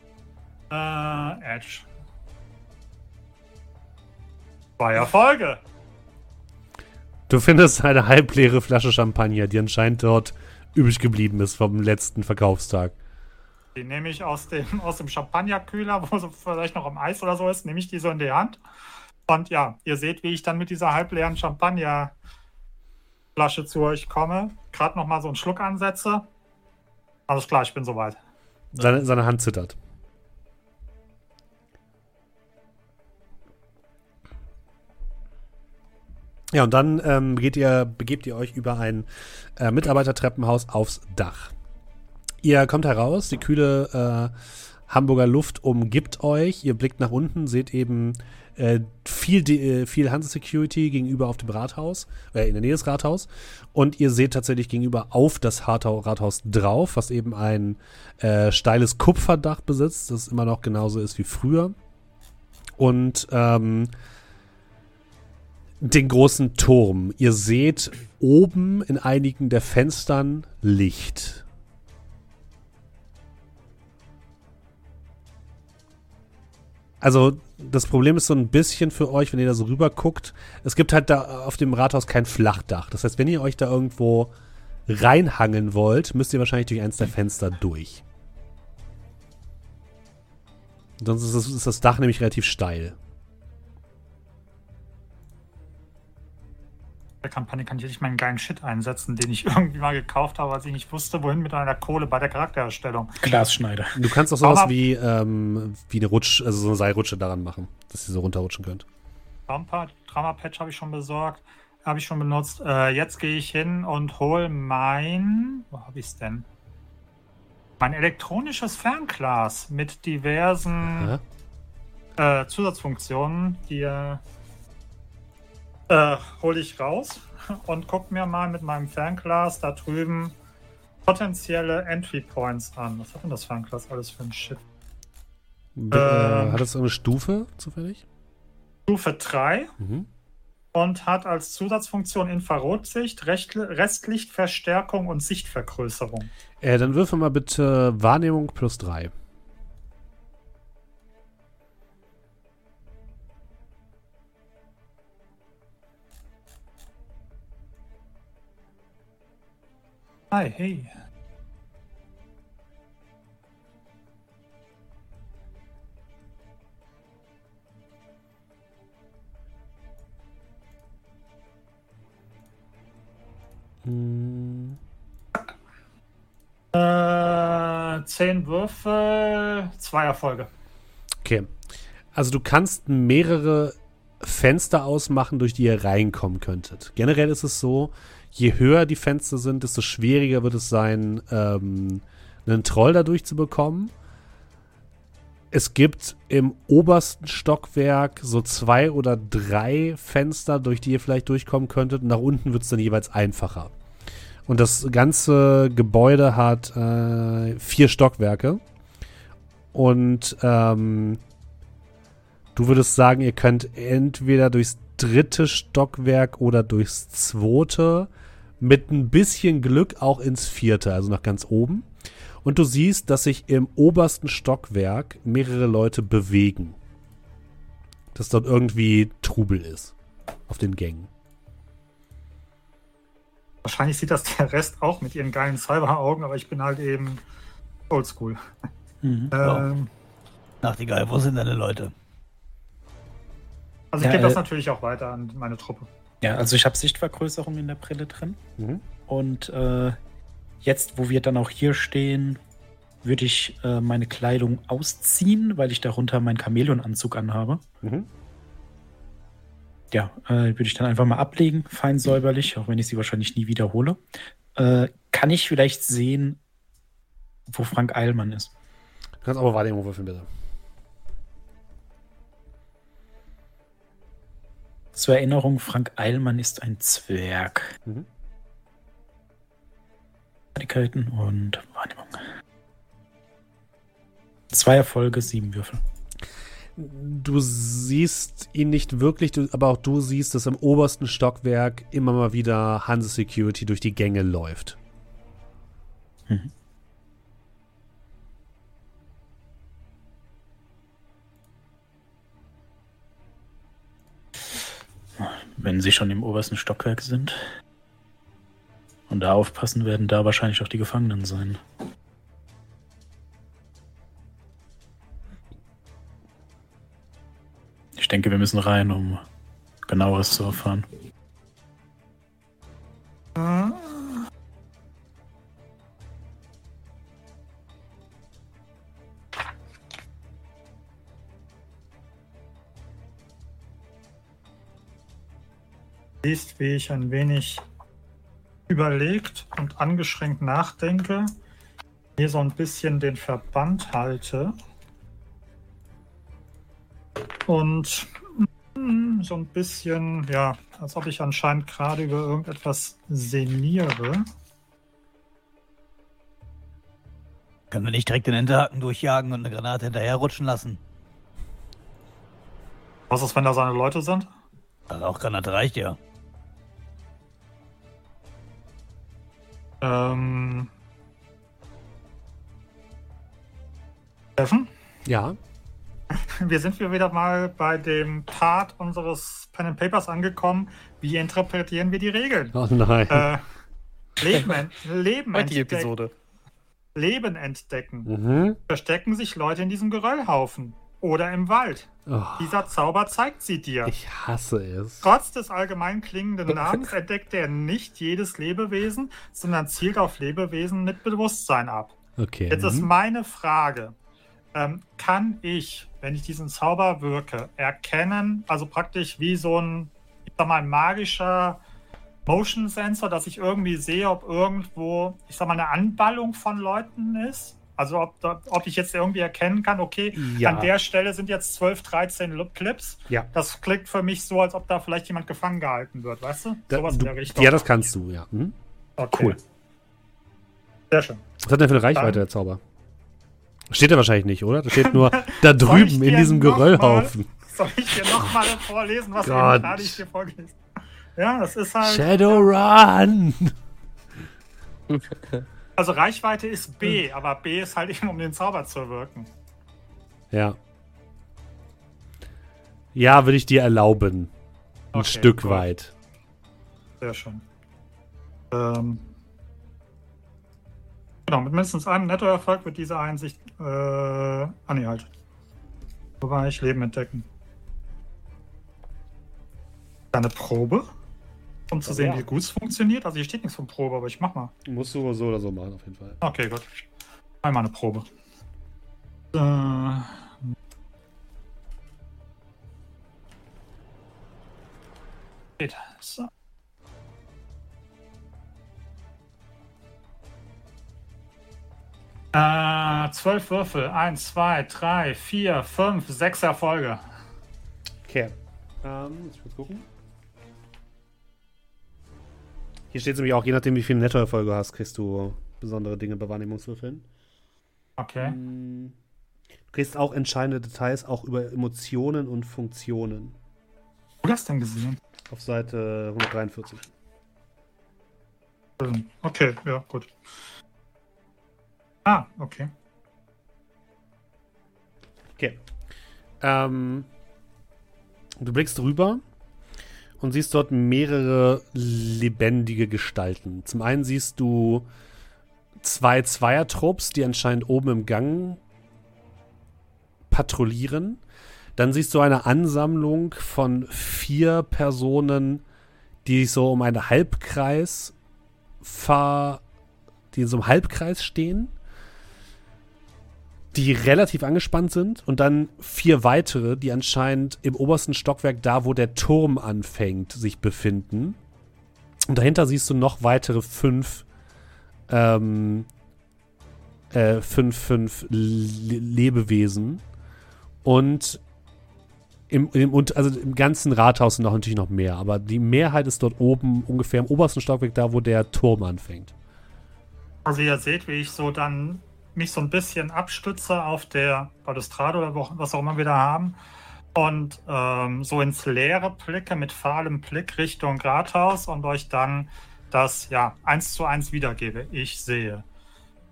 Äh, Edge. Zwei Erfolge. Du findest eine halbleere Flasche Champagner, die anscheinend dort übrig geblieben ist vom letzten Verkaufstag. Die nehme ich aus dem, aus dem Champagnerkühler, wo so vielleicht noch am Eis oder so ist, nehme ich die so in die Hand. Und ja, ihr seht, wie ich dann mit dieser halbleeren Champagnerflasche zu euch komme. Gerade noch mal so einen Schluck ansetze. Alles klar, ich bin soweit. Seine, seine Hand zittert. Ja, und dann ähm, geht ihr, begebt ihr euch über ein äh, Mitarbeitertreppenhaus aufs Dach. Ihr kommt heraus, die kühle äh, Hamburger Luft umgibt euch. Ihr blickt nach unten, seht eben äh, viel, De- äh, viel Hanse-Security gegenüber auf dem Rathaus, äh, in der Nähe des Rathaus. Und ihr seht tatsächlich gegenüber auf das Hartau Rathaus drauf, was eben ein äh, steiles Kupferdach besitzt, das immer noch genauso ist wie früher. Und ähm, den großen Turm. Ihr seht oben in einigen der Fenstern Licht. Also das Problem ist so ein bisschen für euch, wenn ihr da so rüber guckt. Es gibt halt da auf dem Rathaus kein Flachdach. Das heißt, wenn ihr euch da irgendwo reinhangeln wollt, müsst ihr wahrscheinlich durch eins der Fenster durch. Sonst ist das, ist das Dach nämlich relativ steil. Der Kampagne kann ich nicht meinen geilen Shit einsetzen, den ich irgendwie mal gekauft habe, als ich nicht wusste, wohin mit einer Kohle bei der Charaktererstellung. Glasschneider. Du kannst auch sowas wie, ähm, wie eine Rutsch, also so eine Seilrutsche daran machen, dass ihr so runterrutschen könnt. Drama- Drama-Patch habe ich schon besorgt, habe ich schon benutzt. Äh, jetzt gehe ich hin und hole mein, wo habe ich es denn? Mein elektronisches Fernglas mit diversen äh, Zusatzfunktionen, die äh, äh, hole ich raus und gucke mir mal mit meinem Fernglas da drüben potenzielle Entry Points an. Was hat denn das Fernglas alles für ein Shit? Äh, Ähm. hat das eine Stufe zufällig? Stufe 3 Mhm. und hat als Zusatzfunktion Infrarotsicht, Restlichtverstärkung und Sichtvergrößerung. Äh, dann würfel mal bitte Wahrnehmung plus 3. Hi, hey. Hm. Äh, 10 Würfel, zwei Erfolge. Okay. Also du kannst mehrere Fenster ausmachen, durch die ihr reinkommen könntet. Generell ist es so, je höher die Fenster sind, desto schwieriger wird es sein, ähm, einen Troll dadurch zu bekommen. Es gibt im obersten Stockwerk so zwei oder drei Fenster, durch die ihr vielleicht durchkommen könntet. Und nach unten wird es dann jeweils einfacher. Und das ganze Gebäude hat äh, vier Stockwerke. Und ähm, du würdest sagen, ihr könnt entweder durchs dritte Stockwerk oder durchs zweite mit ein bisschen Glück auch ins vierte, also nach ganz oben. Und du siehst, dass sich im obersten Stockwerk mehrere Leute bewegen. Dass dort irgendwie Trubel ist auf den Gängen. Wahrscheinlich sieht das der Rest auch mit ihren geilen Cyber-Augen, aber ich bin halt eben oldschool. Mhm. Ähm, Nachtigall, wo sind deine Leute? also ich Ja, gebe das äh, natürlich auch weiter an meine Truppe. Ja, also ich habe Sichtvergrößerung in der Brille drin. Mhm. Und äh, jetzt, wo wir dann auch hier stehen, würde ich äh, meine Kleidung ausziehen, weil ich darunter meinen Chamäleonanzug anhabe. Mhm. Ja, äh, würde ich dann einfach mal ablegen, fein säuberlich, auch wenn ich sie wahrscheinlich nie wiederhole. Äh, kann ich vielleicht sehen, wo Frank Eilmann ist? Du kannst aber Wahrnehmung würfeln, bitte. Zur Erinnerung, Frank Eilmann ist ein Zwerg. Mhm. Fertigkeiten und Wahrnehmung. Zwei Erfolge, sieben Würfel. Du siehst ihn nicht wirklich, aber auch du siehst, dass im obersten Stockwerk immer mal wieder Hanse Security durch die Gänge läuft. Mhm. Wenn sie schon im obersten Stockwerk sind und da aufpassen, werden da wahrscheinlich auch die Gefangenen sein. Ich denke, wir müssen rein, um genaueres zu erfahren. Siehst, wie ich ein wenig überlegt und angeschränkt nachdenke, hier so ein bisschen den Verband halte und mm, so ein bisschen, ja, als ob ich anscheinend gerade über irgendetwas sinniere. Können wir nicht direkt den Hinterhaken durchjagen und eine Granate hinterherrutschen lassen? Was ist, wenn da seine Leute sind? Also auch Granate reicht ja. Ähm. Steffen? Ja. Wir sind hier wieder mal bei dem Part unseres Pen and Papers angekommen. Wie interpretieren wir die Regeln? Oh nein. Äh, Leben, ent Leben, Heutige entdecken, Episode. Leben entdecken. Mhm. Verstecken sich Leute in diesem Geröllhaufen oder im Wald. Oh, Dieser Zauber zeigt sie dir. ich hasse es. Trotz des allgemein klingenden Namens entdeckt er nicht jedes Lebewesen, sondern zielt auf Lebewesen mit Bewusstsein ab. Okay. Jetzt ist mhm. meine Frage. Ähm, kann ich, wenn ich diesen Zauber wirke, erkennen, also praktisch wie so ein, ich sag mal, ein magischer Motion Sensor, dass ich irgendwie sehe, ob irgendwo, ich sag mal, eine Anballung von Leuten ist? Also ob, ob ich jetzt irgendwie erkennen kann, okay, Ja. an der Stelle sind jetzt 12, 13 Lu- Clips. Ja. Das klingt für mich so, als ob da vielleicht jemand gefangen gehalten wird, weißt du? Da, Sowas in du, der Richtung. ja, das kannst du, ja. Mhm. Okay. cool. Sehr schön. Was hat der für eine Reichweite, Dann- der Zauber? Steht er wahrscheinlich nicht, oder? Da steht nur da drüben in diesem Geröllhaufen. Soll ich dir nochmal vorlesen, was Gott. gerade ich dir vorgelesen Ja, das ist halt. Shadowrun! Also Reichweite ist Hm. B, aber B ist halt eben, um den Zauber zu wirken. Ja. Ja, würde ich dir erlauben. Ein Okay, Stück gut. weit. Sehr schön. Ähm, genau, mit mindestens einem Nettoerfolg wird diese Einsicht. Äh, halt. Wobei ich Leben entdecken. Eine Probe? Um zu sehen, ja. wie gut es funktioniert. Also hier steht nichts von Probe, aber ich mach mal. Musst du so oder so machen, auf jeden Fall. Okay, gut. Einmal eine Probe. Äh, geht. So. Äh, zwölf Würfel. Eins, zwei, drei, vier, fünf, sechs Erfolge. Okay. Ähm, jetzt kurz gucken. Hier steht nämlich auch, je nachdem, wie viel Nettoerfolge du hast, kriegst du besondere Dinge bei Wahrnehmungswürfeln. Okay. Du kriegst auch entscheidende Details, auch über Emotionen und Funktionen. Wo hast du das denn gesehen? Auf Seite 143. Okay, ja, gut. Ah, okay. Okay. Ähm, du blickst rüber und siehst dort mehrere lebendige Gestalten. Zum einen siehst du zwei Zweiertrupps, die anscheinend oben im Gang patrouillieren. Dann siehst du eine Ansammlung von vier Personen, die sich so um einen Halbkreis ver die in so einem Halbkreis stehen, die relativ angespannt sind und dann vier weitere, die anscheinend im obersten Stockwerk, da wo der Turm anfängt, sich befinden. Und dahinter siehst du noch weitere fünf, ähm, äh, fünf, fünf Le Lebewesen. Und im, im, also im ganzen Rathaus sind noch natürlich noch mehr, aber die Mehrheit ist dort oben, ungefähr im obersten Stockwerk, da wo der Turm anfängt. Also ihr seht, wie ich so dann mich so ein bisschen abstütze auf der Balustrade oder was auch immer wir da haben und ähm, so ins Leere blicke mit fahlem Blick Richtung Rathaus und euch dann das ja eins zu eins wiedergebe. Ich sehe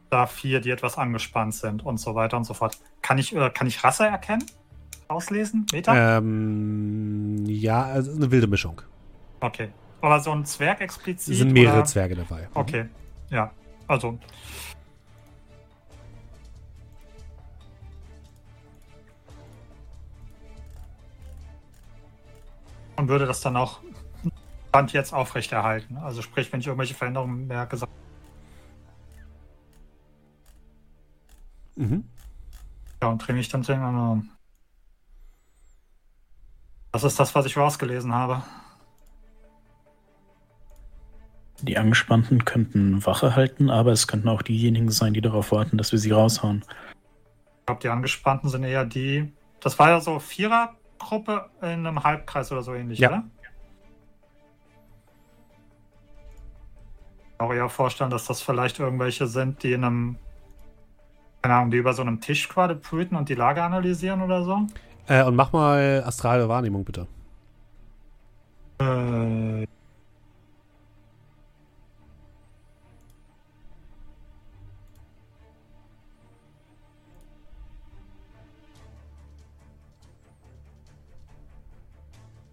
da vier, die etwas angespannt sind und so weiter und so fort. Kann ich, äh, kann ich Rasse erkennen? Auslesen? Meta? Ähm, ja, also eine wilde Mischung. Okay. Aber so ein Zwerg explizit? Es sind mehrere oder? Zwerge dabei. Mhm. Okay. Ja. Also. Und würde das dann auch Stand jetzt aufrechterhalten. Also sprich, wenn ich irgendwelche Veränderungen merke. Mhm. Ja, und drehe mich dann zu Das ist das, was ich rausgelesen habe. Die Angespannten könnten Wache halten, aber es könnten auch diejenigen sein, die darauf warten, dass wir sie raushauen. Ich glaube, die Angespannten sind eher die. Das war ja so Vierergruppe in einem Halbkreis oder so ähnlich, ja. oder? Ich kann auch eher vorstellen, dass das vielleicht irgendwelche sind, die in einem, keine Ahnung, die über so einem Tisch quasi brüten und die Lage analysieren oder so. Äh, und mach mal astrale Wahrnehmung, bitte. Äh,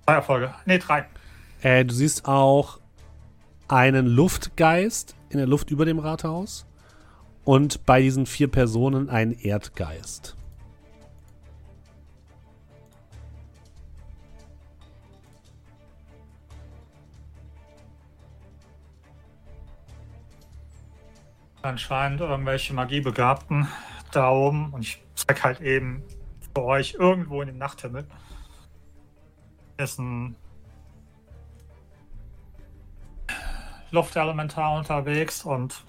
Zwei Erfolge. Nee, drei. Äh, du siehst auch einen Luftgeist in der Luft über dem Rathaus und bei diesen vier Personen einen Erdgeist. Anscheinend irgendwelche Magiebegabten da oben und ich zeig halt eben für euch irgendwo in dem Nachthimmel ist ein Luftelementar unterwegs und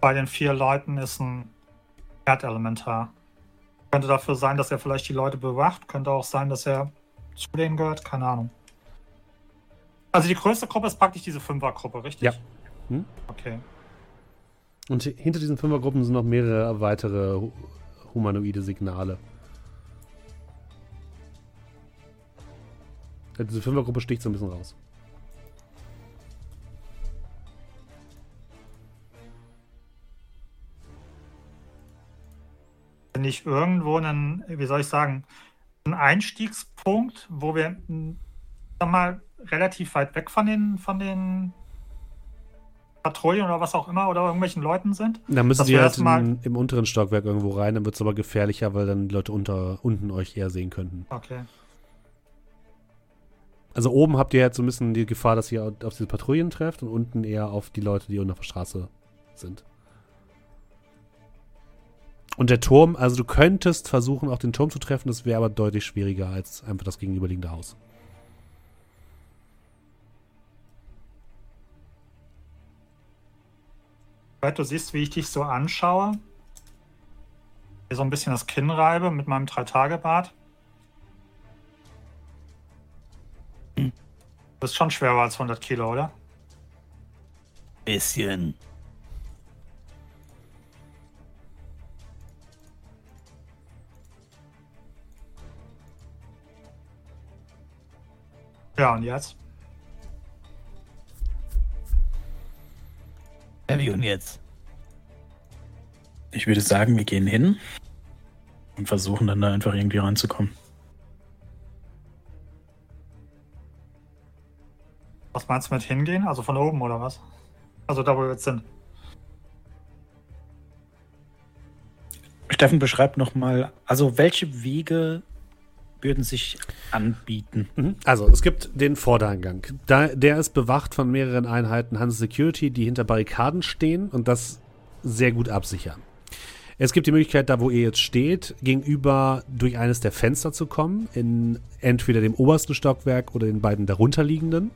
bei den vier Leuten ist ein Erdelementar. Könnte dafür sein, dass er vielleicht die Leute bewacht, könnte auch sein, dass er zu denen gehört, keine Ahnung. Also die größte Gruppe ist praktisch diese Fünfergruppe, richtig? Ja. Hm? Okay. Und hinter diesen Fünfergruppen sind noch mehrere weitere humanoide Signale. Diese Fünfergruppe sticht so ein bisschen raus. Nicht irgendwo einen, wie soll ich sagen, einen Einstiegspunkt, wo wir sag mal, relativ weit weg von den, von den Patrouillen oder was auch immer oder irgendwelchen Leuten sind. Da müssen die halt in, im unteren Stockwerk irgendwo rein, dann wird es aber gefährlicher, weil dann die Leute unter, unten euch eher sehen könnten. Okay. Also oben habt ihr jetzt so ein bisschen die Gefahr, dass ihr auf diese Patrouillen trefft und unten eher auf die Leute, die unten auf der Straße sind. Und der Turm, also du könntest versuchen, auch den Turm zu treffen, das wäre aber deutlich schwieriger als einfach das gegenüberliegende Haus. Du siehst, wie ich dich so anschaue. So ein bisschen das Kinn reibe mit meinem Drei-Tage-Bart. Das ist schon schwerer als 100 Kilo, oder? Bisschen. Ja, und jetzt? Ja, wie und jetzt? Ich würde sagen, wir gehen hin und versuchen dann da einfach irgendwie reinzukommen. Was meinst du mit hingehen? Also von oben oder was? Also da, wo wir jetzt sind. Steffen beschreibt nochmal, also welche Wege würden sich anbieten? Mhm. Also, es gibt den Vordereingang. Da, der ist bewacht von mehreren Einheiten Hans Security, die hinter Barrikaden stehen und das sehr gut absichern. Es gibt die Möglichkeit, da wo ihr jetzt steht, gegenüber durch eines der Fenster zu kommen, in entweder dem obersten Stockwerk oder den beiden darunterliegenden.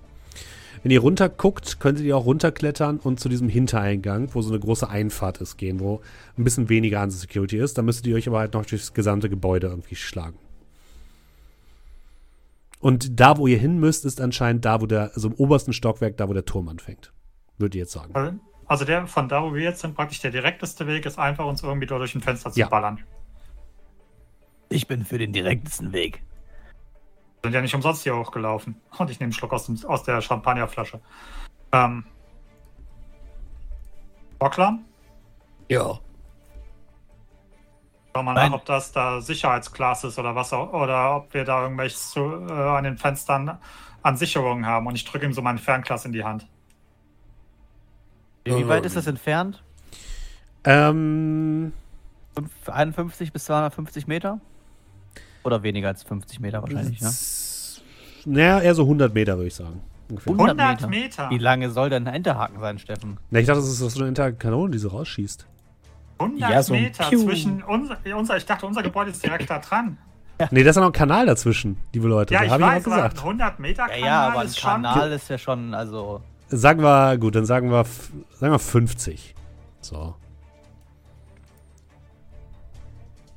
Wenn ihr runterguckt, könntet ihr auch runterklettern und zu diesem Hintereingang, wo so eine große Einfahrt ist, gehen, wo ein bisschen weniger an Security ist. Da müsstet ihr euch aber halt noch durchs gesamte Gebäude irgendwie schlagen. Und da, wo ihr hin müsst, ist anscheinend da, wo der, also im obersten Stockwerk, da, wo der Turm anfängt. Würde ich jetzt sagen. Also- Also der von da, wo wir jetzt sind, praktisch der direkteste Weg ist einfach, uns irgendwie da durch ein Fenster zu Ja. ballern. Ich bin für den direktesten Weg. Wir sind ja nicht umsonst hier hochgelaufen. Und ich nehme einen Schluck aus, dem, aus der Champagnerflasche. Ähm. Bocklam? Ja. Schau mal Nein. nach, ob das da Sicherheitsglas ist oder was auch, oder ob wir da irgendwelches zu, äh, an den Fenstern an Sicherungen haben. Und ich drücke ihm so mein Fernglas in die Hand. Wie weit ist das entfernt? Ähm, Fünf- 51 bis 250 Meter? Oder weniger als 50 Meter wahrscheinlich, ne? Naja, eher so 100 Meter, würde ich sagen. Ungefähr. 100 100 Meter. Meter! Wie lange soll denn ein Enterhaken sein, Steffen? Na, ich dachte, das ist so eine interne Kanone, die so rausschießt. 100 Ja, so ein Meter Piu. zwischen unser, unser, ich dachte, unser Gebäude ist direkt da dran. Nee, da ist ja noch ein Kanal dazwischen, liebe Leute. Ja, da ich habe ich auch aber ein gesagt. 100 Meter Ja, Kanal ja, aber ein ist schon. Kanal ist ja schon, also. Sagen wir, gut, dann sagen wir, sagen wir 50. So.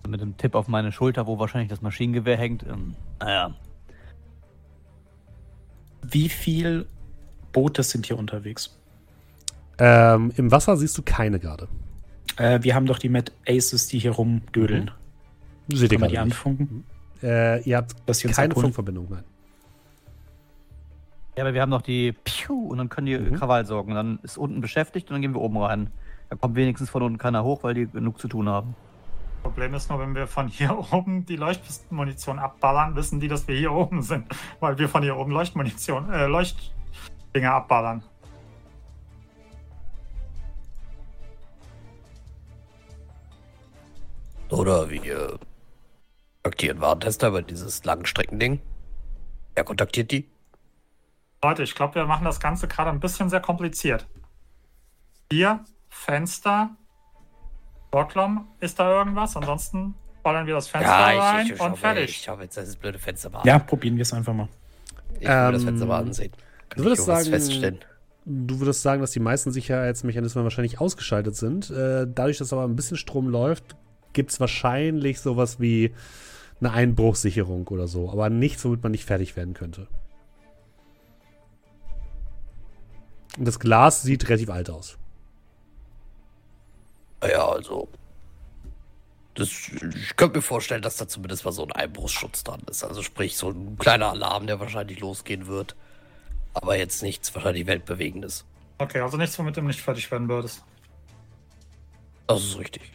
Mit dem Tipp auf meine Schulter, wo wahrscheinlich das Maschinengewehr hängt. Ähm, naja. Wie viel Boote sind hier unterwegs? Ähm, Im Wasser siehst du keine gerade. Äh, wir haben doch die Met Aces, die hier rumdödeln. Seht ihr man die anfunken? Äh, ihr habt Dass sie uns keine abholen? Funkverbindung, nein. Ja, aber wir haben noch die Piu und dann können die Mhm. Krawall sorgen. Dann ist unten beschäftigt und dann gehen wir oben rein. Da kommt wenigstens von unten keiner hoch, weil die genug zu tun haben. Problem ist nur, wenn wir von hier oben die Leuchtpistenmunition abballern, wissen die, dass wir hier oben sind. Weil wir von hier oben Leuchtmunition, äh, Leuchtdinger abballern. Oder wir kontaktieren Warentester über dieses Langstreckending. Wer kontaktiert die? Leute, ich glaube, wir machen das Ganze gerade ein bisschen sehr kompliziert. Hier, Fenster, Bocklom, ist da irgendwas? Ansonsten ballern wir das Fenster rein schau und mir- fertig. Ich habe jetzt das blöde Fenster mal Ja, probieren wir es einfach mal. Ich will mir das Ähm, Fenster mal ansehen. Kann du würdest ich sagen- feststellen. Du würdest sagen, dass die meisten Sicherheitsmechanismen wahrscheinlich ausgeschaltet sind. Äh, dadurch, dass aber ein bisschen Strom läuft, gibt es wahrscheinlich sowas wie eine Einbruchssicherung oder so. Aber nichts, womit man nicht fertig werden könnte. Und das Glas sieht relativ alt aus. Ja, also. Das, ich könnte mir vorstellen, dass da zumindest mal so ein Einbruchsschutz dran ist. Also sprich, so ein kleiner Alarm, der wahrscheinlich losgehen wird. Aber jetzt nichts wahrscheinlich Weltbewegendes. Okay, also nichts, womit du nicht fertig werden würdest. Das ist richtig.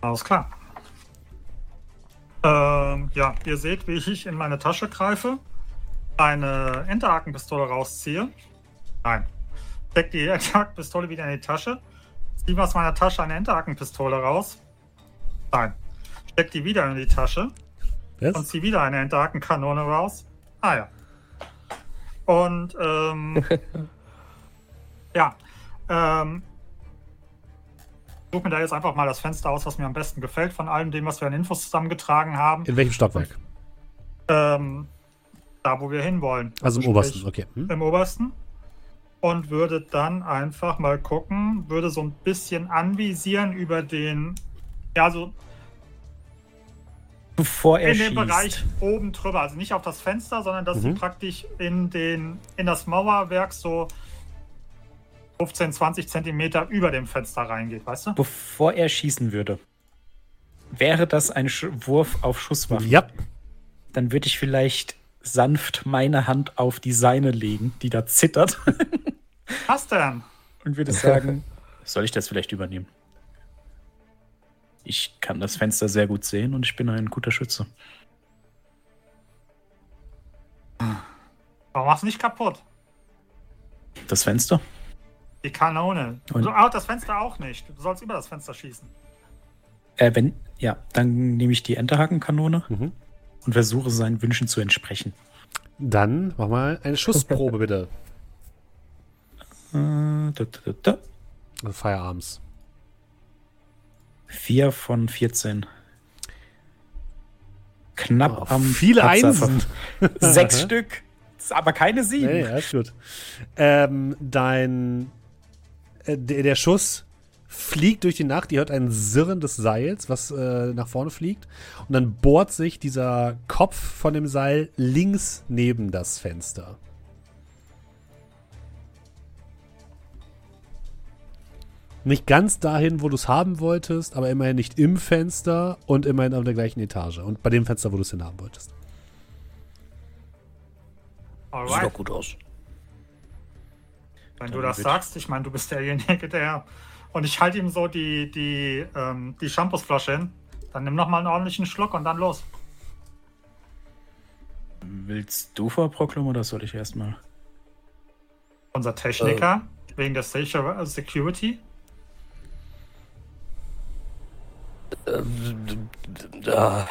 Alles klar. Ähm, ja, ihr seht, wie ich in meine Tasche greife, eine Enterhakenpistole rausziehe. Nein. Steck die Enterhakenpistole wieder in die Tasche. Ziehe aus meiner Tasche eine Enterhakenpistole raus. Nein. Steck die wieder in die Tasche und Was? ziehe wieder eine Enterhakenkanone raus. Ah ja. Und ähm, ja, ähm, suche mir da jetzt einfach mal das Fenster aus, was mir am besten gefällt von allem dem, was wir an Infos zusammengetragen haben. In welchem Stockwerk? Ähm, da, wo wir hinwollen. Also im sprich, obersten, okay. Hm? Im obersten. Und würde dann einfach mal gucken, würde so ein bisschen anvisieren über den, ja, so Bevor er in den schießt. Bereich oben drüber, also nicht auf das Fenster, sondern dass sie Mhm. praktisch in den in das Mauerwerk so 15, 20 Zentimeter über dem Fenster reingeht, weißt du? Bevor er schießen würde. Wäre das ein Sch Wurf auf Schusswaffe, Ja, dann würde ich vielleicht sanft meine Hand auf die seine legen, die da zittert, Was denn? und würde sagen, soll ich das vielleicht übernehmen? Ich kann das Fenster sehr gut sehen und ich bin ein guter Schütze. Warum machst du nicht kaputt? Das Fenster? Die Kanone. Und- So, ah, das Fenster auch nicht. Du sollst über das Fenster schießen. Äh, wenn, ja, dann nehme ich die Enterhakenkanone Mhm. und versuche seinen Wünschen zu entsprechen. Dann mach mal eine Schussprobe bitte. Äh, da, da, da. Also Firearms. Vier von 14. Knapp Oh, am viele Patzer Einsen. Sechs Stück. Aber keine sieben. Nee, ja, ist gut. Ähm, dein. Äh, der, der Schuss fliegt durch die Nacht. Ihr hört ein Sirren des Seils, was äh, nach vorne fliegt. Und dann bohrt sich dieser Kopf von dem Seil links neben das Fenster. Nicht ganz dahin, wo du es haben wolltest, aber immerhin nicht im Fenster und immerhin auf der gleichen Etage. Und bei dem Fenster, wo du es hinhaben wolltest. Alright. gut aus. Wenn du das sagst, ich meine, du bist derjenige, der. Und ich halte ihm so die, die, ähm, die Shampoosflasche hin. Dann nimm noch mal einen ordentlichen Schluck und dann los. Willst du vorproklum oder soll ich erstmal? Unser Techniker, wegen der äh, Security. Ja,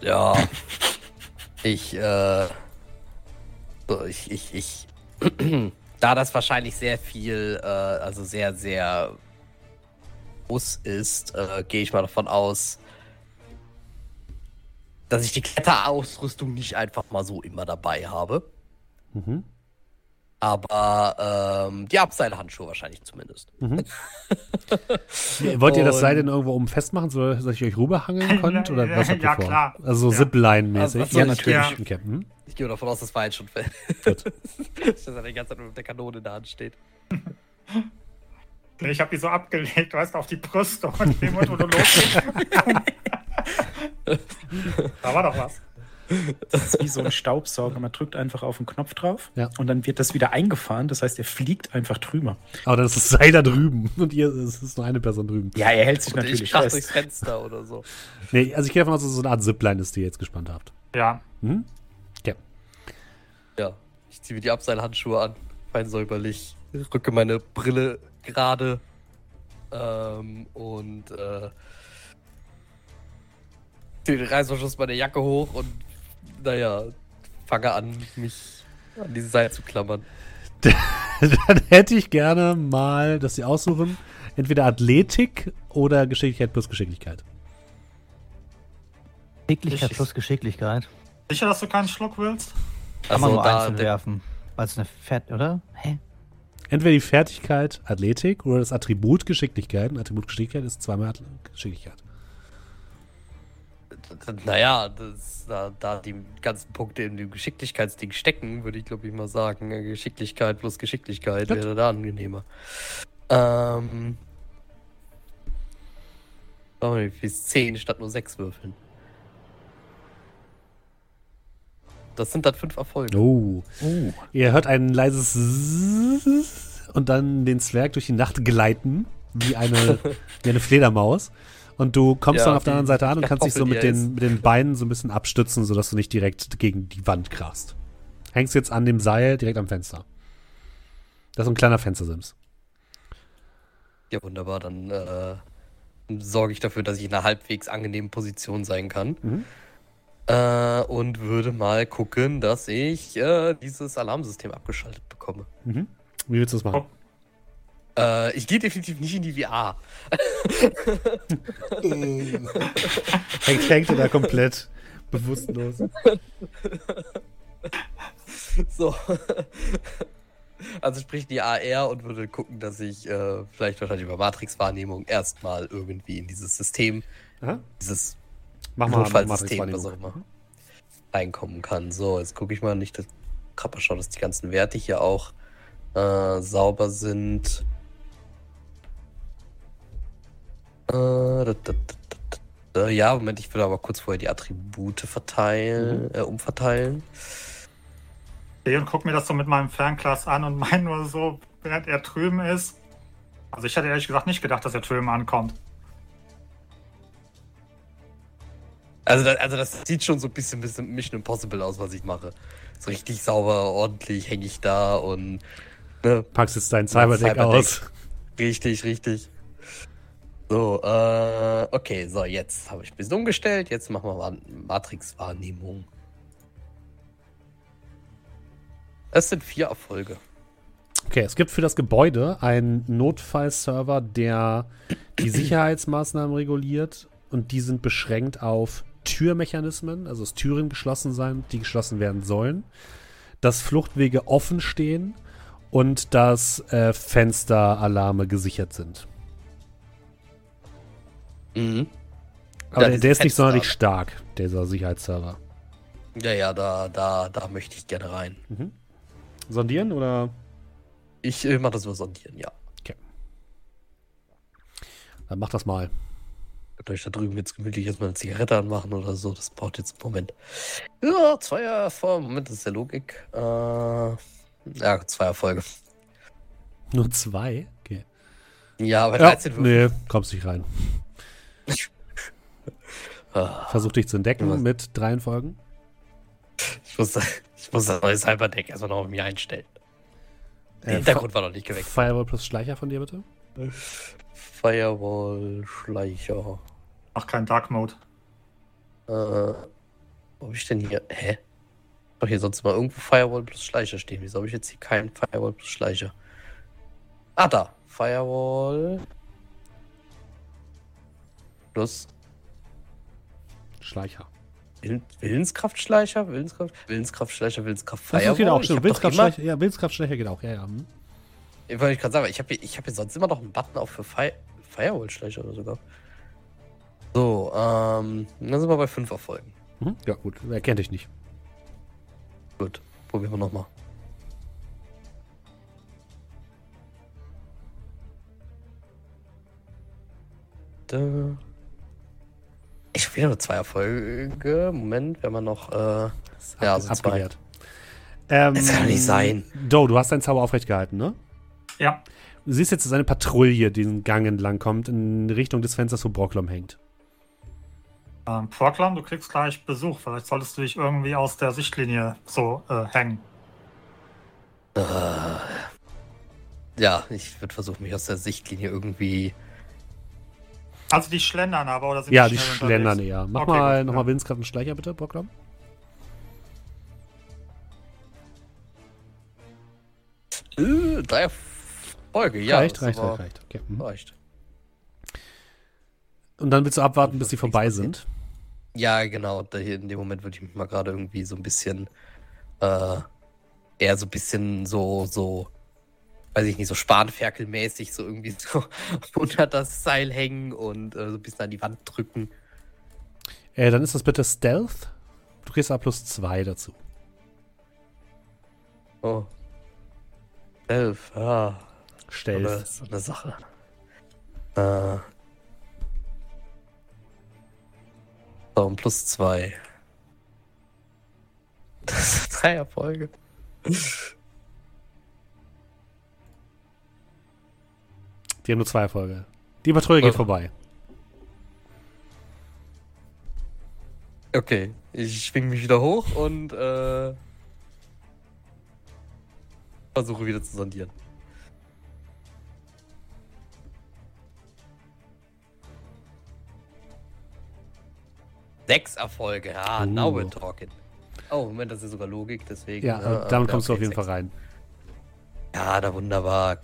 ja. Ich, äh. Ich, ich, ich. da das wahrscheinlich sehr viel, äh, also sehr, sehr groß ist, äh, gehe ich mal davon aus, dass ich die Kletterausrüstung nicht einfach mal so immer dabei habe. Mhm. Aber ähm, die Abseilhandschuhe wahrscheinlich zumindest. Wollt ihr das Seil denn irgendwo oben festmachen, so dass ich euch rüberhangeln könnt? Oder was habt ihr Ja, vor? klar. Also so Ja. Zipline-mäßig? Also, Ja, ich- natürlich. Ja. Okay. Mhm. Ich gehe davon aus, das war jetzt schon fest. Gut. dass er die ganze Zeit nur mit der Kanone in der Hand steht. Ich habe die so abgelegt, weißt du, auf die Brüste und dem da war doch was. Das ist wie so ein Staubsauger. Man drückt einfach auf den Knopf drauf Ja. und dann wird das wieder eingefahren. Das heißt, er fliegt einfach drüber. Aber dann ist das Seil da drüben und ihr, es ist nur eine Person drüben. Ja, er hält sich Und natürlich ich fest. durchs Fenster oder so. Nee, also ich gehe davon aus, dass es so eine Art Zipline ist, die ihr jetzt gespannt habt. Ja. Mhm. Okay. Ja, ich ziehe mir die Abseilhandschuhe an, fein säuberlich, rücke meine Brille gerade ähm, und äh, ziehe den Reißverschluss meiner Jacke hoch und naja, fange an, mich an dieses Seil zu klammern. dann hätte ich gerne mal, dass sie aussuchen, entweder Athletik oder Geschicklichkeit plus Geschicklichkeit. Geschicklichkeit Ich- plus Geschicklichkeit. Sicher, dass du keinen Schluck willst? Kann man Also nur da, einzeln werfen. Weil es eine Fett, oder? Hä? Entweder die Fertigkeit Athletik oder das Attribut Geschicklichkeit. Ein Attribut Geschicklichkeit ist zweimal Geschicklichkeit. Naja, das, da, da die ganzen Punkte in dem Geschicklichkeitsding stecken, würde ich glaube ich mal sagen, äh, Geschicklichkeit plus Geschicklichkeit Gut. wäre da angenehmer. Ähm. Oh, bis 10 statt nur 6 würfeln. Das sind dann 5 Erfolge. Oh. Oh, Ihr hört ein leises Zzzz und dann den Zwerg durch die Nacht gleiten, wie eine, wie eine Fledermaus. Und du kommst Ja, dann auf der anderen Seite an und kannst dich so mit den, mit den Beinen so ein bisschen abstützen, sodass du nicht direkt gegen die Wand krachst. Hängst jetzt an dem Seil direkt am Fenster. Das ist ein kleiner Fenstersims. Ja, wunderbar. Dann äh, sorge ich dafür, dass ich in einer halbwegs angenehmen Position sein kann. Mhm. Äh, und würde mal gucken, dass ich äh, dieses Alarmsystem abgeschaltet bekomme. Mhm. Wie willst du das machen? Äh, ich gehe definitiv nicht in die VR. Hängt, hängt er da komplett bewusstlos. So. Also sprich die AR und würde gucken, dass ich äh, vielleicht wahrscheinlich über Matrix-Wahrnehmung erstmal irgendwie in dieses System, Aha. dieses Mach mal Notfallsystem, was auch immer, reinkommen kann. So, jetzt gucke ich mal nicht, dass Krapper schaut, dass die ganzen Werte hier auch äh, sauber sind. Ja, Moment, ich will aber kurz vorher die Attribute verteilen, äh, umverteilen. Stehe und guck mir das so mit meinem Fernglas an und mein nur so, während er drüben ist. Also ich hätte ehrlich gesagt nicht gedacht, dass er drüben ankommt. Also, das, also das sieht schon so ein bisschen, bisschen Mission Impossible aus, was ich mache. So richtig sauber, ordentlich hänge ich da und ne, Packst jetzt dein Cyberdeck Cyberdeck. aus. richtig, richtig. So, äh, okay, so, jetzt habe ich ein bisschen umgestellt. Jetzt machen wir mal Matrix-Wahrnehmung. Es sind vier Erfolge. Okay, es gibt für das Gebäude einen Notfallserver, der die Sicherheitsmaßnahmen reguliert und die sind beschränkt auf Türmechanismen, also dass Türen geschlossen sein, die geschlossen werden sollen, dass Fluchtwege offen stehen und dass äh, Fensteralarme gesichert sind. Mhm. Aber Ja, der, der ist nicht sonderlich stark, dieser Sicherheitsserver. Ja, ja, da, da, da möchte ich gerne rein. Sondieren oder? Ich äh, mache das über Sondieren, ja. Dann mach das mal. Könnt euch da drüben jetzt gemütlich erstmal eine Zigarette anmachen oder so. Das braucht jetzt einen Moment. Ja, zwei Erfolge. Moment, das ist der Logik. Äh, ja, zwei Erfolge. Nur zwei? Okay. Ja, aber Ja, 13 Würfel. nee, kommst nicht rein. Versuch dich zu entdecken Was? mit dreien Folgen. Ich muss, ich muss das neue Cyberdeck erstmal noch auf mich einstellen. Der Äh, Hintergrund war noch nicht gewechselt. Firewall plus Schleicher von dir bitte. Firewall, Schleicher. Ach, kein Dark Mode. Äh, wo hab ich denn hier? Hä? Doch hier sonst mal irgendwo Firewall plus Schleicher stehen. Wieso habe ich jetzt hier keinen Firewall plus Schleicher? Ah, da. Firewall. Plus Schleicher. Willen- Willenskraftschleicher, Willenskraft, Willenskraftschleicher, Willenskraft Das Firewall. geht auch, immer- Willenskraftschleicher, ja, Willenskraftschleicher geht auch, ja, ja. hm. Ich wollte gerade sagen, ich habe hier, ich hab hier sonst immer noch einen Button auch für Fi Firewall-Schleicher oder sogar. So, ähm, dann sind wir bei fünf Erfolgen. Mhm. Ja, gut, er kennt dich nicht. Gut, probieren wir nochmal. Da. Ich habe wieder nur zwei Erfolge. Moment, wenn man noch. Äh, Ja, also zwei. abgewehrt. Ähm, Das kann doch nicht sein. Do, du hast deinen Zauber aufrecht gehalten, ne? Ja, Du siehst jetzt, dass eine Patrouille diesen Gang entlang kommt, in Richtung des Fensters, wo Brocklom hängt. ähm, Proclam, du kriegst gleich Besuch. Vielleicht solltest du dich irgendwie aus der Sichtlinie so äh, hängen. äh, ja, ich würde versuchen, mich aus der Sichtlinie irgendwie. Also die schlendern aber oder sind Ja, die schnell schlendern unterwegs? eher. Mach Okay, mal nochmal ja. Willenskraft und Schleicher, bitte, Brocklom. Äh, drei Erfolge, ja. reicht, reicht, reicht, reicht. Okay. mhm. reicht. Und dann willst du abwarten, bis sie vorbei sind. Ja, genau. In dem Moment würde ich mich mal gerade irgendwie so ein bisschen, äh, eher so ein bisschen so, so, weiß ich nicht, so Spanferkelmäßig so irgendwie so unter das Seil hängen und äh, so ein bisschen an die Wand drücken. Äh, dann ist das bitte Stealth. Du kriegst A plus 2 dazu. Oh. Elf, ja. So eine, Stealth. so eine Sache. Äh. So, und plus zwei. Das ist drei Erfolge. Die haben nur zwei Erfolge. Die Patrouille geht Oh. vorbei. Okay, ich schwing mich wieder hoch und äh, versuche wieder zu sondieren. Sechs Erfolge, ja, Uh. now we're talking. Oh, Moment, das ist sogar Logik, deswegen. Ja, äh, äh, damit ja, kommst du auf jeden sechs. Fall rein. Ja, da wunderbar.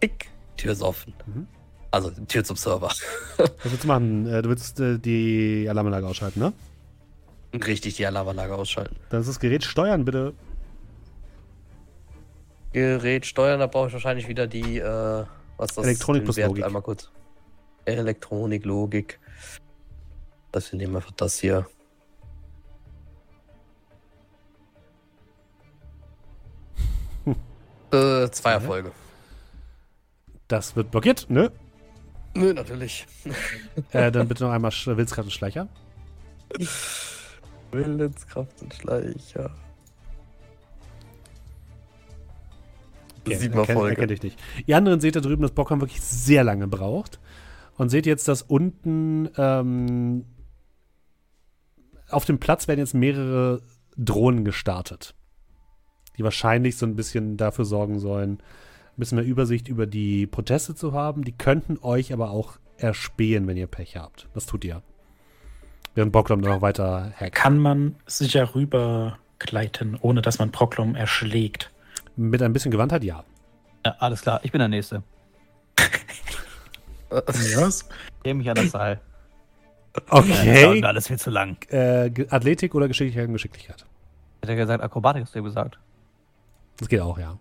Tick, Tür ist offen. Mhm. Also, Tür zum Server. Was willst du machen? Äh, du willst äh, die Alarmanlage ausschalten, ne? Richtig die Alarmanlage ausschalten. Dann ist das Gerät steuern, bitte. Gerät steuern, da brauche ich wahrscheinlich wieder die, äh, was das Elektronik plus Wert Logik. Einmal kurz. Elektronik, Logik. Das wir nehmen einfach das hier. äh, zwei Erfolge. Das wird blockiert, ne? Nö, natürlich. Äh, dann bitte noch einmal Sch Willenskraft und Schleicher. Willenskraft und Schleicher. Okay, Sieben erkennt, Erfolge. erkennt ich nicht. Ihr anderen seht da drüben, dass Bockham wirklich sehr lange braucht. Und seht jetzt, dass unten ähm, auf dem Platz werden jetzt mehrere Drohnen gestartet, die wahrscheinlich so ein bisschen dafür sorgen sollen, ein bisschen mehr Übersicht über die Proteste zu haben. Die könnten euch aber auch erspähen, wenn ihr Pech habt. Das tut ihr. Während Bocklom noch weiter hackt. Kann man sicher rübergleiten, ohne dass man Proklom erschlägt? Mit ein bisschen Gewandtheit, ja. Ja, alles klar, ich bin der Nächste. Was? Geh mich an das Seil. Das Okay. mir alles viel zu lang. Äh, Athletik oder Geschicklichkeit und Geschicklichkeit? Hat er gesagt, Akrobatik hast du eben gesagt. Das geht auch, ja.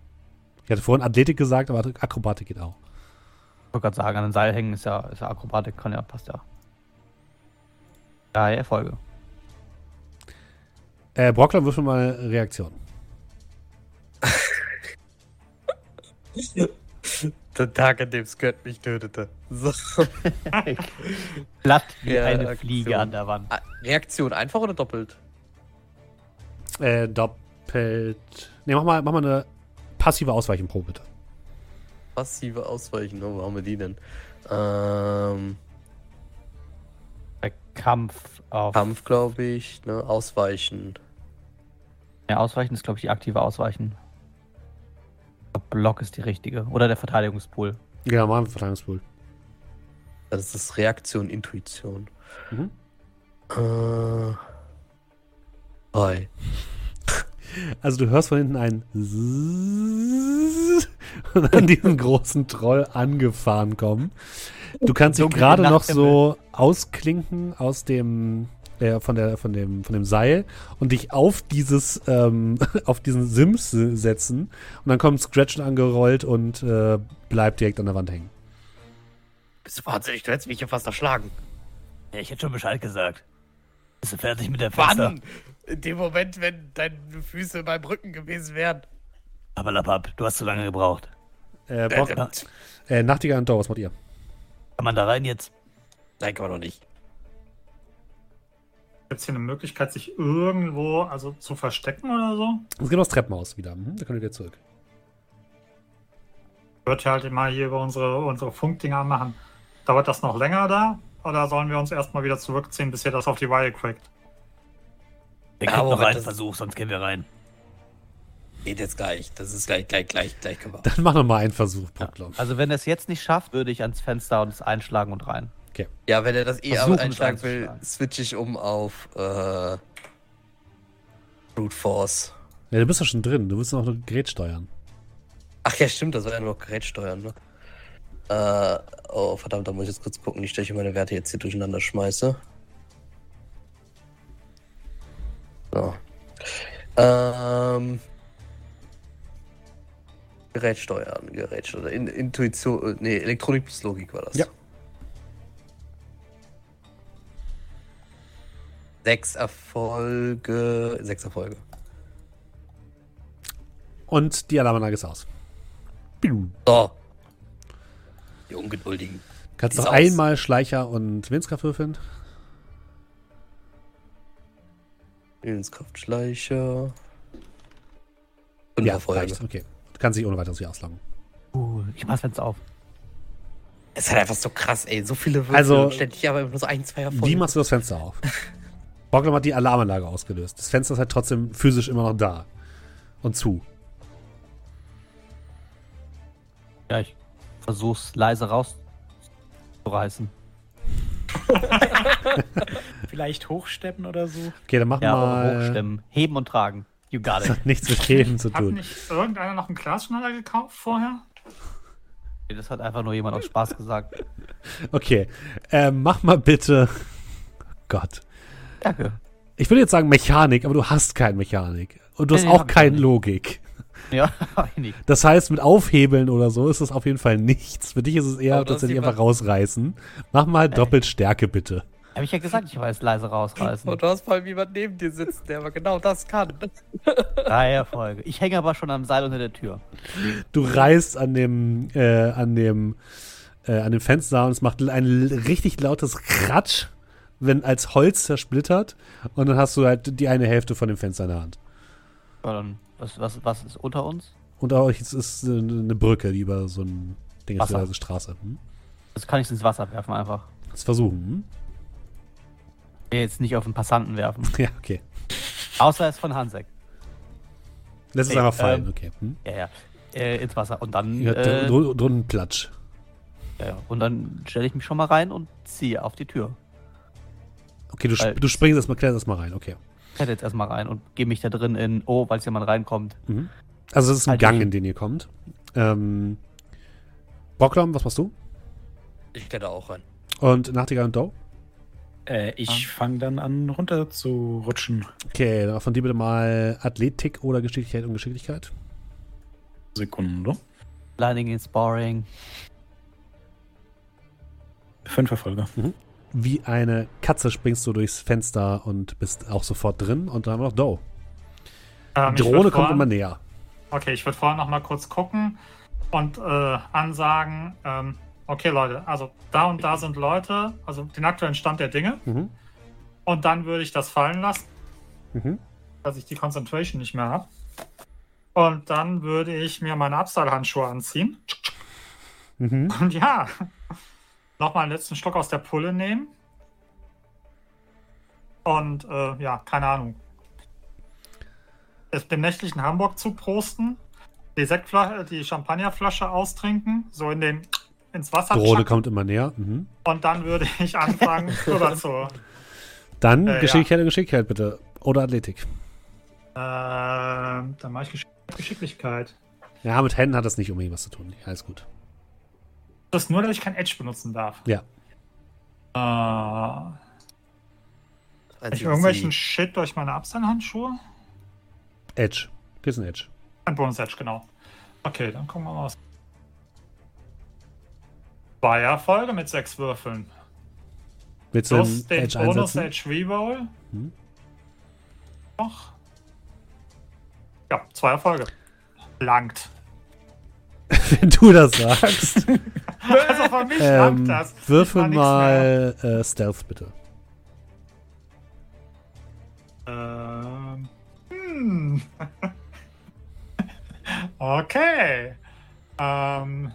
Ich hatte vorhin Athletik gesagt, aber Akrobatik geht auch. Ich wollte gerade sagen, an einem Seil hängen ist ja, ist ja Akrobatik, kann ja, passt ja. Drei Erfolge. Äh, Brockler würfel mal Reaktion. Der Tag, an dem Skirt mich tötete. So. Glatt wie Ja, eine Aktion. Fliege an der Wand. Ah, Reaktion einfach oder doppelt? Äh, doppelt. Ne, mach mal, mach mal eine passive Ausweichenprobe, bitte. Passive Ausweichen. Oh, wo haben wir die denn? Ähm, Bei Kampf auf. Kampf, glaube ich. Ne? Ausweichen. Ja, Ausweichen ist, glaube ich, die aktive Ausweichen. Block ist die richtige. Oder der Verteidigungspool. Genau, mal einen Verteidigungspool. Das ist Reaktion, Intuition. Mhm. Äh, drei. Also du hörst von hinten ein Zzzz und an diesen großen Troll angefahren kommen. Du kannst dich gerade noch so ausklinken aus dem äh, von der von dem von dem Seil und dich auf dieses ähm, auf diesen Sims setzen und dann kommt Scratch angerollt und äh, bleibt direkt an der Wand hängen. Bist du wahnsinnig? Du hättest mich hier fast erschlagen. Ja, ich hätte schon Bescheid gesagt. Bist du fertig mit der Wann? In dem Moment, wenn deine Füße beim Rücken gewesen wären. Aber Lappab, du hast zu lange gebraucht. Äh, Brock, Äh, äh, Nachtigall und Dor, was macht ihr? Kann man da rein jetzt? Nein, kann man noch nicht. Gibt es hier eine Möglichkeit, sich irgendwo also zu verstecken oder so? Es geht aufs Treppenhaus wieder. Mhm, da könnt ihr wieder zurück. Wird ja halt mal hier über unsere, unsere Funkdinger machen. Dauert das noch länger da? Oder sollen wir uns erstmal wieder zurückziehen, bis ihr das auf die Reihe kriegt? Wir Ja, kriegen noch einen Versuch, sonst gehen wir rein. Geht jetzt gleich. Das ist gleich, gleich, gleich, gleich gemacht. Dann mach noch mal einen Versuch, Brocklom. Also wenn er es jetzt nicht schafft, würde ich ans Fenster und es einschlagen und rein. Ja, wenn er das eh Versuchen, aber einschlagen will, switche ich um auf äh, Brute Force. Ja, du bist ja schon drin. Du willst noch ein Gerät steuern. Ach ja, stimmt, das war ja nur noch Gerätsteuern, ne? Äh, oh, verdammt, da muss ich jetzt kurz gucken, nicht, dass ich meine Werte jetzt hier durcheinander schmeiße. So. Ähm. Gerätsteuern, Gerätsteuern. In, Intuition, äh, nee, Elektronik plus Logik war das. Ja. Sechs Erfolge. Sechs Erfolge. Und die Alarmanlage ist aus. So. Die Ungeduldigen. Kannst noch einmal Schleicher und Willenskraft würfeln. Willenskraftschleicher. Fünf Ja, Erfolge. reicht. Okay. Du kannst dich ohne weiteres hier ausloggen. Uh, ich mach das Fenster auf. Es ist halt einfach so krass, ey. So viele Würfel Also, und ständig aber immer nur so ein, zwei Erfolge. Wie machst du das Fenster auf? Borglum hat die Alarmanlage ausgelöst. Das Fenster ist halt trotzdem physisch immer noch da. Und zu. Ja, ich versuch's leise rauszureißen. Vielleicht hochsteppen oder so? Okay, dann mach Ja, mal hochstemmen. Heben und tragen. You got it. nichts mit Heben zu Hat tun. nicht irgendeiner noch einen Glasschneider gekauft vorher? Das hat einfach nur jemand aus Spaß gesagt. Okay. Ähm, mach mal bitte. Gott. Danke. Ich würde jetzt sagen Mechanik, aber du hast keine Mechanik. Und du Nee, hast nee, auch keine. Logik. Ja, einig. Das heißt, mit Aufhebeln oder so ist das auf jeden Fall nichts. Für dich ist es eher das tatsächlich einfach rausreißen. Mach mal doppelt Stärke, bitte. Hab ich ja gesagt, ich weiß leise rausreißen. Und du hast vor allem jemand neben dir sitzen, der aber genau das kann. Drei Erfolge. Ich hänge aber schon am Seil unter der Tür. Du reißt an dem, äh, an dem, äh, an dem Fenster und es macht ein richtig lautes Kratsch, wenn als Holz zersplittert. Und dann hast du halt die eine Hälfte von dem Fenster in der Hand. Ja, dann, was, was, was ist unter uns? Auch jetzt ist äh, eine Brücke, die über so ein Ding ist, also Straße. Hm? Das kann ich ins Wasser werfen einfach. Das versuchen. Hm? Jetzt nicht auf den Passanten werfen. Ja, okay. Außer er ist von Hansek. Das ist einfach fallen, ähm, okay. Hm? Ja, ja. Äh, ins Wasser. Und dann, Ja, äh, dr- drunten Platsch. ja, ja. Und dann stelle ich mich schon mal rein und ziehe auf die Tür. Okay, du, Weil- du springst erstmal, kletterst erstmal rein, okay. Ich hätte jetzt erstmal rein und gehe mich da drin in, oh, falls jemand reinkommt. Mhm. Also das ist ein Halt Gang, ich. in den ihr kommt. Ähm, Bocklom, was machst du? Ich gehe da auch rein. Und Nachtigall und Doe? Äh, ich fange dann an, runter zu rutschen. Okay, dann von dir bitte mal Athletik oder Geschicklichkeit und Geschicklichkeit. Sekunde. Lining in Sparring. Fünf Erfolge. Wie eine Katze springst du durchs Fenster und bist auch sofort drin. Und dann haben wir noch Doe. Ähm, Drohne kommt vorher- immer näher. Okay, ich würde vorher noch mal kurz gucken und äh, ansagen, ähm, okay Leute, also da und da sind Leute, also den aktuellen Stand der Dinge Mhm. und dann würde ich das fallen lassen, Mhm. dass ich die Concentration nicht mehr habe. Und dann würde ich mir meine Abseilhandschuhe anziehen Mhm. und ja, nochmal einen letzten Schluck aus der Pulle nehmen. Und äh, ja, keine Ahnung. Es dem nächtlichen Hamburg zuprosten, die Sektflasche, die Champagnerflasche austrinken, so in den ins Wasser Drohne chucken, kommt immer näher. Mhm. und dann würde ich anfangen rüber zu. Dann Äh, Geschicklichkeit und Geschicklichkeit bitte. Oder Athletik. Äh, dann mache ich Gesch Geschicklichkeit. Ja, mit Händen hat das nicht unbedingt was zu tun. Alles gut. Das ist nur, dass ich kein Edge benutzen darf. Ja. Äh, ich Einzige, irgendwelchen sie- Shit durch meine Abseilhandschuhe? Edge. Das ist ein Edge. Ein Bonus-Edge, genau. Okay, dann gucken wir mal was. Zwei Erfolge mit sechs Würfeln. Willst du Plus den den Edge Reroll. Hm. Noch. Ja, zwei Erfolge. Langt. Wenn du das sagst. Also von mich ähm, langt das. würfel mal äh, Stealth bitte. Ähm, hm. okay. Ähm.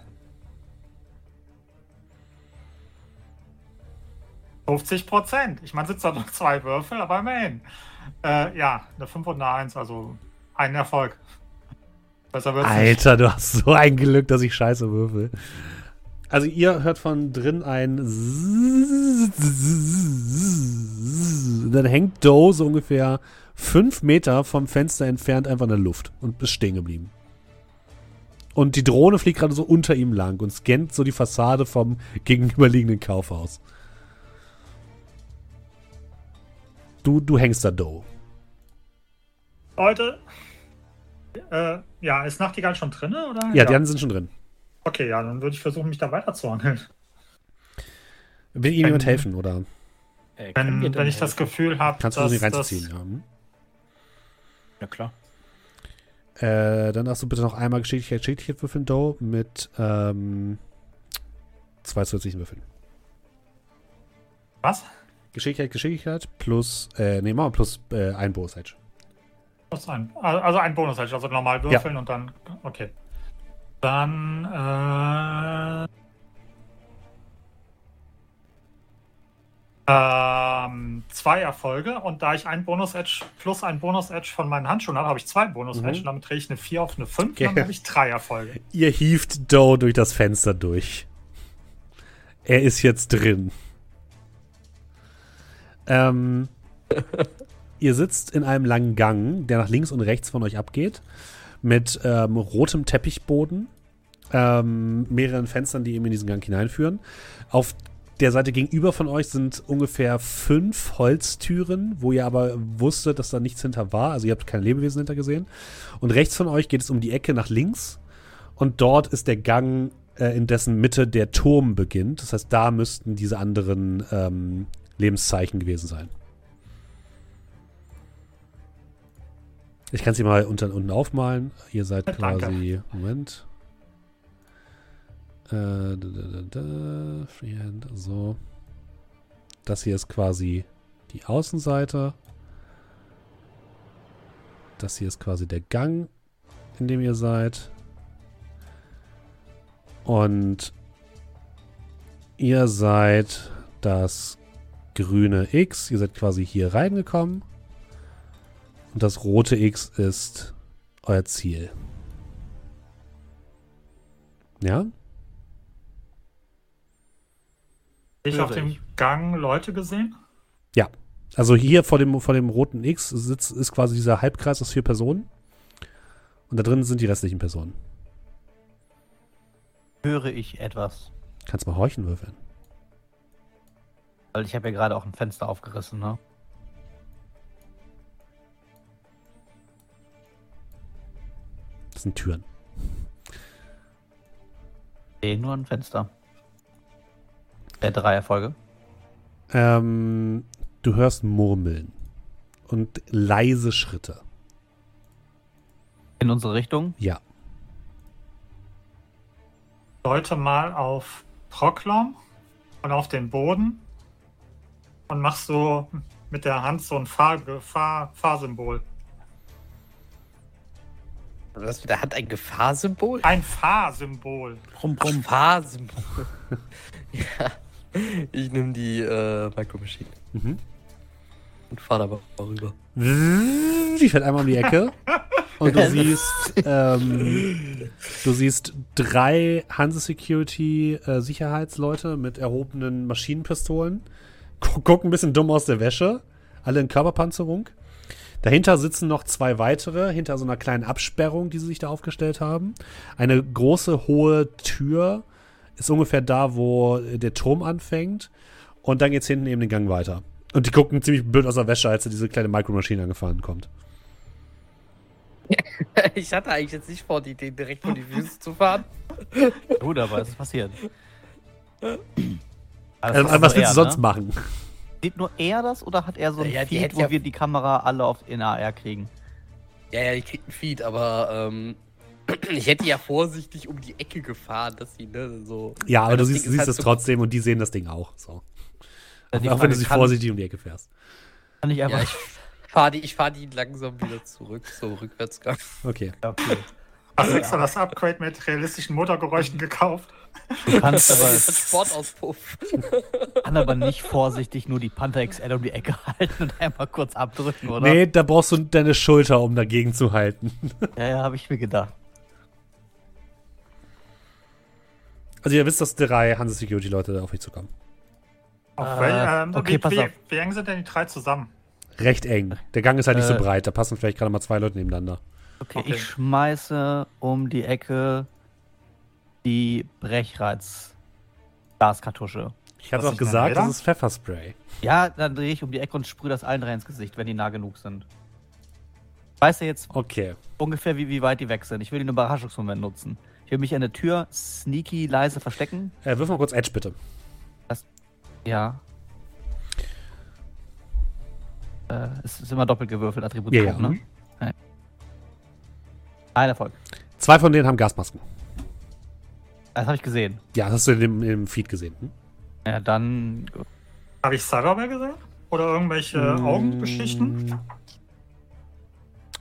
50 Prozent. Ich meine, sitzt da noch zwei Würfel, aber immerhin. Äh, ja, eine 5 und eine 1, also ein Erfolg. Besser wird's nicht. Alter, du hast so ein Glück, dass ich scheiße würfel. Also ihr hört von drin ein dann hängt Doe so ungefähr fünf Meter vom Fenster entfernt einfach in der Luft und ist stehen geblieben. Und die Drohne fliegt gerade so unter ihm lang und scannt so die Fassade vom gegenüberliegenden Kaufhaus. Du, du hängst da Doe. Leute. Äh, ja, ist Nachtigall schon drin, oder? Ja, die anderen sind schon drin. Okay, ja, dann würde ich versuchen, mich da weiterzuhangeln. Will Ihnen jemand helfen, oder Äh, Wenn, wenn ich das helfen? Gefühl habe, kannst du dass sie das, reinzuziehen? Ja. hm? Ja, klar. Äh, dann darfst du bitte noch einmal Geschicklichkeit, Geschicklichkeit würfeln, Doe, mit ähm, zwei zusätzlichen Würfeln. Was? Geschicklichkeit, Geschicklichkeit plus, äh, nee, machen wir plus äh, ein Bonus Edge. Was ein, also ein Bonus, also normal würfeln und dann. Okay. Dann. Äh, ähm, zwei Erfolge und da ich ein Bonus-Edge plus ein Bonus-Edge von meinen Handschuhen habe, habe ich zwei Bonus-Edge Mhm. und damit drehe ich eine 4 auf eine 5 Okay. und dann habe ich drei Erfolge. Ihr hieft Doe durch das Fenster durch. Er ist jetzt drin. Ähm, ihr sitzt in einem langen Gang, der nach links und rechts von euch abgeht, mit ähm, rotem Teppichboden, ähm, mehreren Fenstern, die eben in diesen Gang hineinführen. Auf der Seite gegenüber von euch sind ungefähr fünf Holztüren, wo ihr aber wusstet, dass da nichts hinter war. Also ihr habt kein Lebewesen hinter gesehen. Und rechts von euch geht es um die Ecke nach links. Und dort ist der Gang, äh, in dessen Mitte der Turm beginnt. Das heißt, da müssten diese anderen ähm, Lebenszeichen gewesen sein. Ich kann sie mal unten, unten aufmalen. Ihr seid danke. quasi. Moment. Äh, da, da, da, Freehand, so. Das hier ist quasi die Außenseite. Das hier ist quasi der Gang, in dem ihr seid. Und ihr seid das grüne X. Ihr seid quasi hier reingekommen. Und das rote X ist euer Ziel. Ja? Ich auf dem. Gang Leute gesehen? Also hier vor dem, vor dem roten X sitzt, ist quasi dieser Halbkreis aus vier Personen. Und da drin sind die restlichen Personen. Höre ich etwas? Kannst mal horchen würfeln. Weil ich habe ja gerade auch ein Fenster aufgerissen, ne? Das sind Türen. Nee, nur ein Fenster. Äh, drei Erfolge. Ähm, du hörst Murmeln. Und leise Schritte. In unsere Richtung. Ja. Leute mal auf Proklom und auf den Boden und mach so mit der Hand so ein Fahr Fahr Fahrsymbol. Was, der hat ein Gefahrsymbol? Ein Fahrsymbol. Brumm, brumm. Fahrsymbol. ja. Ich nehme die äh, Micro Machine Mhm. und fahre da mal rüber. Die fährt einmal um die Ecke. Und du siehst, ähm, du siehst drei Hanse Security äh, Sicherheitsleute mit erhobenen Maschinenpistolen. Gu- Gucken ein bisschen dumm aus der Wäsche. Alle in Körperpanzerung. Dahinter sitzen noch zwei weitere, hinter so einer kleinen Absperrung, die sie sich da aufgestellt haben. Eine große, hohe Tür ist ungefähr da, wo der Turm anfängt. Und dann geht's hinten eben den Gang weiter. Und die gucken ziemlich blöd aus der Wäsche, als diese kleine Micromaschine angefahren kommt. Ich hatte eigentlich jetzt nicht vor, die Idee direkt vor die Füße zu fahren. Gut, aber es ist passiert. Das Ähm, ist was also willst du sonst ne? machen? Sieht nur er das oder hat er so ein Ja, Feed, hätte wo ja- wir die Kamera alle auf in AR kriegen? Ja, ja, die kriegt ein Feed, aber ähm, ich hätte ja vorsichtig um die Ecke gefahren, dass sie, ne, so. Ja, aber du das siehst, siehst halt es so- trotzdem und die sehen das Ding auch. So. Auch wenn Frage, du sie vorsichtig um die Ecke fährst. Kann ich einfach. Ja, ich fahre die, ich fahr die langsam wieder zurück, so Rückwärtsgang. Okay. Hast du extra das Upgrade mit realistischen Motorgeräuschen gekauft? Du kannst aber, Sportauspuff. kann aber nicht vorsichtig nur die Panther XL um die Ecke halten und einmal kurz abdrücken, oder? Nee, da brauchst du deine Schulter, um dagegen zu halten. Ja, ja, habe ich mir gedacht. Also ihr wisst, dass drei Hanse Security Leute da auf euch zukommen. Auf Äh, ähm, okay, wie, pass wie, auf. wie eng sind denn die drei zusammen? Recht eng. Der Gang ist halt nicht so Äh. breit. Da passen vielleicht gerade mal zwei Leute nebeneinander. Okay, Okay. ich schmeiße um die Ecke die Brechreiz-Gaskartusche. Ich Was auch gesagt, da? das ist Pfefferspray. Ja, dann drehe ich um die Ecke und sprühe das allen drei ins Gesicht, wenn die nah genug sind. Weißt du jetzt Okay. ungefähr, wie, wie weit die weg sind? Ich will den Überraschungsmoment nutzen. Ich will mich an der Tür sneaky leise verstecken. Äh, wirf mal kurz Edge, bitte. Ja. Äh, es ist immer doppelt gewürfelt, Attribut Ja, ja. ne? Nein. Ein Erfolg. Zwei von denen haben Gasmasken. Das habe ich gesehen. Ja, das hast du in dem, Feed gesehen. Hm? Ja, dann. Habe ich Cyberware gesehen? Oder irgendwelche Mm. Augenbeschichten?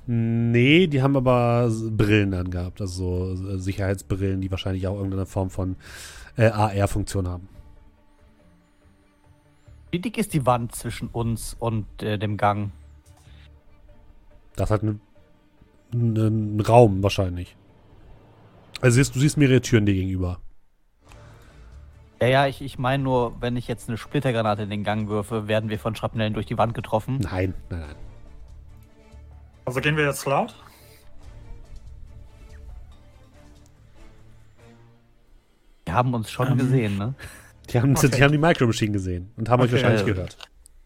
Nee, die haben aber Brillen angehabt. Also so äh, Sicherheitsbrillen, die wahrscheinlich auch irgendeine Form von äh, AR-Funktion haben. Wie dick ist die Wand zwischen uns und äh, dem Gang? Das hat einen einen Raum wahrscheinlich. Also siehst, du siehst mehrere Türen dir gegenüber. Ja, ja, ich, ich meine nur, wenn ich jetzt eine Splittergranate in den Gang würfe, werden wir von Schrapnellen durch die Wand getroffen. Nein, nein, nein. Also gehen wir jetzt laut? Wir haben uns schon Ähm. gesehen, ne? Die haben, Okay. die, haben die Micro Machine gesehen und haben euch Okay. wahrscheinlich Äh, gehört.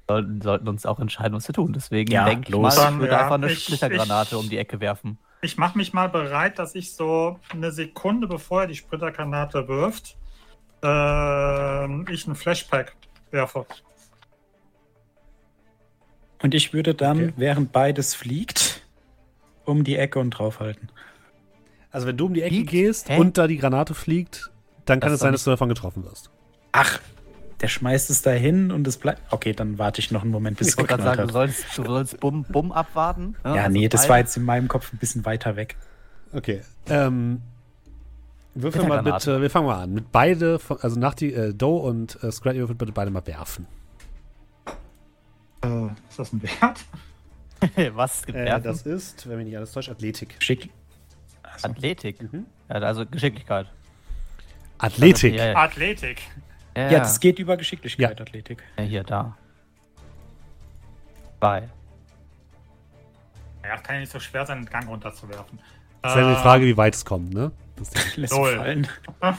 Sollten, sollten uns auch entscheiden, was zu tun. Deswegen Ja, denke ich mal, ich würde ja, einfach eine ich- Splittergranate ich- um die Ecke werfen. Ich mache mich mal bereit, dass ich so eine Sekunde, bevor er die Splittergranate wirft, ähm, ich einen Flashpack werfe. Und ich würde dann, Okay. während beides fliegt, um die Ecke und draufhalten. Also wenn du um die Ecke Fliegt? gehst Hä? und da die Granate fliegt, dann kann Das es ist sein, dass du davon getroffen wirst. Ach, der schmeißt es dahin und es bleibt. Okay, dann warte ich noch einen Moment, bis Ich es geknallt sagen, du hat. sollst, du sollst Bumm, Bumm abwarten. ne? Ja, Also nee, das war jetzt in meinem Kopf ein bisschen weiter weg. Okay. Ähm, würfel mal bitte, wir fangen mal an. Mit beide, also nach die, äh, Doe und äh, Scrat, ihr würfelt bitte beide mal werfen. Äh, ist das ein Wert? Was gibt Äh, das ist, wenn mich nicht alles täuscht, Athletik. Geschick. Also, Athletik. Mhm. Ja, also Geschicklichkeit. Athletik. Ja, ja. Athletik. Ja, ja, das geht über Geschicklichkeit, Athletik. ja, hier, da. Zwei. Ja, kann ja nicht so schwer sein, den Gang runterzuwerfen. Das ist ja die Frage, wie weit es kommt, ne? Das ist Lässt Null. fallen.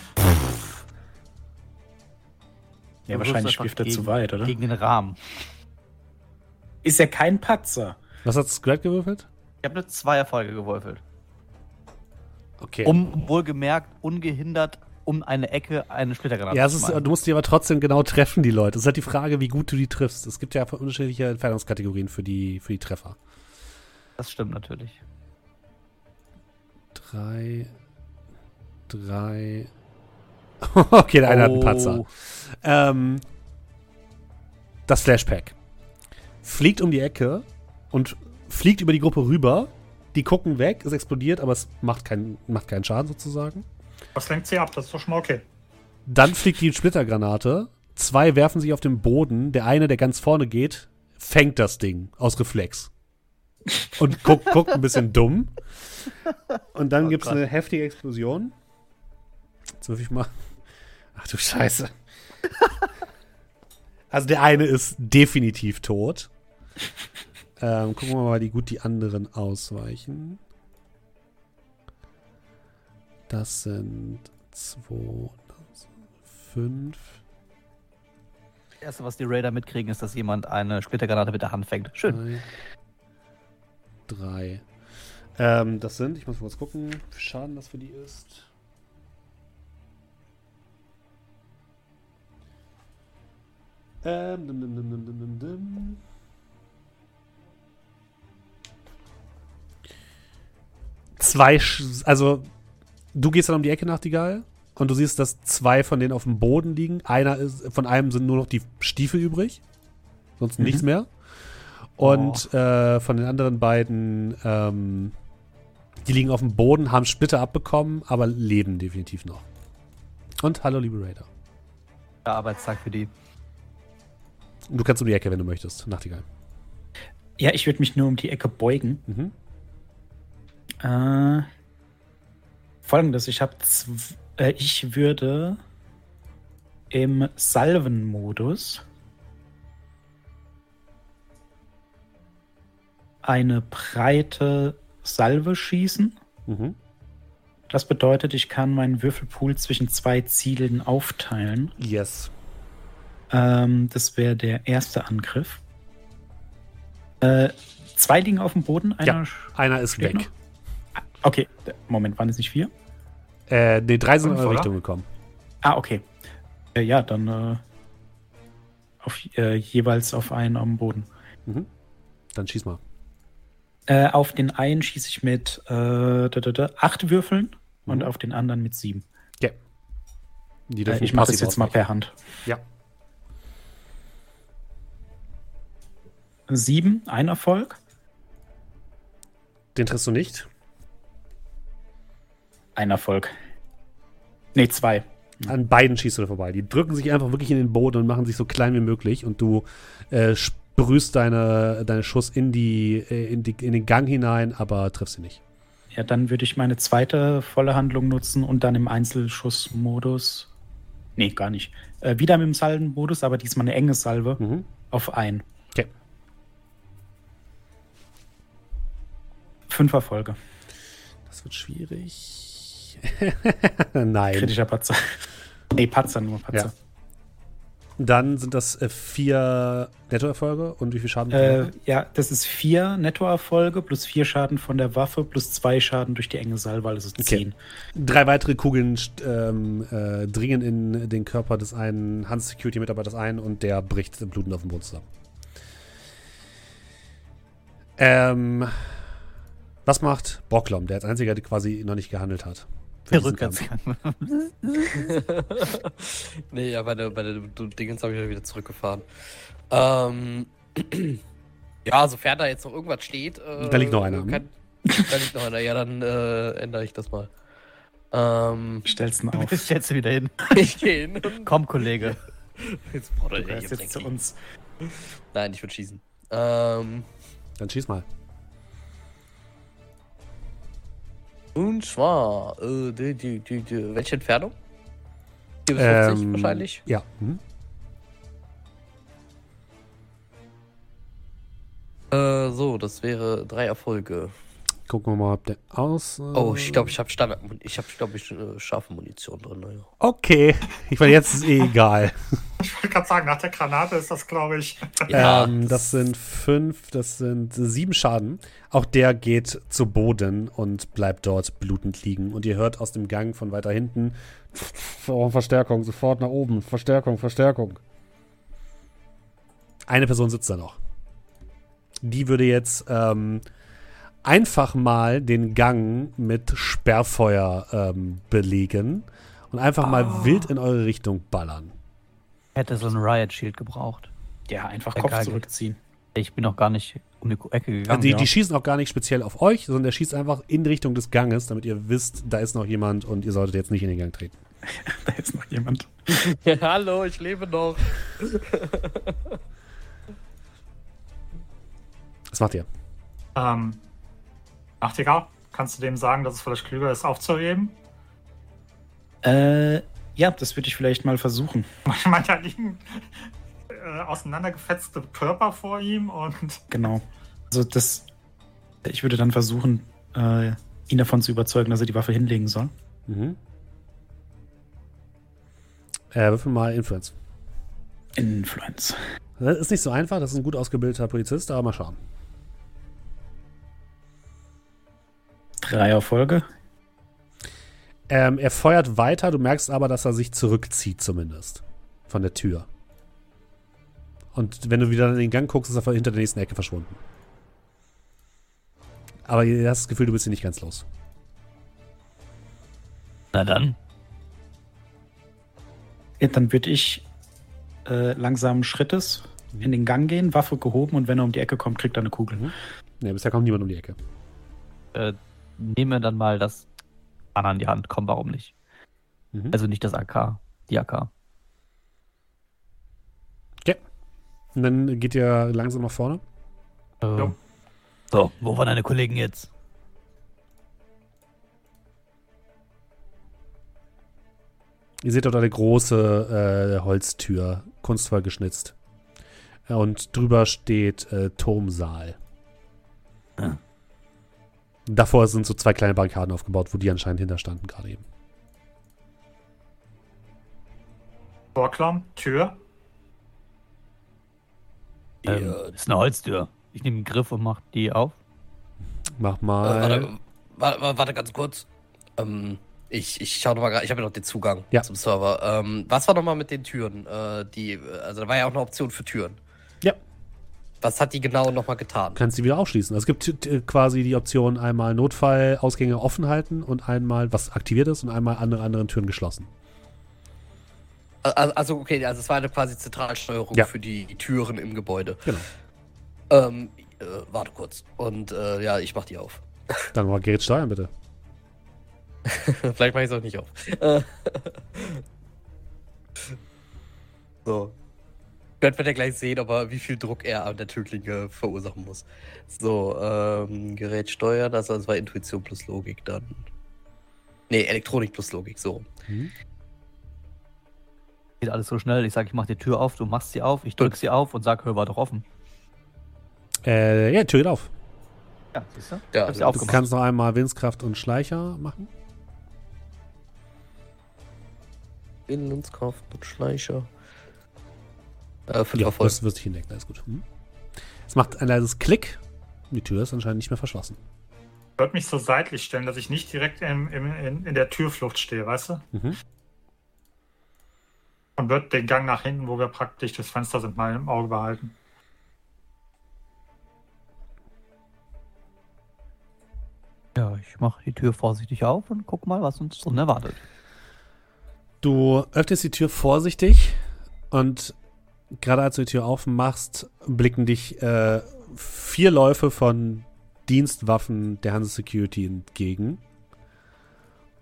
Ja, wahrscheinlich wirft er zu weit, oder? Gegen den Rahmen. Ist ja kein Patzer. Was hat Scrat gewürfelt? Ich habe eine zwei Erfolge gewürfelt. Okay. Um wohlgemerkt ungehindert um eine Ecke eine Splittergranate ja, ist, du musst die aber trotzdem genau treffen, die Leute. Es ist halt die Frage, wie gut du die triffst. Es gibt ja unterschiedliche Entfernungskategorien für die, für die Treffer. Das stimmt natürlich. Drei. Drei. okay, der eine hat einen Oh. Patzer. Ähm, das Flashpack fliegt um die Ecke und fliegt über die Gruppe rüber. Die gucken weg, es explodiert, aber es macht, keinen macht keinen Schaden sozusagen. Was lenkt sie ab? Das ist doch schon mal okay. Dann fliegt die Splittergranate. Zwei werfen sich auf den Boden. Der eine, der ganz vorne geht, fängt das Ding aus Reflex. Und guckt, guckt ein bisschen dumm. Und dann Oh gibt's Gott. eine heftige Explosion. Jetzt würf ich mal. Ach du Scheiße. Also der eine ist definitiv tot. Ähm, gucken wir mal, wie gut die anderen ausweichen. Das sind zwei, fünf. Das erste, was die Raider mitkriegen, ist, dass jemand eine Splittergranate mit der Hand fängt. Schön. Drei. Drei. Ähm, das sind, ich muss mal kurz gucken, wie viel Schaden das für die ist. Ähm, dim, dim, dim, dim, dim, dim, dim. Zwei, also du gehst dann um die Ecke, Nachtigall, und du siehst, dass zwei von denen auf dem Boden liegen. Einer ist, von einem sind nur noch die Stiefel übrig, sonst Mhm. nichts mehr. Und äh, von den anderen beiden, ähm, die liegen auf dem Boden, haben Splitter abbekommen, aber leben definitiv noch. Und hallo, liebe Raider. Der Arbeitstag für die. Und Du kannst um die Ecke, wenn du möchtest, Nachtigall. Ja, ich würde mich nur um die Ecke beugen. Mhm. Äh, Folgendes, ich habe, äh, ich würde im Salvenmodus eine breite Salve schießen. Mhm. Das bedeutet, ich kann meinen Würfelpool zwischen zwei Zielen aufteilen. Yes. Ähm, das wäre der erste Angriff. Äh, zwei liegen auf dem Boden. Einer Ja, einer ist weg. noch? Okay, Moment, waren es nicht vier? Äh, nee, drei sind in eure? Richtung gekommen. Ah, okay. Äh, ja, dann äh, auf, äh, jeweils auf einen am Boden. Mhm. Dann schieß mal. Äh, auf den einen schieße ich mit äh, da, da, da, acht Würfeln und Mhm. auf den anderen mit sieben. Ja. Die Äh, ich mache das jetzt mal per Hand. Ja. Sieben, ein Erfolg. Den triffst du nicht. Ein Erfolg. Nee, zwei. An beiden schießt du da vorbei. Die drücken sich einfach wirklich in den Boden und machen sich so klein wie möglich und du äh, sprühst deine, deine Schuss in, die, äh, in, die, in den Gang hinein, aber triffst sie nicht. Ja, dann würde ich meine zweite volle Handlung nutzen und dann im Einzelschussmodus. Nee, gar nicht. Äh, wieder mit dem Salvenmodus, aber diesmal eine enge Salve Mhm. auf ein. Okay. Fünf Erfolge. Das wird schwierig. Nein. Kritischer Patzer. Nee, Patzer, nur Patzer. Dann sind das äh, vier Nettoerfolge und wie viel Schaden? Äh, ja, das ist vier Nettoerfolge plus vier Schaden von der Waffe plus zwei Schaden durch die enge Salve, also Okay. zehn. Drei weitere Kugeln ähm, äh, dringen in den Körper des einen Hans-Security-Mitarbeiters ein und der bricht blutend auf dem Boden zusammen. Ähm, was macht Bocklom, der als einziger quasi noch nicht gehandelt hat? Rückwärtsgang. nee, ja, bei der, bei der du- Dingens habe ich wieder zurückgefahren. Ähm, ja, sofern da jetzt noch irgendwas steht. Äh, Da liegt noch einer, ne? Kann, da liegt noch einer. Ja, dann äh, ändere ich das mal. Ähm, Stellst ihn auf. Ich setze wieder hin. ich gehe hin und Komm, Kollege. jetzt braucht er Du gehörst jetzt zu uns. Nein, ich würde schießen. Ähm, Dann schieß mal. Und zwar, äh, die, die, die, die, welche Entfernung? 4 bis 50 Ähm, wahrscheinlich. Ja. Mhm. Äh, so, das wäre drei Erfolge. Gucken wir mal, ob der aus. Oh, ich glaube, ich habe Standard, ich habe, glaube ich, äh, scharfe Munition drin. Naja. Okay. Ich meine, jetzt ist eh egal. Ich wollte gerade sagen, nach der Granate ist das, glaube ich. Ja, ähm, das sind fünf, das sind sieben Schaden. Auch der geht zu Boden und bleibt dort blutend liegen. Und ihr hört aus dem Gang von weiter hinten oh, Verstärkung, sofort nach oben. Verstärkung, Verstärkung. Eine Person sitzt da noch. Die würde jetzt ähm, einfach mal den Gang mit Sperrfeuer ähm, belegen und einfach mal wild in eure Richtung ballern. Hätte so ein Riot Shield gebraucht. Ja, einfach Der Kopf Geige. zurückziehen. Ich bin noch gar nicht um die Ecke Also gegangen. die, ja. die schießen auch gar nicht speziell auf euch, sondern der schießt einfach in Richtung des Ganges, damit ihr wisst, da ist noch jemand und ihr solltet jetzt nicht in den Gang treten. Da ist noch jemand. Hallo, ich lebe noch. Was macht ihr? Ähm, Nachtigall, kannst du dem sagen, dass es vielleicht klüger ist, aufzuheben? Äh, ja, das würde ich vielleicht mal versuchen. Manchmal liegen äh, auseinandergefetzte Körper vor ihm und Genau. Also das. Ich würde dann versuchen, äh, ihn davon zu überzeugen, dass er die Waffe hinlegen soll. Mhm. Äh, würfel mal Influence. Influence. Das ist nicht so einfach, das ist ein gut ausgebildeter Polizist, aber mal schauen. Drei Erfolge. Ähm, er feuert weiter, du merkst aber, dass er sich zurückzieht zumindest. Von der Tür. Und wenn du wieder in den Gang guckst, ist er hinter der nächsten Ecke verschwunden. Aber ihr hast das Gefühl, du bist ihn nicht ganz los. Na dann. Ja, dann würde ich äh, langsamen Schrittes in den Gang gehen, Waffe gehoben und wenn er um die Ecke kommt, kriegt er eine Kugel. Ne, bisher kommt niemand um die Ecke. Äh, nehme dann mal das Banner in die Hand. Komm, warum nicht? Mhm. Also nicht das AK. Die AK. Und dann geht ihr langsam nach vorne. Äh, Jo. So, wo waren deine Kollegen jetzt? Ihr seht dort eine große äh, Holztür, kunstvoll geschnitzt. Und drüber steht äh, Turmsaal. Ah. Davor sind so zwei kleine Barrikaden aufgebaut, wo die anscheinend hinterstanden gerade eben. Vorklamm, Tür. Ähm, ist eine Holztür. Ich nehme einen Griff und mach die auf. Mach Äh, mal. warte, warte, warte ganz kurz. Ähm, ich, ich schau noch mal gerade, ich habe ja noch den Zugang Ja. zum Server. Ähm, was war noch mal mit den Türen? Äh, die, also da war ja auch eine Option für Türen. Ja. Was hat die genau noch mal getan? Du kannst sie wieder aufschließen. Also es gibt äh, quasi die Option einmal Notfallausgänge offen halten und einmal, was aktiviert ist, und einmal andere anderen Türen geschlossen. Also, also okay, also es war eine quasi Zentralsteuerung Ja. für die, die Türen im Gebäude. Genau. Ähm, äh, warte kurz. Und äh, ja, ich mach die auf. Dann mal Gerrit steuern, bitte. Vielleicht mache ich es auch nicht auf. Äh, so. Könnt wir ja gleich sehen, aber wie viel Druck er an der Tötlinge verursachen muss. So, ähm, Gerät steuern, also das war Intuition plus Logik dann. Nee, Elektronik plus Logik, so. Geht alles so schnell. Ich sage, ich mach die Tür auf, du machst sie auf, ich drück sie auf und sag, hör, war doch offen. Äh, ja, Tür geht auf. Ja, siehst du? Ja, Hab's du kannst noch einmal Windskraft und Schleicher machen. Willenskraft und Schleicher. Äh, fünf Ja, Erfolge. das wirst du hindecken, alles gut. Hm. Es macht ein leises Klick. Die Tür ist anscheinend nicht mehr verschlossen. Ich würde mich so seitlich stellen, dass ich nicht direkt im, im, in, in der Türflucht stehe, weißt du? Mhm. Und wird den Gang nach hinten, wo wir praktisch das Fenster sind, mal im Auge behalten. Ja, ich mach die Tür vorsichtig auf und guck mal, was uns drin erwartet. Du öffnest die Tür vorsichtig und gerade als du die Tür aufmachst, blicken dich äh, vier Läufe von Dienstwaffen der Hanse Security entgegen.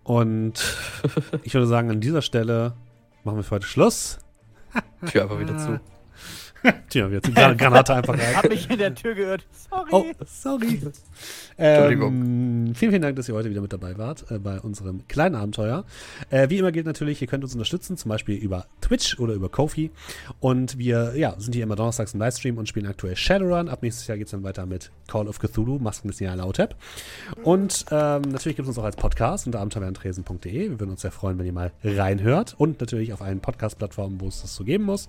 Und ich würde sagen, an dieser Stelle machen wir für heute Schluss. Tür einfach wieder zu. Tja, jetzt die Granate einfach rein. Hab mich in der Tür gehört. Sorry. Oh, sorry. Ähm, vielen, vielen Dank, dass ihr heute wieder mit dabei wart äh, bei unserem kleinen Abenteuer. Äh, wie immer gilt natürlich, ihr könnt uns unterstützen, zum Beispiel über Twitch oder über Kofi. Und wir ja, sind hier immer donnerstags im Livestream und spielen aktuell Shadowrun. Ab nächstes Jahr geht es dann weiter mit Call of Cthulhu, Masken des Nialautep. Und ähm, natürlich gibt es uns auch als Podcast unter abenteuerandresen.de. Wir würden uns sehr freuen, wenn ihr mal reinhört. Und natürlich auf allen Podcast-Plattformen, wo es das so geben muss.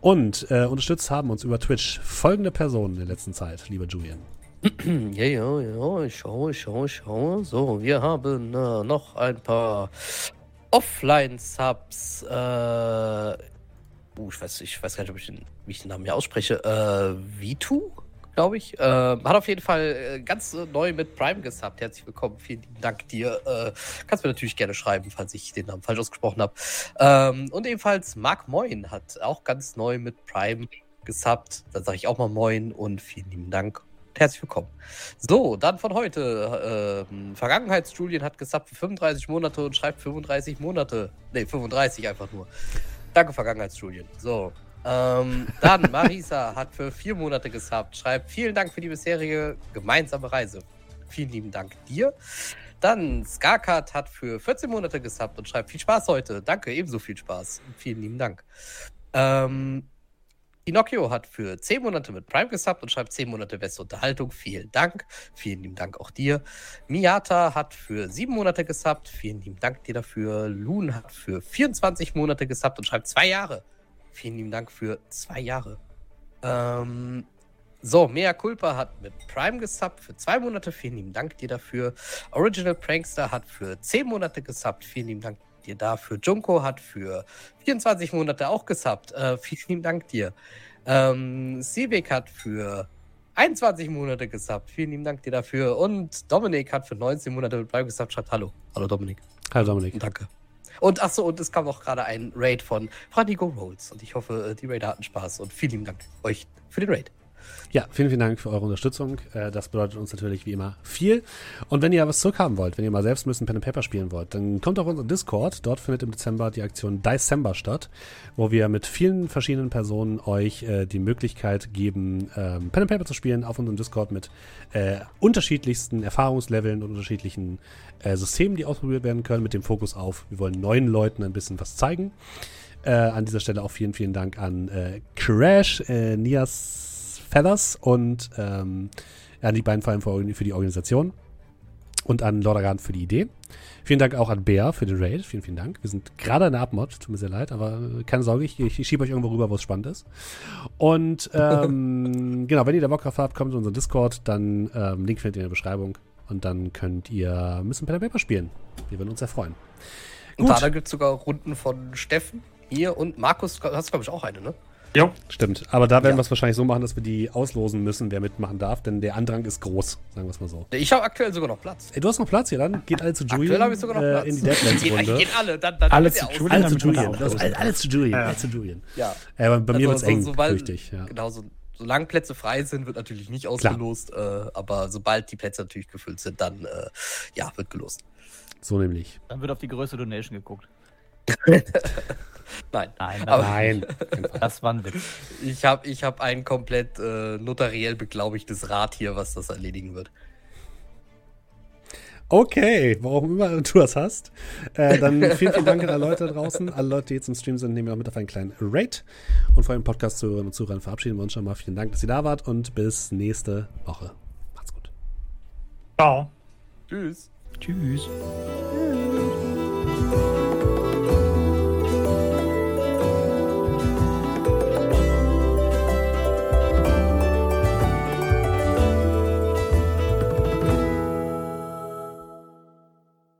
Und äh, unterstützt haben uns über Twitch folgende Personen in der letzten Zeit, lieber Julian. Ja, ja, ja, ich schaue, ich schaue, ich schaue. So, wir haben äh, noch ein paar Offline-Subs. Äh, uh, ich, weiß, ich weiß gar nicht, ob ich den, wie ich den Namen hier ausspreche. Äh, Vitu, glaube ich. Äh, hat auf jeden Fall äh, ganz äh, neu mit Prime gesubbt. Herzlich willkommen. Vielen lieben Dank dir. Äh, kannst mir natürlich gerne schreiben, falls ich den Namen falsch ausgesprochen habe. Ähm, und ebenfalls Marc Moin hat auch ganz neu mit Prime gesubbt. Da sage ich auch mal Moin und vielen lieben Dank herzlich willkommen. So, dann von heute. Äh, Vergangenheitsstudien hat gesappt für 35 Monate und schreibt 35 Monate. Ne, 35 einfach nur. Danke, Vergangenheitsstudien. So. Ähm, dann Marisa hat für vier Monate gesubbt, schreibt vielen Dank für die bisherige gemeinsame Reise. Vielen lieben Dank dir. Dann Skarkat hat für 14 Monate gesubbt und schreibt viel Spaß heute. Danke, ebenso viel Spaß. Vielen lieben Dank. Ähm, Pinocchio hat für 10 Monate mit Prime gesubbt und schreibt 10 Monate beste Unterhaltung. Vielen Dank. Vielen lieben Dank auch dir. Miata hat für 7 Monate gesubbt. Vielen lieben Dank dir dafür. Loon hat für 24 Monate gesubbt und schreibt 2 Jahre. Vielen lieben Dank für 2 Jahre. Ähm, so, Mea Culpa hat mit Prime gesubbt für 2 Monate. Vielen lieben Dank dir dafür. Original Prankster hat für 10 Monate gesubbt. Vielen lieben Dank dir dafür. Junko hat für 24 Monate auch gesubbt. Äh, vielen lieben Dank dir. Ähm, Sivik hat für 21 Monate gesubbt. Vielen lieben Dank dir dafür. Und Dominik hat für 19 Monate mit Prime gesubbt. Schreibt Hallo. Hallo Dominik. Hallo Dominik. Danke. Und achso, und es kam auch gerade ein Raid von Franigo Rolls. Und ich hoffe, äh, die Raider hatten Spaß. Und vielen lieben Dank euch für den Raid. Ja, vielen, vielen Dank für eure Unterstützung. Äh, das bedeutet uns natürlich wie immer viel. Und wenn ihr was zurückhaben wollt, wenn ihr mal selbst ein Pen and Paper spielen wollt, dann kommt auf unseren Discord. Dort findet im Dezember die Aktion December statt, wo wir mit vielen verschiedenen Personen euch äh, die Möglichkeit geben, ähm, Pen and Paper zu spielen auf unserem Discord mit äh, unterschiedlichsten Erfahrungsleveln und unterschiedlichen äh, Systemen, die ausprobiert werden können, mit dem Fokus auf, wir wollen neuen Leuten ein bisschen was zeigen. Äh, an dieser Stelle auch vielen, vielen Dank an äh, Crash, Nias Feathers und ähm, an die beiden vor allem für, für die Organisation und an Lordagan für die Idee. Vielen Dank auch an Bär für den Raid. Vielen, vielen Dank. Wir sind gerade in der Abmod. Tut mir sehr leid, aber keine Sorge, ich, ich schiebe euch irgendwo rüber, wo es spannend ist. Und ähm, genau, wenn ihr da Bock drauf habt, kommt in unseren Discord. Dann ähm, Link findet ihr in der Beschreibung. Und dann könnt ihr ein bisschen Pen Paper spielen. Wir würden uns sehr freuen. Und da gibt es sogar Runden von Steffen hier und Markus. Hast du, glaube ich, auch eine, ne? Jo. Stimmt. Aber da werden ja. wir es wahrscheinlich so machen, dass wir die auslosen müssen, wer mitmachen darf, denn der Andrang ist groß, sagen wir es mal so. Ich habe aktuell sogar noch Platz. Ey, du hast noch Platz hier, dann geht alle zu Julian. Aktuell habe ich sogar noch Platz. Äh, in die Deadlands-Runde. Gehen alle, dann, dann alle, zu Julian, alle zu Julian. Alle, alle zu Julian. Ja. Alle zu Julian. Ja. Äh, bei also, mir wird es eng, so, fürchte ich. Ja. Genau, so, solange Plätze frei sind, wird natürlich nicht ausgelost. Äh, aber sobald die Plätze natürlich gefüllt sind, dann äh, ja, wird gelost. So nämlich. Dann wird auf die größte Donation geguckt. Nein. Nein, aber nein. das war ein Witz. Ich habe ich hab ein komplett äh, notariell beglaubigtes Rad hier, was das erledigen wird. Okay, warum immer du das hast. Äh, dann vielen, vielen Dank an alle Leute da draußen. Alle Leute, die jetzt im Stream sind, nehmen wir auch mit auf einen kleinen Rate. Und vor allem Podcast-Zuhörerinnen und Zuhörern verabschieden wir uns schon mal. Vielen Dank, dass ihr da wart und bis nächste Woche. Macht's gut. Ciao. Tschüss. Tschüss.